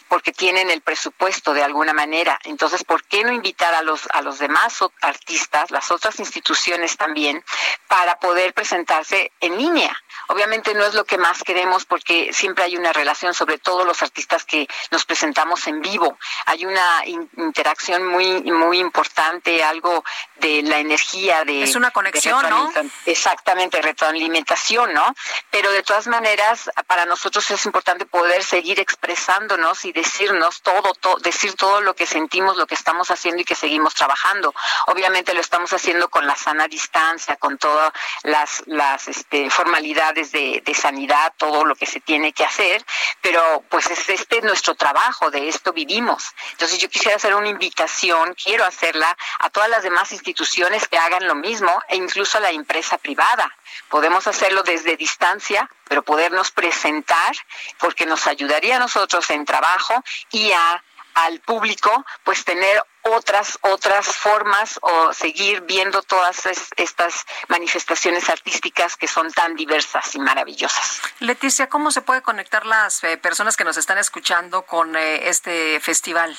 porque tienen el presupuesto de alguna manera. Entonces, ¿por qué no invitar a los a los demás artistas, las otras instituciones también, para poder presentarse en línea? Obviamente no es lo que más queremos porque siempre hay una relación, sobre todo los artistas que nos presentamos en vivo. Hay una interacción muy muy importante, algo de la energía de es una conexión, ¿no? Exactamente, retroalimentación, ¿no? Pero de todas maneras, para nosotros es importante poder seguir expresándonos y decirnos todo, decir todo lo que sentimos, lo que estamos haciendo y que seguimos trabajando. Obviamente lo estamos haciendo con la sana distancia, con todas las, las este, formalidades de, de sanidad, todo lo que se tiene que hacer, pero pues es este nuestro trabajo, de esto vivimos. Entonces yo quisiera hacer una invitación, quiero hacerla a todas las demás instituciones que hagan lo mismo e incluso a la empresa privada. Podemos hacerlo desde distancia, pero podernos presentar porque nos ayudaría a nosotros en trabajo y a al público pues tener otras otras formas o seguir viendo todas estas manifestaciones artísticas que son tan diversas y maravillosas. Leticia, ¿cómo se puede conectar las eh, personas que nos están escuchando con eh, este festival?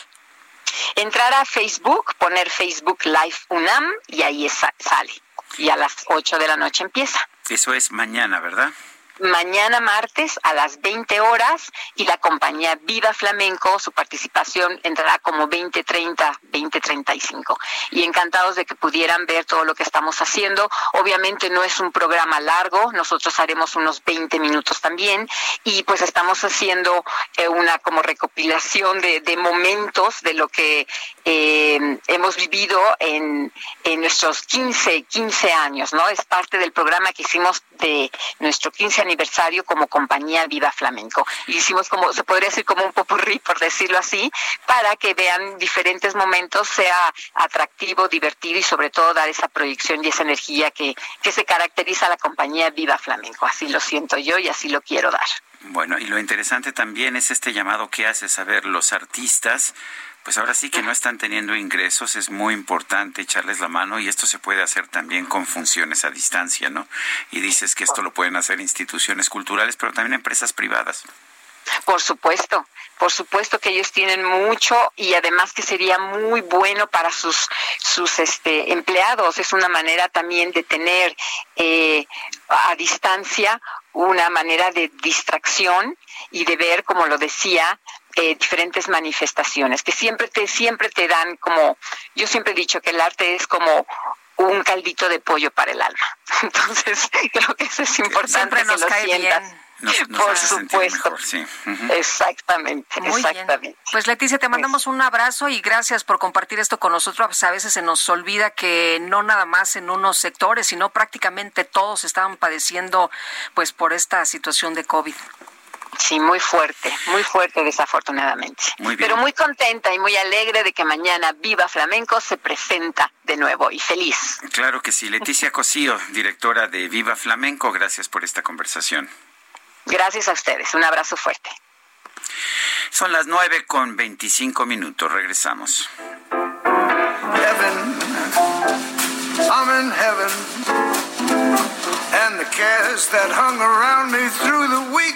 Entrar a Facebook, poner Facebook Live UNAM y ahí sale. Y a las 8 de la noche empieza. Eso es mañana, ¿verdad? Mañana martes a las 20 horas y la compañía Viva Flamenco, su participación entrará como 2030, 2035. Y encantados de que pudieran ver todo lo que estamos haciendo. Obviamente no es un programa largo, nosotros haremos unos 20 minutos también y pues estamos haciendo eh, una como recopilación de, momentos de lo que eh, hemos vivido en, en nuestros 15, 15 años, ¿no? Es parte del programa que hicimos de nuestro 15 aniversario como compañía Viva Flamenco. Y hicimos como, se podría decir como un popurrí, por decirlo así, para que vean diferentes momentos, sea atractivo, divertido y sobre todo dar esa proyección y esa energía que, que se caracteriza a la compañía Viva Flamenco. Así lo siento yo y así lo quiero dar. Bueno, y lo interesante también es este llamado que hace saber los artistas pues ahora sí que no están teniendo ingresos, es muy importante echarles la mano y esto se puede hacer también con funciones a distancia, ¿no? Y dices que esto lo pueden hacer instituciones culturales, pero también empresas privadas. Por supuesto, por supuesto que ellos tienen mucho y además que sería muy bueno para sus sus este empleados. Es una manera también de tener eh, a distancia una manera de distracción y de ver, como lo decía, eh, diferentes manifestaciones que siempre te siempre te dan como yo siempre he dicho que el arte es como un caldito de pollo para el alma entonces creo que eso es importante que nos lo por supuesto. Exactamente, exactamente. Pues Leticia, te mandamos un abrazo y gracias por compartir esto con nosotros. Pues, a veces se nos olvida que no nada más en unos sectores, sino prácticamente todos estaban padeciendo pues por esta situación de COVID. Sí, muy fuerte, muy fuerte desafortunadamente. Pero muy contenta y muy alegre de que mañana Viva Flamenco se presenta de nuevo y feliz. Claro que sí. Leticia Cosío, directora de Viva Flamenco, gracias por esta conversación. Gracias a ustedes. Un abrazo fuerte. Son las nueve con veinticinco minutos. Regresamos. And the cares that hung around me through the week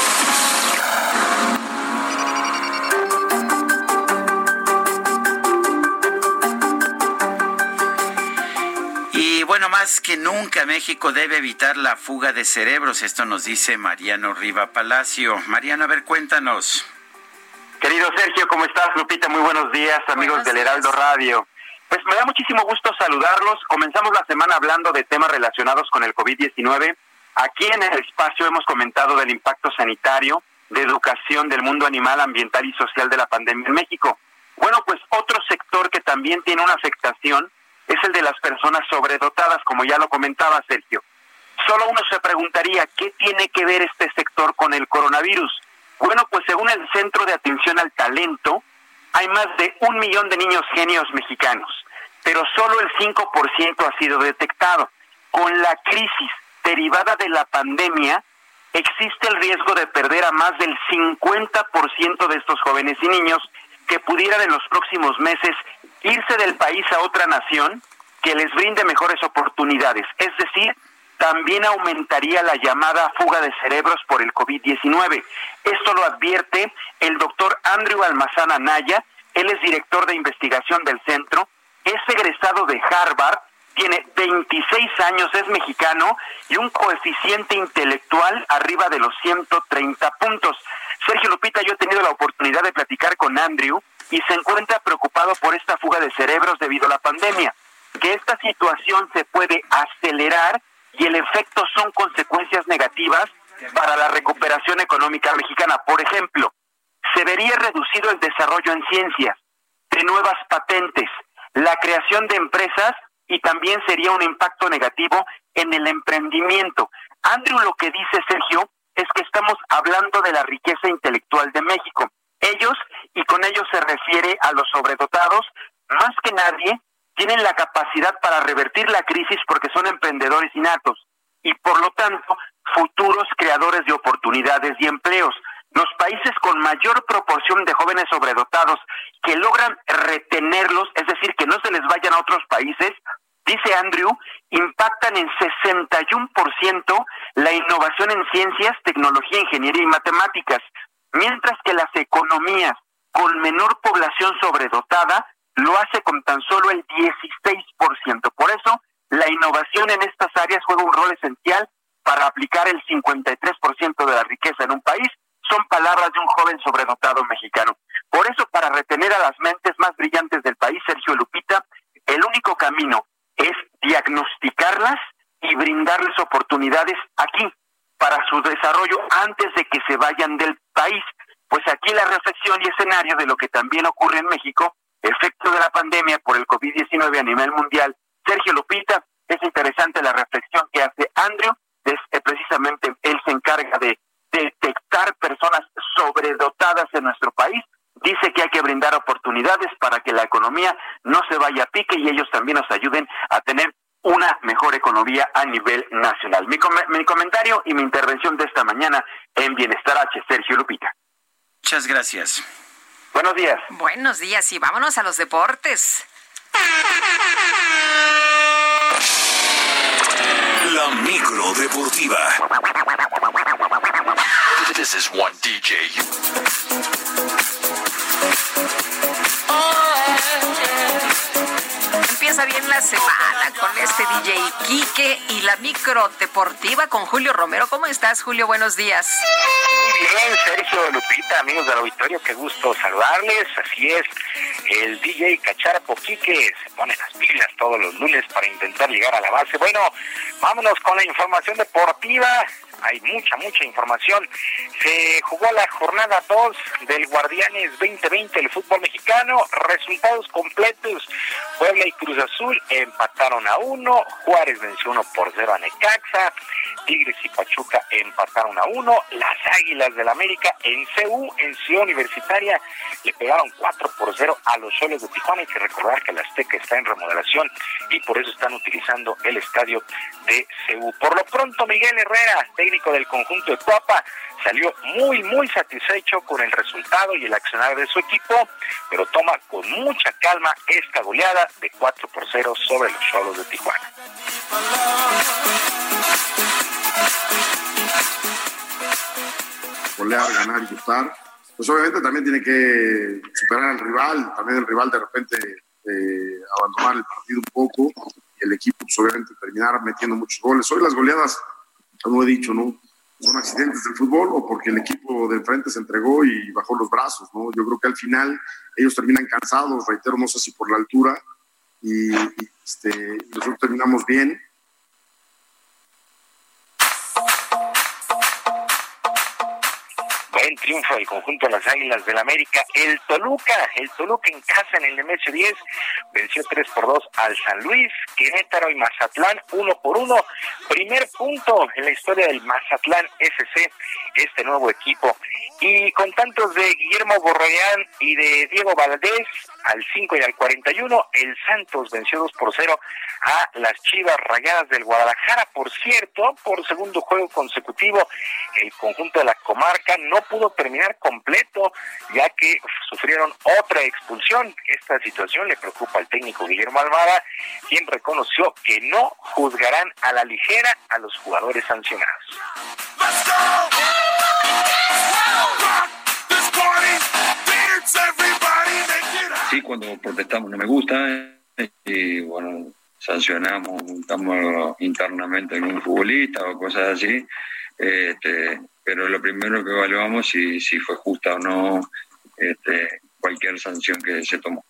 Bueno, más que nunca México debe evitar la fuga de cerebros. Esto nos dice Mariano Riva Palacio. Mariano, a ver, cuéntanos. Querido Sergio, ¿cómo estás? Lupita, muy buenos días, amigos del Heraldo Radio. Pues me da muchísimo gusto saludarlos. Comenzamos la semana hablando de temas relacionados con el COVID-19. Aquí en el espacio hemos comentado del impacto sanitario, de educación del mundo animal, ambiental y social de la pandemia en México. Bueno, pues otro sector que también tiene una afectación es el de las personas sobredotadas, como ya lo comentaba Sergio. Solo uno se preguntaría, ¿qué tiene que ver este sector con el coronavirus? Bueno, pues según el Centro de Atención al Talento, hay más de un millón de niños genios mexicanos, pero solo el 5% ha sido detectado. Con la crisis derivada de la pandemia, existe el riesgo de perder a más del 50% de estos jóvenes y niños que pudieran en los próximos meses irse del país a otra nación que les brinde mejores oportunidades. Es decir, también aumentaría la llamada fuga de cerebros por el COVID-19. Esto lo advierte el doctor Andrew Almazán Anaya, él es director de investigación del centro, es egresado de Harvard tiene 26 años, es mexicano y un coeficiente intelectual arriba de los 130 puntos. Sergio Lupita, yo he tenido la oportunidad de platicar con Andrew y se encuentra preocupado por esta fuga de cerebros debido a la pandemia, que esta situación se puede acelerar y el efecto son consecuencias negativas para la recuperación económica mexicana. Por ejemplo, se vería reducido el desarrollo en ciencias, de nuevas patentes, la creación de empresas y también sería un impacto negativo en el emprendimiento. Andrew lo que dice Sergio es que estamos hablando de la riqueza intelectual de México. Ellos, y con ellos se refiere a los sobredotados, más que nadie, tienen la capacidad para revertir la crisis porque son emprendedores innatos y por lo tanto futuros creadores de oportunidades y empleos. Los países con mayor proporción de jóvenes sobredotados que logran retenerlos, es decir, que no se les vayan a otros países, dice Andrew, impactan en 61% la innovación en ciencias, tecnología, ingeniería y matemáticas, mientras que las economías con menor población sobredotada lo hace con tan solo el 16%. Por eso, la innovación en estas áreas juega un rol esencial para aplicar el 53% de la riqueza en un país. Son palabras de un joven sobredotado mexicano. Por eso, para retener a las mentes más brillantes del país, Sergio Lupita, el único camino es diagnosticarlas y brindarles oportunidades aquí para su desarrollo antes de que se vayan del país. Pues aquí la reflexión y escenario de lo que también ocurre en México, efecto de la pandemia por el COVID-19 a nivel mundial. Sergio Lupita, es interesante la reflexión que hace Andrew, es, eh, precisamente él se encarga de detectar personas sobredotadas en nuestro país dice que hay que brindar oportunidades para que la economía no se vaya a pique y ellos también nos ayuden a tener una mejor economía a nivel nacional. Mi, mi comentario y mi intervención de esta mañana en Bienestar H, Sergio Lupita. Muchas gracias. Buenos días. Buenos días y vámonos a los deportes. La micro deportiva. This is one DJ. Empieza bien la semana con este DJ Quique y la micro deportiva con Julio Romero. ¿Cómo estás, Julio? Buenos días. Muy bien, Sergio Lupita, amigos del auditorio, qué gusto saludarles. Así es, el DJ Cacharpo Quique se pone las pilas todos los lunes para intentar llegar a la base. Bueno, vámonos con la información deportiva hay mucha, mucha información. Se jugó la jornada 2 del Guardianes 2020 del fútbol mexicano. Resultados completos. Puebla y Cruz Azul empataron a uno. Juárez venció uno por cero a Necaxa. Tigres y Pachuca empataron a uno. Las Águilas del América en CU, en Ciudad Universitaria, le pegaron 4 por 0 a los Soles de Tijuana. Hay que recordar que la Azteca está en remodelación y por eso están utilizando el estadio de CU. Por lo pronto, Miguel Herrera, técnico del conjunto de Cuapa, salió muy, muy satisfecho con el resultado y el accionar de su equipo, pero toma con mucha calma esta goleada de 4 por 0 sobre los Solos de Tijuana. Golear, ganar y gustar. Pues obviamente también tiene que superar al rival, también el rival de repente eh, abandonar el partido un poco y el equipo pues obviamente terminar metiendo muchos goles. Hoy las goleadas, como he dicho, ¿no? Son accidentes del fútbol o porque el equipo de frente se entregó y bajó los brazos, ¿no? Yo creo que al final ellos terminan cansados, reitero, no sé si por la altura, y, este, nosotros terminamos bien Buen triunfo del conjunto de las Águilas del América. El Toluca, el Toluca en casa en el Nemesio 10, venció 3 por 2 al San Luis, Querétaro y Mazatlán 1 por 1. Primer punto en la historia del Mazatlán SC, este nuevo equipo. Y con tantos de Guillermo Borroyán y de Diego Valdés, al 5 y al 41, el Santos venció 2 por 0 a las Chivas Rayadas del Guadalajara. Por cierto, por segundo juego consecutivo, el conjunto de la comarca no pudo terminar completo, ya que sufrieron otra expulsión. Esta situación le preocupa al técnico Guillermo Almada, quien reconoció que no juzgarán a la ligera a los jugadores sancionados. Sí, cuando protestamos no me gusta. Y bueno, sancionamos, multamos internamente a algún futbolista o cosas así, este, pero lo primero que evaluamos si, si fue justa o no este, cualquier sanción que se tomó.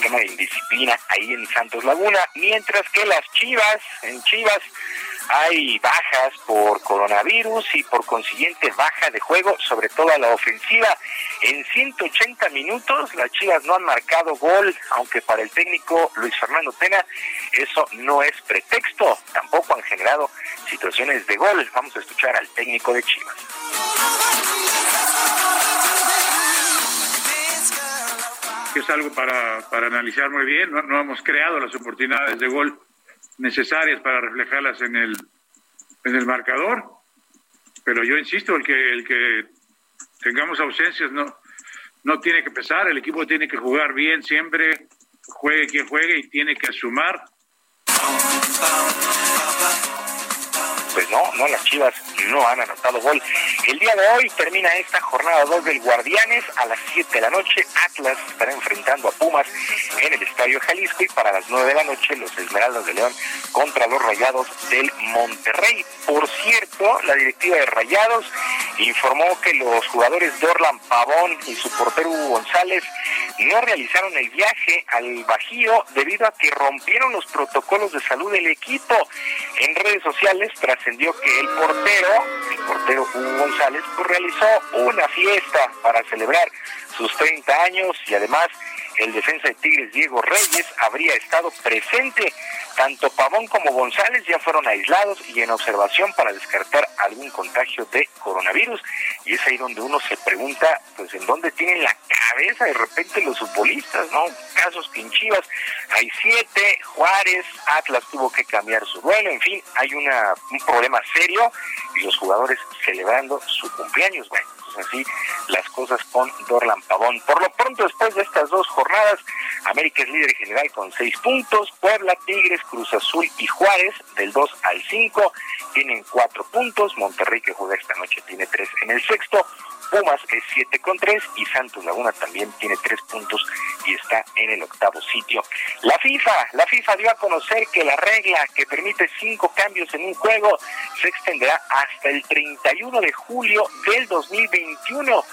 tema de indisciplina ahí en Santos Laguna, mientras que las Chivas, en Chivas, hay bajas por coronavirus y por consiguiente baja de juego, sobre todo a la ofensiva. En 180 minutos las Chivas no han marcado gol, aunque para el técnico Luis Fernando Tena eso no es pretexto. Tampoco han generado situaciones de gol. Vamos a escuchar al técnico de Chivas. Es algo para, para analizar muy bien. No, no hemos creado las oportunidades de gol necesarias para reflejarlas en el, en el marcador. Pero yo insisto, el que, el que tengamos ausencias no, no tiene que pesar, el equipo tiene que jugar bien siempre, juegue quien juegue y tiene que asumar pues no, no, las Chivas no han anotado gol. El día de hoy termina esta jornada 2 del Guardianes a las 7 de la noche. Atlas estará enfrentando a Pumas en el Estadio Jalisco y para las 9 de la noche los Esmeraldas de León contra los Rayados del Monterrey. Por cierto, la directiva de Rayados informó que los jugadores Dorlan Pavón y su portero Hugo González no realizaron el viaje al Bajío debido a que rompieron los protocolos de salud del equipo. En redes sociales trascendió que el portero, el portero Hugo González, pues realizó una fiesta para celebrar sus 30 años y además el defensa de Tigres Diego Reyes habría estado presente. Tanto Pavón como González ya fueron aislados y en observación para descartar algún contagio de coronavirus. Y es ahí donde uno se pregunta, pues, en dónde tienen la cabeza de repente los futbolistas, ¿no? Casos que hay siete, Juárez, Atlas tuvo que cambiar su duelo, en fin, hay una, un problema serio y los jugadores celebrando su cumpleaños, bueno así las cosas con Dorlan Pavón. Por lo pronto, después de estas dos jornadas, América es líder general con seis puntos, Puebla, Tigres, Cruz Azul y Juárez del 2 al 5 tienen cuatro puntos, Monterrey que juega esta noche tiene tres en el sexto, Pumas es 7 con 3 y Santos Laguna también tiene 3 puntos y está en el octavo sitio. La FIFA, la FIFA dio a conocer que la regla que permite 5 cambios en un juego se extenderá hasta el 31 de julio del 2021.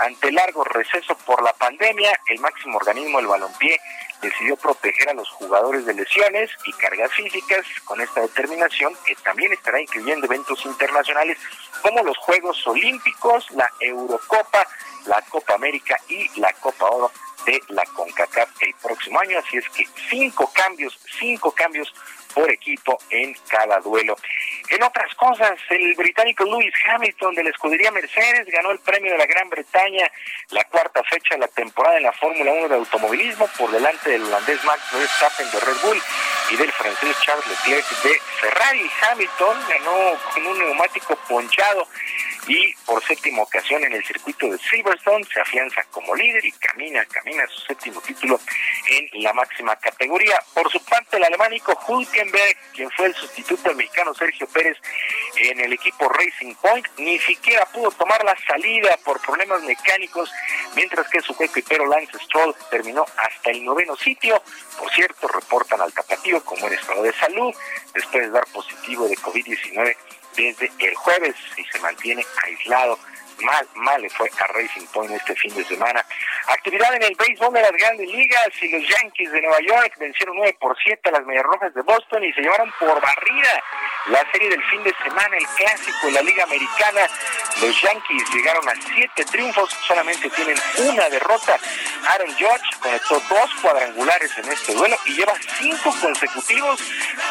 Ante largo receso por la pandemia, el máximo organismo del balompié decidió proteger a los jugadores de lesiones y cargas físicas con esta determinación que también estará incluyendo eventos internacionales como los Juegos Olímpicos, la Eurocopa, la Copa América y la Copa Oro de la CONCACAF el próximo año. Así es que cinco cambios, cinco cambios por equipo en cada duelo. En otras cosas, el británico Lewis Hamilton de la escudería Mercedes ganó el premio de la Gran Bretaña, la cuarta fecha de la temporada en la Fórmula 1 de automovilismo, por delante del holandés Max Verstappen de Red Bull y del francés Charles Leclerc de Ferrari. Hamilton ganó con un neumático ponchado y por séptima ocasión en el circuito de Silverstone se afianza como líder y camina, camina su séptimo título en la máxima categoría. Por su parte, el alemánico Hulkenberg, quien fue el sustituto del mexicano Sergio Pérez en el equipo Racing Point, ni siquiera pudo tomar la salida por problemas mecánicos, mientras que su pero Lance Stroll terminó hasta el noveno sitio. Por cierto, reportan al tapatío como en estado de salud después de dar positivo de COVID-19 desde el jueves y se mantiene aislado. Mal, mal le fue a Racing Point este fin de semana. Actividad en el béisbol de las grandes ligas y los Yankees de Nueva York vencieron 9 por 7 a las Medias Rojas de Boston y se llevaron por barrida la serie del fin de semana, el clásico de la Liga Americana. Los Yankees llegaron a 7 triunfos, solamente tienen una derrota. Aaron Judge conectó dos cuadrangulares en este duelo y lleva cinco consecutivos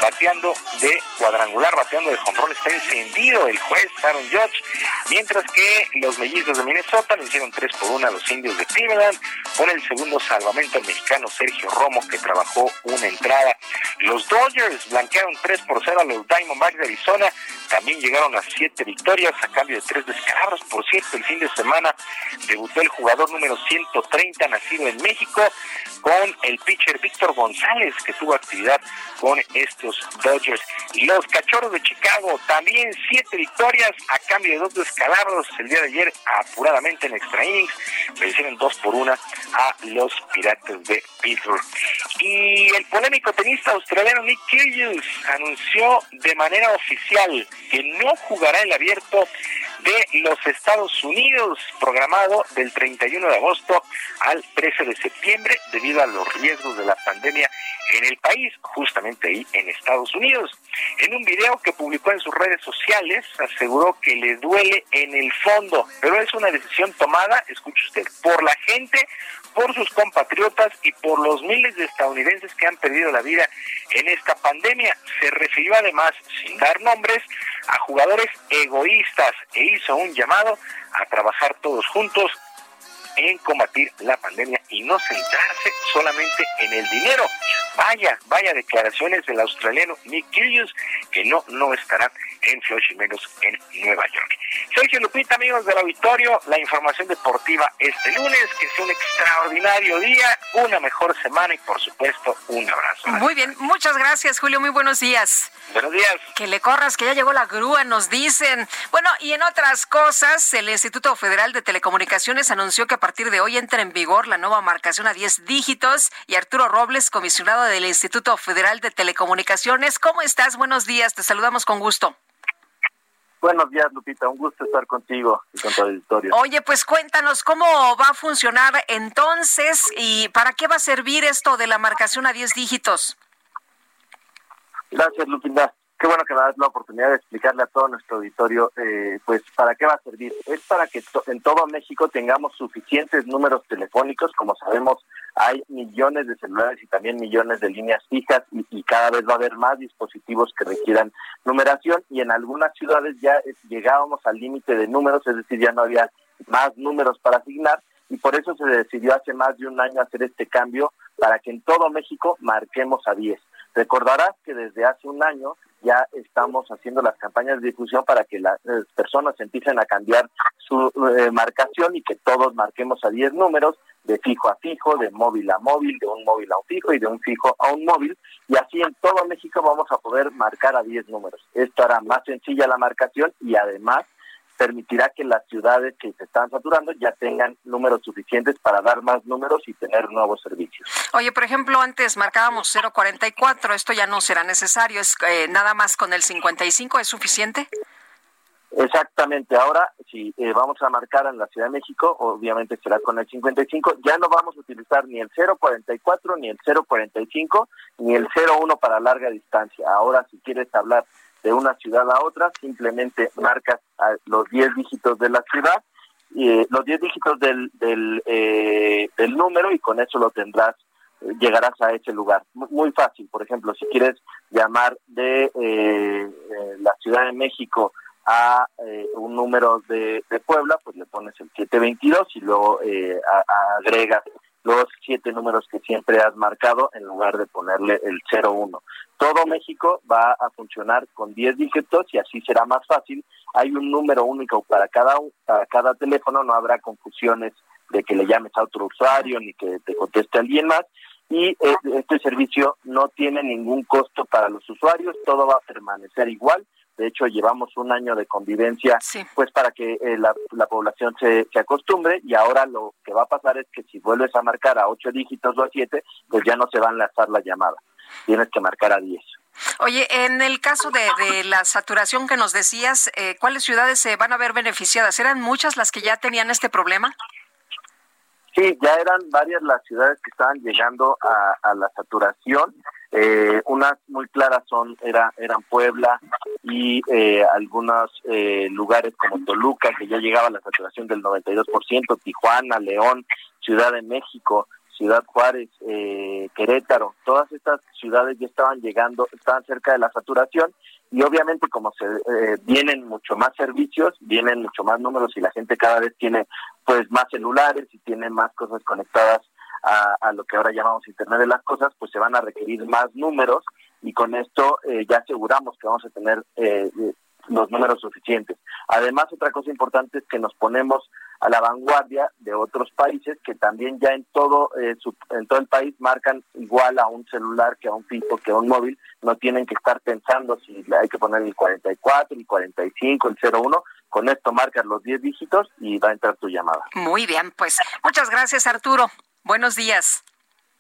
bateando de cuadrangular, bateando de jonrón. Está encendido el juez Aaron Judge, mientras que los mellizos de Minnesota le hicieron 3 por 1 a los indios de Cleveland, con el segundo salvamento el mexicano Sergio Romo, que trabajó una entrada. Los Dodgers blanquearon 3 por 0 a los Diamondbacks de Arizona, también llegaron a 7 victorias a cambio de 3 descalabros. Por cierto, el fin de semana debutó el jugador número 130 nacido en México con el pitcher Víctor González, que tuvo actividad con estos Dodgers. Los Cachorros de Chicago, también 7 victorias a cambio de 2 descalabros el día de ayer apuradamente en extra innings, vencieron dos por una a los Piratas de Pittsburgh. Y el polémico tenista australiano Nick Kyrgios anunció de manera oficial que no jugará el abierto de los Estados Unidos, programado del 31 de agosto al 13 de septiembre, debido a los riesgos de la pandemia en el país, justamente ahí en Estados Unidos. En un video que publicó en sus redes sociales, aseguró que le duele en el fondo, pero es una decisión tomada, escuche usted, por la gente, por sus compatriotas y por los miles de estadounidenses que han perdido la vida en esta pandemia. Se refirió además, sin dar nombres, a jugadores egoístas e hizo un llamado a trabajar todos juntos en combatir la pandemia y no centrarse solamente en el dinero. Vaya, vaya declaraciones del australiano Nick Kyrgios que no, no estará en Flushing Meadows en Nueva York. Sergio Lupita, amigos del auditorio, la información deportiva este lunes, que sea un extraordinario día, una mejor semana y por supuesto un abrazo. Muy bien, muchas gracias Julio, muy buenos días. Buenos días. Que le corras, que ya llegó la grúa, nos dicen. Bueno, y en otras cosas, el Instituto Federal de Telecomunicaciones anunció que a partir de hoy entra en vigor la nueva marcación a 10 dígitos y Arturo Robles, comisionado del Instituto Federal de Telecomunicaciones. ¿Cómo estás? Buenos días, te saludamos con gusto. Buenos días, Lupita. Un gusto estar contigo y con tu auditorio. Oye, pues cuéntanos cómo va a funcionar entonces y para qué va a servir esto de la marcación a 10 dígitos. Gracias, Lupita. Qué bueno que me das la oportunidad de explicarle a todo nuestro auditorio, eh, pues, para qué va a servir. Es para que en todo México tengamos suficientes números telefónicos. Como sabemos, hay millones de celulares y también millones de líneas fijas y, cada vez va a haber más dispositivos que requieran numeración y en algunas ciudades ya llegábamos al límite de números, es decir, ya no había más números para asignar y por eso se decidió hace más de un año hacer este cambio para que en todo México marquemos a 10. Recordarás que desde hace un año ya estamos haciendo las campañas de difusión para que las eh, personas empiecen a cambiar su eh, marcación y que todos marquemos a 10 números de fijo a fijo, de móvil a móvil, de un móvil a un fijo y de un fijo a un móvil. Y así en todo México vamos a poder marcar a 10 números. Esto hará más sencilla la marcación y además permitirá que las ciudades que se están saturando ya tengan números suficientes para dar más números y tener nuevos servicios. Oye, por ejemplo, antes marcábamos 044, esto ya no será necesario, es eh, nada más con el 55 es suficiente. Exactamente, ahora si eh, vamos a marcar en la Ciudad de México, obviamente será con el 55, ya no vamos a utilizar ni el 044, ni el 045, ni el 01 para larga distancia. Ahora si quieres hablar de una ciudad a otra, simplemente marcas los 10 dígitos de la ciudad, y, los 10 dígitos del, del, eh, del número y con eso lo tendrás llegarás a ese lugar. Muy fácil, por ejemplo, si quieres llamar de eh, la Ciudad de México a eh, un número de, de, Puebla, pues le pones el 722 y luego eh, a, agregas los siete números que siempre has marcado en lugar de ponerle el 01. Todo México va a funcionar con 10 dígitos y así será más fácil. Hay un número único para cada, para cada teléfono, no habrá confusiones de que le llames a otro usuario ni que te conteste alguien más. Y eh, este servicio no tiene ningún costo para los usuarios, todo va a permanecer igual de hecho, llevamos un año de convivencia, pues para que eh, la, la, población se, se acostumbre y ahora lo que va a pasar es que si vuelves a marcar a ocho dígitos o a siete, pues ya no se va a enlazar la llamada. Tienes que marcar a diez. Oye, en el caso de, de la saturación que nos decías, eh, ¿cuáles ciudades se van a ver beneficiadas? ¿Eran muchas las que ya tenían este problema? Sí, ya eran varias las ciudades que estaban llegando a, a la saturación. Eh, unas muy claras son era, eran Puebla y eh, algunos eh, lugares como Toluca, que ya llegaba a la saturación del 92%, Tijuana, León, Ciudad de México, Ciudad Juárez, eh, Querétaro, todas estas ciudades ya estaban llegando, estaban cerca de la saturación y obviamente como se eh, vienen mucho más servicios, vienen mucho más números y la gente cada vez tiene pues más celulares y tiene más cosas conectadas a, a, lo que ahora llamamos Internet de las Cosas, pues se van a requerir más números y con esto eh, ya aseguramos que vamos a tener eh, los números suficientes. Además, otra cosa importante es que nos ponemos a la vanguardia de otros países que también ya en todo eh, en todo el país marcan igual a un celular que a un fijo que a un móvil. No tienen que estar pensando si hay que poner el 44 el 45 el 01 con esto marcas los 10 dígitos y va a entrar tu llamada. Muy bien pues muchas gracias Arturo buenos días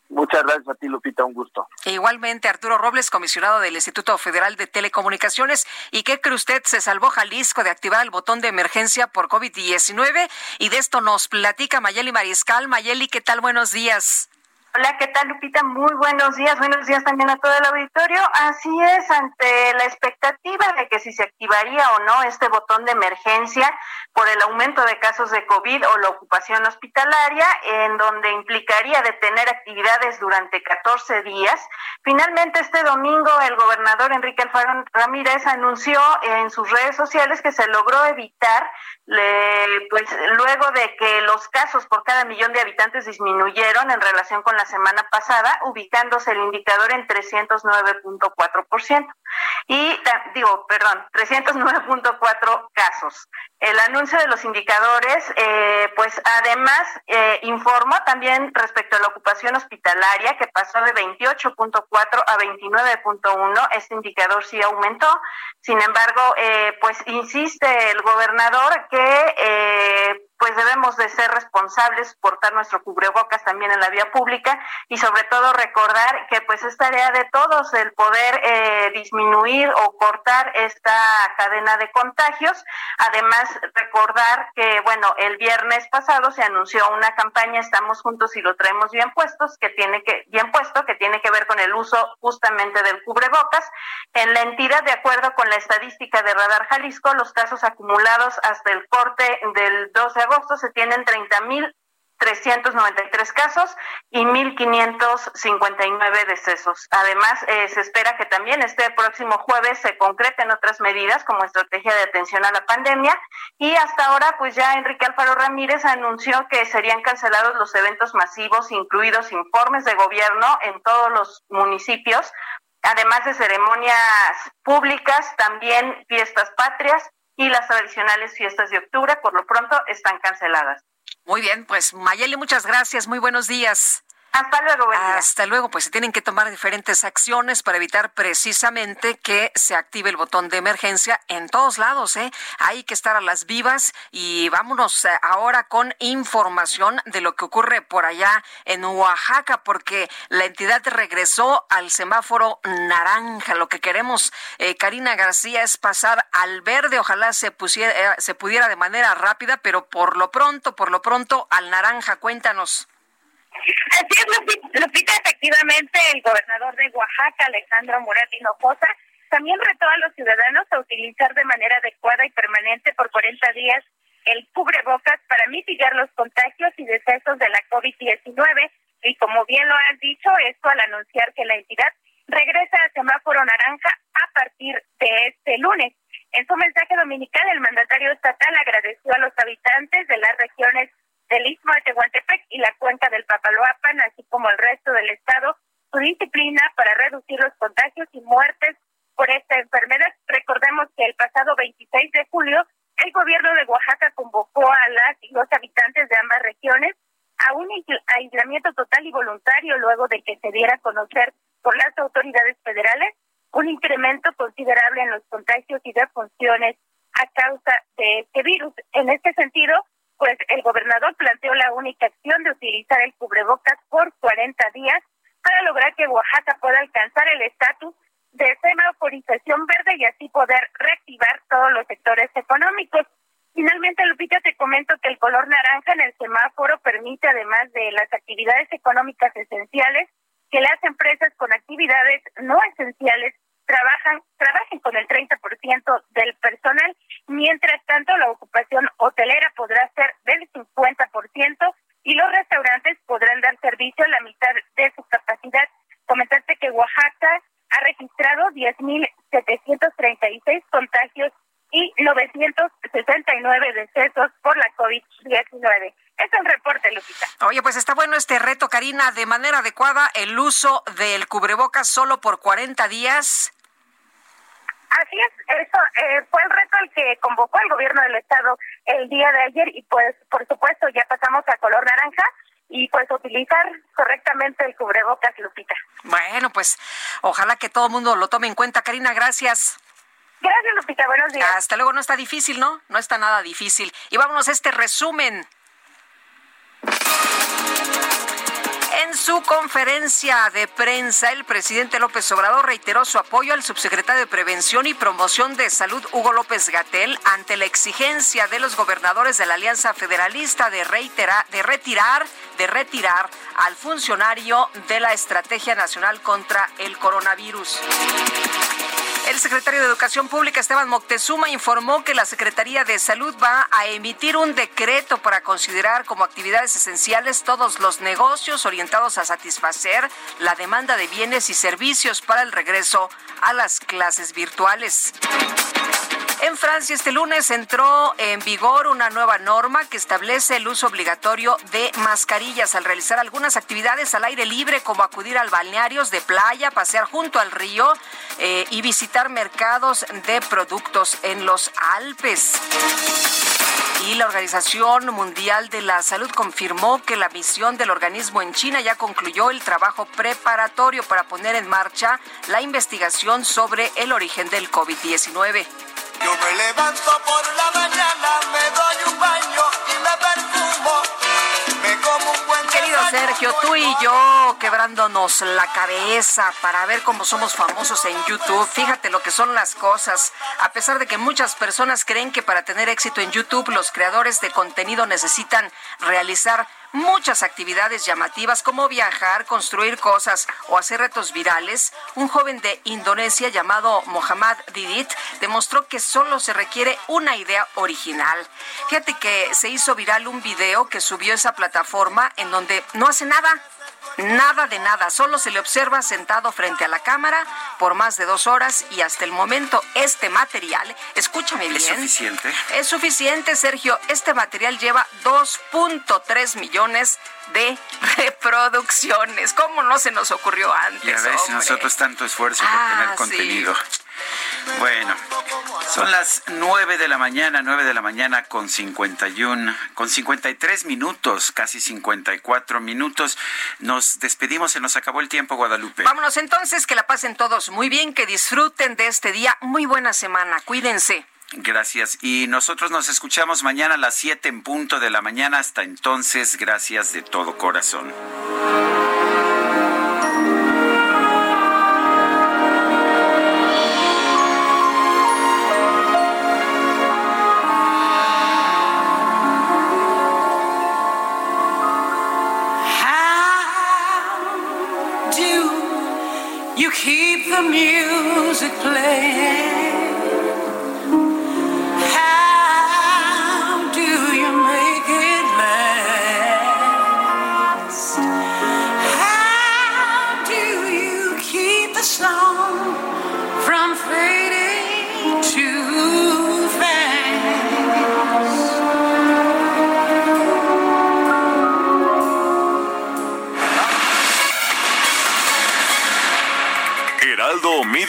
Muchas gracias a ti, Lupita, un gusto. E igualmente, Arturo Robles, comisionado del Instituto Federal de Telecomunicaciones. ¿Y qué cree usted? Se salvó Jalisco de activar el botón de emergencia por COVID-19 y de esto nos platica Mayeli Mariscal. Mayeli, ¿qué tal? Buenos días. Hola, ¿qué tal Lupita? Muy buenos días, buenos días también a todo el auditorio. Así es, ante la expectativa de que si se activaría o no este botón de emergencia por el aumento de casos de COVID o la ocupación hospitalaria, en donde implicaría detener actividades durante 14 días, finalmente este domingo el gobernador Enrique Alfaro Ramírez anunció en sus redes sociales que se logró evitar, pues luego de que los casos por cada millón de habitantes disminuyeron en relación con la semana pasada, ubicándose el indicador en 309.4%. Y, digo, perdón, 309.4 casos. El anuncio de los indicadores, eh, pues además eh, informó también respecto a la ocupación hospitalaria, que pasó de 28.4 a 29.1. Este indicador sí aumentó. Sin embargo, eh, pues insiste el gobernador que eh, pues debemos de ser responsables, portar nuestro cubrebocas también en la vía pública y sobre todo recordar que pues es tarea de todos el poder eh, disminuir o cortar esta cadena de contagios. Además, recordar que, bueno, el viernes pasado se anunció una campaña Estamos Juntos y lo traemos bien puestos, que tiene que, bien puesto, que tiene que ver con el uso justamente del cubrebocas. En la entidad, de acuerdo con la estadística de Radar Jalisco, los casos acumulados hasta el corte del 12 de agosto se tienen 30 mil 393 casos y 1.559 decesos. Además, eh, se espera que también este próximo jueves se concreten otras medidas como estrategia de atención a la pandemia y hasta ahora pues ya Enrique Alfaro Ramírez anunció que serían cancelados los eventos masivos, incluidos informes de gobierno en todos los municipios, además de ceremonias públicas, también fiestas patrias y las tradicionales fiestas de octubre, por lo pronto están canceladas. Muy bien, pues Mayeli, muchas gracias. Muy buenos días. Hasta luego. Hasta luego. Pues se tienen que tomar diferentes acciones para evitar precisamente que se active el botón de emergencia en todos lados. ¿eh? Hay que estar a las vivas y vámonos eh, ahora con información de lo que ocurre por allá en Oaxaca, porque la entidad regresó al semáforo naranja. Lo que queremos, eh, Karina García, es pasar al verde. Ojalá se, pusiera, eh, se pudiera de manera rápida, pero por lo pronto, por lo pronto, al naranja. Cuéntanos. Así es, Lupita, efectivamente, el gobernador de Oaxaca, Alejandro Murat Hinojosa, también retó a los ciudadanos a utilizar de manera adecuada y permanente por 40 días el cubrebocas para mitigar los contagios y decesos de la COVID-19. Y como bien lo has dicho, esto al anunciar que la entidad regresa al semáforo naranja a partir de este lunes. En su mensaje dominical, el mandatario estatal agradeció a los habitantes de las regiones del Istmo de Tehuantepec y la cuenca del Papaloapan, así como el resto del estado, su disciplina para reducir los contagios y muertes por esta enfermedad. Recordemos que el pasado 26 de julio, el gobierno de Oaxaca convocó a las y los habitantes de ambas regiones a un aislamiento total y voluntario luego de que se diera a conocer por las autoridades federales un incremento considerable en los contagios y defunciones a causa de este virus. En este sentido, pues el gobernador planteó la única acción de utilizar el cubrebocas por 40 días para lograr que Oaxaca pueda alcanzar el estatus de semaforización verde y así poder reactivar todos los sectores económicos. Finalmente, Lupita, te comento que el color naranja en el semáforo permite, además de las actividades económicas esenciales, que las empresas con actividades no esenciales trabajan, trabajen con el 30% del personal. Mientras tanto, la ocupación hotelera podrá ser del 50% y los restaurantes podrán dar servicio a la mitad de su capacidad. Comentaste que Oaxaca ha registrado 10.736 contagios y 969 decesos por la COVID-19. Es el reporte, Lupita. Oye, pues está bueno este reto, Karina, de manera adecuada el uso del cubrebocas solo por 40 días. Así es, eso eh, fue el reto el que convocó el gobierno del estado el día de ayer y pues por supuesto ya pasamos a color naranja y pues utilizar correctamente el cubrebocas, Lupita. Bueno, pues ojalá que todo el mundo lo tome en cuenta. Karina, gracias. Gracias, Lupita. Buenos días. Hasta luego. No está difícil, ¿no? No está nada difícil. Y vámonos a este resumen. En su conferencia de prensa, el presidente López Obrador reiteró su apoyo al subsecretario de Prevención y Promoción de Salud, Hugo López Gatel, ante la exigencia de los gobernadores de la Alianza Federalista de, de retirar al funcionario de la Estrategia Nacional contra el Coronavirus. El secretario de Educación Pública, Esteban Moctezuma, informó que la Secretaría de Salud va a emitir un decreto para considerar como actividades esenciales todos los negocios orientados a satisfacer la demanda de bienes y servicios para el regreso a las clases virtuales. En Francia este lunes entró en vigor una nueva norma que establece el uso obligatorio de mascarillas al realizar algunas actividades al aire libre como acudir al balnearios de playa, pasear junto al río eh, y visitar mercados de productos en los Alpes. Y la Organización Mundial de la Salud confirmó que la misión del organismo en China ya concluyó el trabajo preparatorio para poner en marcha la investigación sobre el origen del COVID-19. Yo me levanto por la mañana, me doy un baño y me perfumo. Me como un buen Querido Sergio, tú y yo quebrándonos la cabeza para ver cómo somos famosos en YouTube. Fíjate lo que son las cosas. A pesar de que muchas personas creen que para tener éxito en YouTube los creadores de contenido necesitan realizar muchas actividades llamativas como viajar, construir cosas o hacer retos virales, un joven de Indonesia llamado Mohammad Didit demostró que solo se requiere una idea original. Fíjate que se hizo viral un video que subió esa plataforma en donde no hace nada. Nada de nada, solo se le observa sentado frente a la cámara por más de dos horas y hasta el momento este material, escúchame bien. ¿Es suficiente? Es suficiente, Sergio. Este material lleva 2.3 millones de reproducciones. ¿Cómo no se nos ocurrió antes? Ya ves, hombre? nosotros tanto esfuerzo por Ah, tener sí. contenido. Bueno, son las 9 de la mañana, 9 de la mañana con 51, con 53 minutos, casi 54 minutos. Nos despedimos, se nos acabó el tiempo, Guadalupe. Vámonos entonces, que la pasen todos muy bien, que disfruten de este día. Muy buena semana, cuídense. Gracias. Y nosotros nos escuchamos mañana a las 7 en punto de la mañana. Hasta entonces, gracias de todo corazón. How do you keep the music playing?